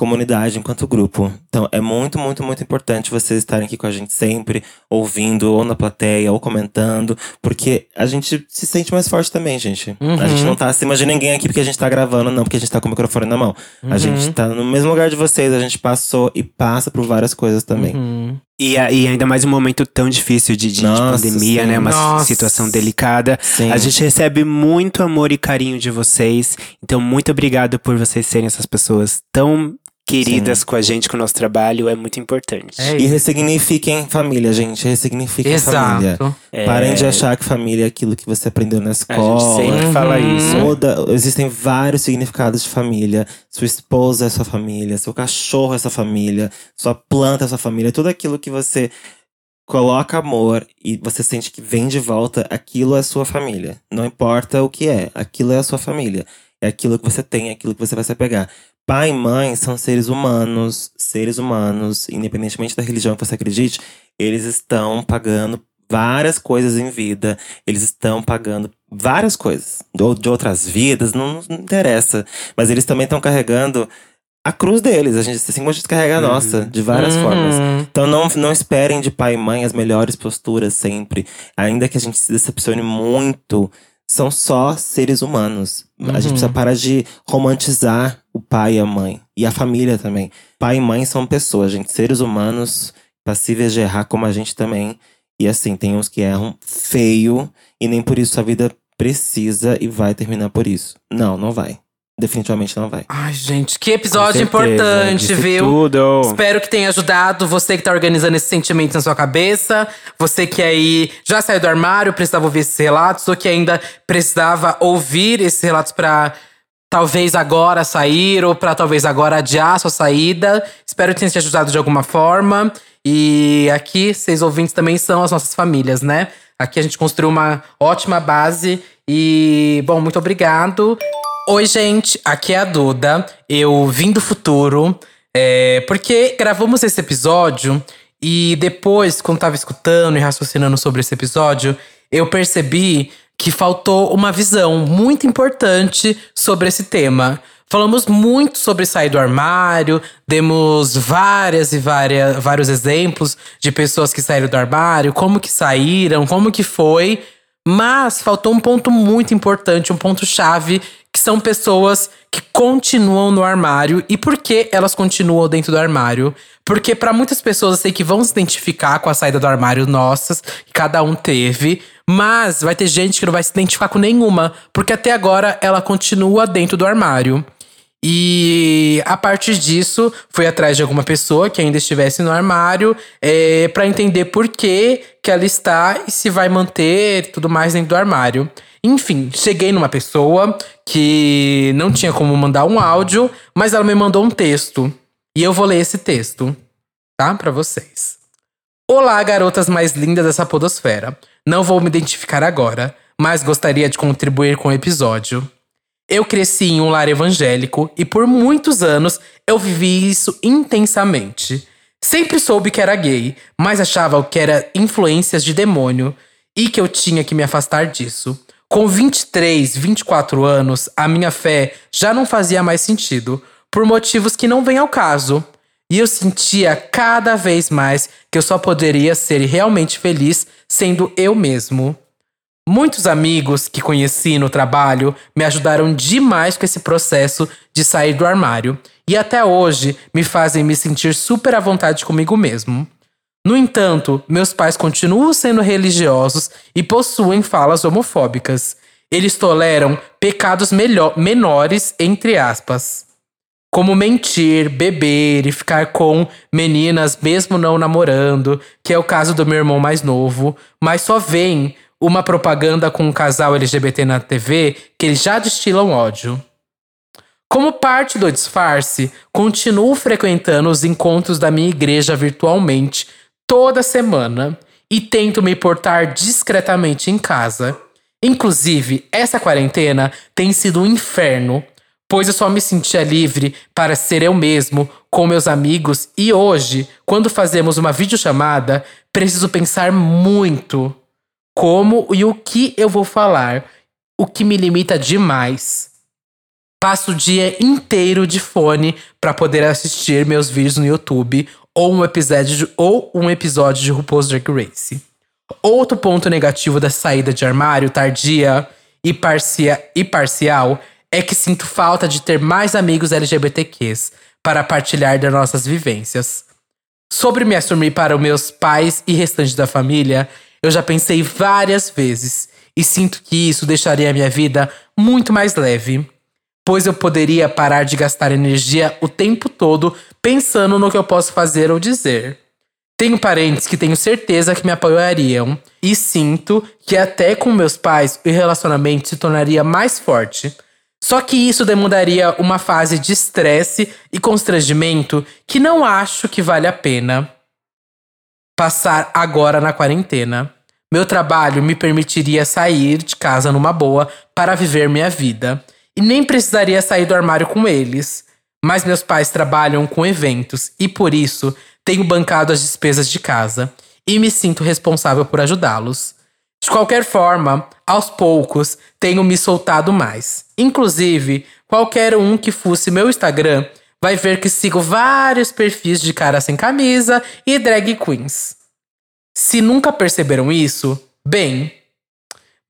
Speaker 1: comunidade, enquanto grupo. Então é muito, muito, muito importante vocês estarem aqui com a gente sempre, ouvindo, ou na plateia, ou comentando, porque a gente se sente mais forte também, gente.
Speaker 3: Uhum.
Speaker 1: A gente não tá acima de ninguém aqui porque a gente tá gravando, não, porque a gente tá com o microfone na mão. A gente tá no mesmo lugar de vocês, a gente passou e passa por várias coisas também.
Speaker 3: Uhum.
Speaker 2: E, e ainda mais um momento tão difícil de, de- de
Speaker 1: Nossa,
Speaker 2: pandemia,
Speaker 1: sim.
Speaker 2: né? Uma
Speaker 3: Nossa.
Speaker 2: situação delicada.
Speaker 1: Sim.
Speaker 2: A gente recebe muito amor e carinho de vocês. Então, muito obrigado por vocês serem essas pessoas tão queridas com a gente, com o nosso trabalho, é muito importante.
Speaker 3: É
Speaker 1: E ressignifiquem família, gente. Ressignifiquem família.
Speaker 3: Exato.
Speaker 2: É,
Speaker 1: Parem de achar que família é aquilo que você aprendeu na
Speaker 2: A gente
Speaker 1: escola.
Speaker 2: sempre fala
Speaker 3: Uhum.
Speaker 2: isso.
Speaker 1: Toda, existem vários significados de família. Sua esposa é sua família, seu cachorro é sua família, sua planta é sua família. Tudo aquilo que você coloca amor e você sente que vem de volta, aquilo é sua família. Não importa o que é, aquilo é a sua família. É aquilo que você tem, é aquilo que você vai se apegar. Pai e mãe são seres humanos, seres humanos, independentemente da religião que você acredite, eles estão pagando várias coisas em vida. Eles estão pagando várias coisas. Ou de outras vidas, não, não interessa. Mas eles também estão carregando a cruz deles. A gente, assim como a gente carrega a nossa, de várias
Speaker 3: Uhum.
Speaker 1: formas. Então não, não esperem de pai e mãe as melhores posturas sempre. Ainda que a gente se decepcione muito, são só seres humanos. A gente
Speaker 3: Uhum.
Speaker 1: precisa parar de romantizar o pai e a mãe. E a família também. Pai e mãe são pessoas, gente. Seres humanos passíveis de errar como a gente também. E assim, tem uns que erram feio. E nem por isso a vida precisa e vai terminar por isso. Não, não vai. Definitivamente não vai.
Speaker 3: Ai, gente, que episódio importante,
Speaker 2: disse
Speaker 3: viu?
Speaker 2: Tudo.
Speaker 3: Espero que tenha ajudado você que tá organizando esse sentimento na sua cabeça. Você que aí já saiu do armário, precisava ouvir esses relatos, ou que ainda precisava ouvir esses relatos pra talvez agora sair, ou pra talvez agora adiar sua saída. Espero que tenha te ajudado de alguma forma. E aqui, vocês ouvintes também são as nossas famílias, né? Aqui a gente construiu uma ótima base. E, bom, muito obrigado. Oi, gente, aqui é a Duda. Eu vim do futuro. É, porque gravamos esse episódio e depois, quando tava escutando e raciocinando sobre esse episódio, eu percebi que faltou uma visão muito importante sobre esse tema. Falamos muito sobre sair do armário, demos várias e várias, vários exemplos de pessoas que saíram do armário, como que saíram, como que foi. Mas faltou um ponto muito importante, um ponto chave, que são pessoas que continuam no armário. E por que elas continuam dentro do armário? Porque para muitas pessoas eu sei que vão se identificar com a saída do armário nossas, que cada um teve, mas vai ter gente que não vai se identificar com nenhuma, porque até agora ela continua dentro do armário. E a partir disso, fui atrás de alguma pessoa que ainda estivesse no armário é, para entender por que, que ela está e se vai manter tudo mais dentro do armário. Enfim, cheguei numa pessoa que não tinha como mandar um áudio, mas ela me mandou um texto. E eu vou ler esse texto, tá? Para vocês. Olá, garotas mais lindas dessa podosfera. Não vou me identificar agora, mas gostaria de contribuir com o episódio. Eu cresci em um lar evangélico e por muitos anos eu vivi isso intensamente. Sempre soube que era gay, mas achava que era influências de demônio e que eu tinha que me afastar disso. Com 23, 24 anos, a minha fé já não fazia mais sentido, por motivos que não vêm ao caso. E eu sentia cada vez mais que eu só poderia ser realmente feliz sendo eu mesmo. Muitos amigos que conheci no trabalho me ajudaram demais com esse processo de sair do armário e até hoje me fazem me sentir super à vontade comigo mesmo. No entanto, meus pais continuam sendo religiosos e possuem falas homofóbicas. Eles toleram pecados menores, entre aspas, como mentir, beber e ficar com meninas mesmo não namorando, que é o caso do meu irmão mais novo, mas só veem uma propaganda com um casal LGBT na TV que eles já destilam ódio. Como parte do disfarce, continuo frequentando os encontros da minha igreja virtualmente toda semana e tento me portar discretamente em casa. Inclusive, essa quarentena tem sido um inferno, pois eu só me sentia livre para ser eu mesmo com meus amigos e hoje, quando fazemos uma videochamada, preciso pensar muito como e o que eu vou falar, o que me limita demais. Passo o dia inteiro de fone para poder assistir meus vídeos no YouTube ou um episódio de, ou um episódio de RuPaul's Drag Race. Outro ponto negativo da saída de armário tardia e, parcia, e parcial é que sinto falta de ter mais amigos LGBTQs para partilhar das nossas vivências. Sobre me assumir para os meus pais e restante da família, eu já pensei várias vezes e sinto que isso deixaria a minha vida muito mais leve. pois eu poderia parar de gastar energia o tempo todo pensando no que eu posso fazer ou dizer. Tenho parentes que tenho certeza que me apoiariam e sinto que até com meus pais o relacionamento se tornaria mais forte. Só que isso demandaria uma fase de estresse e constrangimento que não acho que vale a pena passar agora na quarentena. Meu trabalho me permitiria sair de casa numa boa para viver minha vida. E nem precisaria sair do armário com eles. Mas meus pais trabalham com eventos e por isso tenho bancado as despesas de casa e me sinto responsável por ajudá-los. De qualquer forma, aos poucos tenho me soltado mais. Inclusive, qualquer um que fosse meu Instagram vai ver que sigo vários perfis de cara sem camisa e drag queens. Se nunca perceberam isso, bem.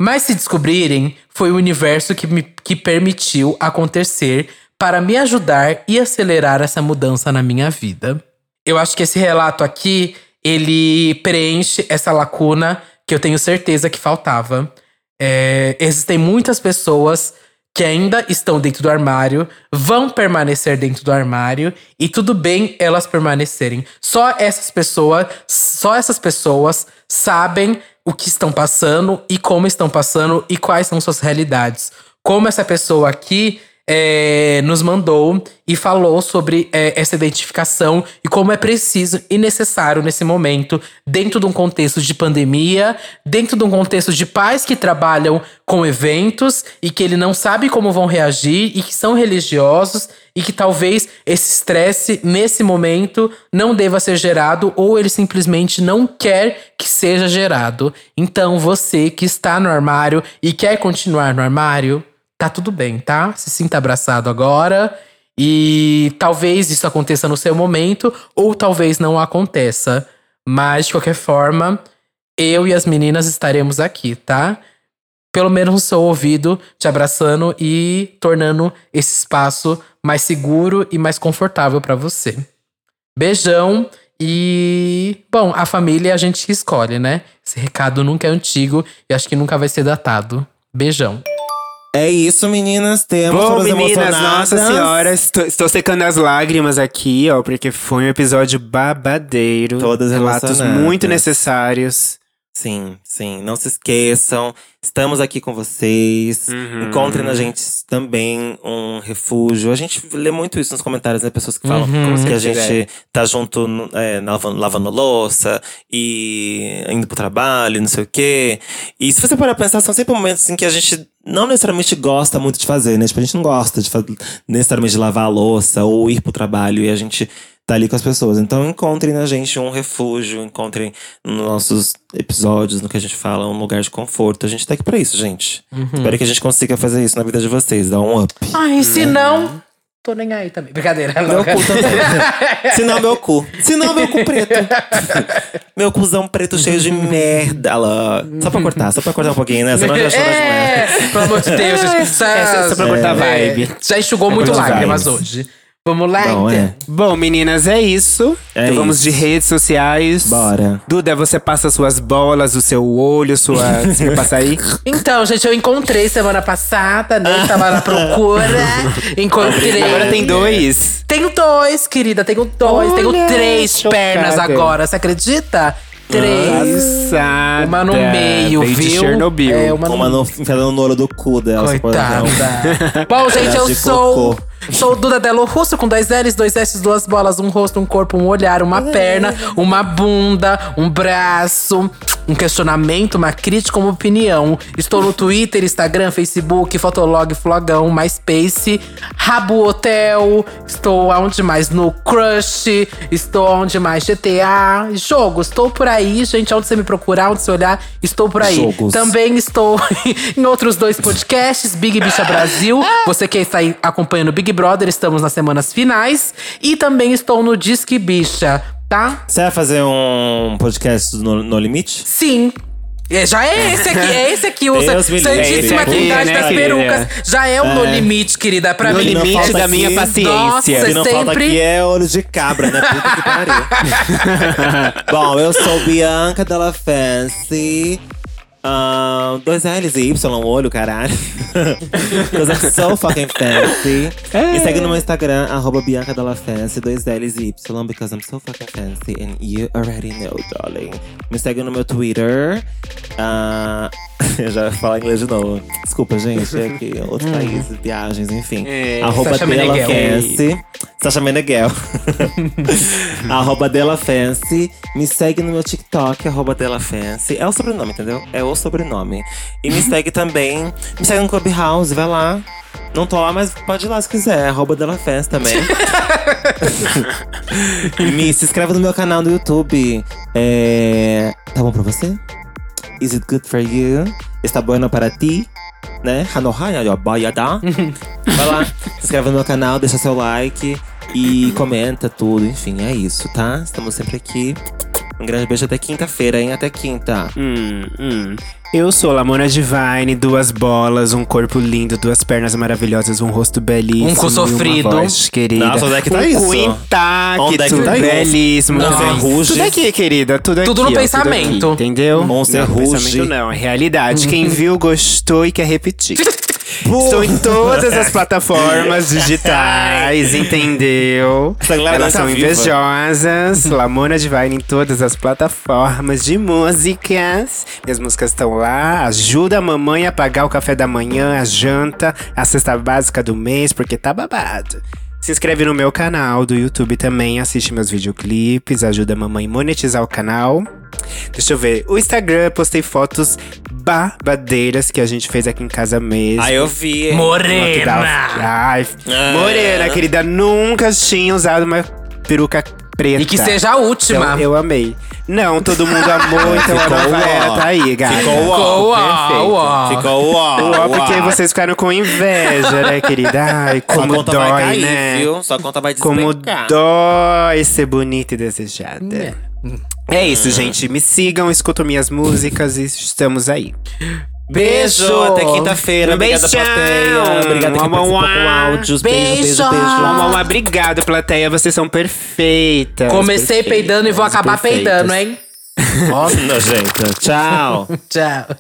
Speaker 3: Mas se descobrirem, foi o universo que me que permitiu acontecer para me ajudar e acelerar essa mudança na minha vida. Eu acho que esse relato aqui, ele preenche essa lacuna que eu tenho certeza que faltava. É, existem muitas pessoas que ainda estão dentro do armário, vão permanecer dentro do armário e tudo bem elas permanecerem. Só essas pessoas, só essas pessoas sabem o que estão passando e como estão passando e quais são suas realidades. Como essa pessoa aqui é, nos mandou e falou sobre é, essa identificação e como é preciso e necessário nesse momento, dentro de um contexto de pandemia, dentro de um contexto de pais que trabalham com eventos e que ele não sabe como vão reagir e que são religiosos e que talvez esse estresse nesse momento não deva ser gerado ou ele simplesmente não quer que seja gerado. Então você que está no armário e quer continuar no armário, tá tudo bem, tá? Se sinta abraçado agora. E talvez isso aconteça no seu momento, ou talvez não aconteça. Mas, de qualquer forma, eu e as meninas estaremos aqui, tá? Pelo menos no seu ouvido, te abraçando e tornando esse espaço mais seguro e mais confortável para você. Beijão e. Bom, a família a gente escolhe, né? Esse recado nunca é antigo e acho que nunca vai ser datado. Beijão.
Speaker 1: É isso, meninas. Temos
Speaker 2: Bom, meninas, nossa senhora, estou, estou secando as lágrimas aqui, ó, porque foi um episódio babadeiro.
Speaker 1: Todas
Speaker 2: relatos muito necessários.
Speaker 1: Sim, sim. Não se esqueçam. Estamos aqui com vocês.
Speaker 2: Uhum.
Speaker 1: Encontrem na gente também um refúgio. A gente lê muito isso nos comentários, né? Pessoas que falam
Speaker 3: Uhum.
Speaker 1: que a gente tá junto no- é, lavando, lavando louça e indo pro trabalho, não sei o quê. E se você parar pra pensar, são sempre momentos em que a gente não necessariamente gosta muito de fazer, né? Tipo, a gente não gosta de necessariamente de lavar a louça ou ir pro trabalho e a gente tá ali com as pessoas. Então encontrem na gente um refúgio, encontrem nos nossos episódios, no que a gente fala, um lugar de conforto. A gente tá aqui pra isso, gente. Espero que a gente consiga fazer isso na vida de vocês, dar um up.
Speaker 3: Ai, se não, tô nem aí também. Brincadeira.
Speaker 1: Meu
Speaker 3: louca.
Speaker 1: cu também. Se não, meu cu. Se não, meu cu preto. meu cuzão preto cheio de merda. Lá. Só pra cortar, só pra cortar um pouquinho, né? Senão já demais.
Speaker 3: É, pelo amor de Deus. gente. Essa-
Speaker 2: É, só pra cortar a
Speaker 3: é,
Speaker 2: vibe.
Speaker 3: Já enxugou muito
Speaker 1: cortar
Speaker 3: lágrimas hoje. Vamos lá,
Speaker 1: Bom,
Speaker 3: então.
Speaker 1: é.
Speaker 2: Bom, meninas, é isso.
Speaker 1: É
Speaker 2: então vamos
Speaker 1: isso.
Speaker 2: de redes sociais.
Speaker 1: Bora.
Speaker 2: Duda, você passa suas bolas, o seu olho, sua. Você quer passar aí?
Speaker 3: Então, gente, eu encontrei semana passada, né? Tava na procura. Encontrei.
Speaker 2: Agora tem dois.
Speaker 3: Tenho dois, querida. Tenho dois. tenho
Speaker 2: Olha,
Speaker 3: três
Speaker 2: chocada.
Speaker 3: pernas agora. Você acredita? Três.
Speaker 2: Passada.
Speaker 3: Uma no meio,
Speaker 2: de
Speaker 3: viu?
Speaker 2: Chernobyl.
Speaker 3: É, uma no
Speaker 1: Uma no, enfiada no olho do cu dela.
Speaker 3: Coitada. Bom, gente, eu
Speaker 1: de
Speaker 3: sou.
Speaker 1: cocô.
Speaker 3: Sou Duda Delo Russo, com dois L's, dois S, duas bolas, um rosto, um corpo, um olhar, uma perna, uma bunda, um braço, um questionamento, uma crítica, uma opinião. Estou no Twitter, Instagram, Facebook, Fotolog, Flogão, MySpace, Rabo Hotel. Estou aonde mais? No Crush. Estou aonde mais? GTA. Jogo. Estou por aí, gente. Onde você me procurar, onde você olhar, estou por aí.
Speaker 1: Jogos.
Speaker 3: Também estou em outros dois podcasts, Big Bicha Brasil. Você que está acompanhando o Big Brother, estamos nas semanas finais. E também estou no Disque Bicha, tá?
Speaker 1: Você vai fazer um podcast no, no limite?
Speaker 3: Sim. É, já é esse aqui, é esse aqui, o
Speaker 1: Deus me livre.
Speaker 3: Santíssima
Speaker 2: aqui,
Speaker 3: Trindade
Speaker 2: né,
Speaker 3: das
Speaker 2: querida?
Speaker 3: Perucas. Já é o No Limite, querida, pra
Speaker 2: No
Speaker 3: mim.
Speaker 2: limite
Speaker 1: falta
Speaker 2: da minha
Speaker 1: aqui-
Speaker 2: paciência.
Speaker 3: Nossa,
Speaker 1: O que não falta
Speaker 3: sempre-
Speaker 1: aqui é olho de cabra, né? Puta que pariu. Bom, eu sou Bianca Della Fancy. Ah, dois L's e Y, olho, caralho. Because I'm so fucking fancy. Me segue no meu Instagram, arroba Bianca Della Fancy, dois L's e Y, because I'm so fucking fancy. And you already know, darling. Me segue no meu Twitter. Ah, eu já falar inglês de novo. Desculpa, gente. É que outros países, viagens, enfim.
Speaker 2: É,
Speaker 1: arroba Della. Fancy. Sasha Meneghel. arroba Della Fancy. Me segue no meu TikTok, arroba Della Fancy. É o sobrenome, entendeu? É o sobrenome. E me segue também. Me segue no Clubhouse, vai lá. Não tô lá, mas pode ir lá se quiser. Arroba Della Fancy também. Me se inscreve no meu canal no YouTube. É... Tá bom pra você? Is it good for you? Está bueno para ti? Né? Hanohaya. Vai lá, se inscreve no meu canal, deixa seu like e comenta tudo. Enfim, é isso, tá? Estamos sempre aqui. Um grande beijo até quinta-feira, hein? Até quinta.
Speaker 2: Hum, hum. Eu sou Lamona Divine, duas bolas, um corpo lindo, duas pernas maravilhosas, um rosto belíssimo.
Speaker 3: Um cu
Speaker 2: e
Speaker 3: sofrido.
Speaker 2: Uma voz querida.
Speaker 1: Nossa, onde é que tá
Speaker 2: um
Speaker 1: isso?
Speaker 2: cu intacto,
Speaker 1: Onde é que tá
Speaker 2: belíssimo.
Speaker 1: Monster
Speaker 2: também.
Speaker 1: ruge.
Speaker 2: Tudo aqui, querida, tudo aqui.
Speaker 3: Tudo no
Speaker 2: ó,
Speaker 3: pensamento.
Speaker 2: aqui, entendeu?
Speaker 1: Monster
Speaker 2: não,
Speaker 1: ruge.
Speaker 2: pensamento não, é realidade. Quem viu, gostou e quer repetir. Estou em todas as plataformas digitais, entendeu? Elas
Speaker 1: tá
Speaker 2: são invejosas. Lamona Divine em todas as plataformas de músicas. Minhas músicas estão lá. Ajuda a mamãe a pagar o café da manhã, a janta, a cesta básica do mês, porque tá babado. Se inscreve no meu canal do YouTube também, assiste meus videoclipes, ajuda a mamãe a monetizar o canal. Deixa eu ver. O Instagram, postei fotos babadeiras que a gente fez aqui em casa mesmo.
Speaker 1: Ah, eu vi. hein?
Speaker 3: Morena!
Speaker 2: Ai,
Speaker 1: Ah.
Speaker 2: Morena, querida, nunca tinha usado uma peruca preta.
Speaker 3: E que seja a última.
Speaker 2: Então, eu amei. Não, todo mundo amou, então a
Speaker 1: Ficou
Speaker 2: nova
Speaker 1: uó.
Speaker 2: era tá aí, gata.
Speaker 1: Ficou uó.
Speaker 3: Ficou uó,
Speaker 2: Perfeito.
Speaker 3: uó.
Speaker 1: Ficou uó.
Speaker 2: Uó, porque
Speaker 1: uó.
Speaker 2: vocês ficaram com inveja, né, querida? Ai,
Speaker 1: Sua
Speaker 2: como
Speaker 1: conta
Speaker 2: dói,
Speaker 1: vai cair,
Speaker 2: né?
Speaker 1: viu? Sua conta vai
Speaker 2: Como
Speaker 1: despencar.
Speaker 2: dói ser bonita e desejada. É isso, gente. Me sigam, escutam minhas músicas e estamos aí.
Speaker 1: Beijo,
Speaker 3: Beijo.
Speaker 1: até quinta-feira. Obrigada, plateia. Obrigada quem
Speaker 2: Uau,
Speaker 1: participou com áudios. Beijo, beijo,
Speaker 3: Beijo.
Speaker 1: beijo.
Speaker 2: Obrigado, plateia. Vocês são perfeitas.
Speaker 3: Comecei
Speaker 2: perfeitas,
Speaker 3: peidando e vou acabar
Speaker 2: perfeitas.
Speaker 3: peidando, hein?
Speaker 1: Ó, nojenta. Tchau.
Speaker 3: Tchau.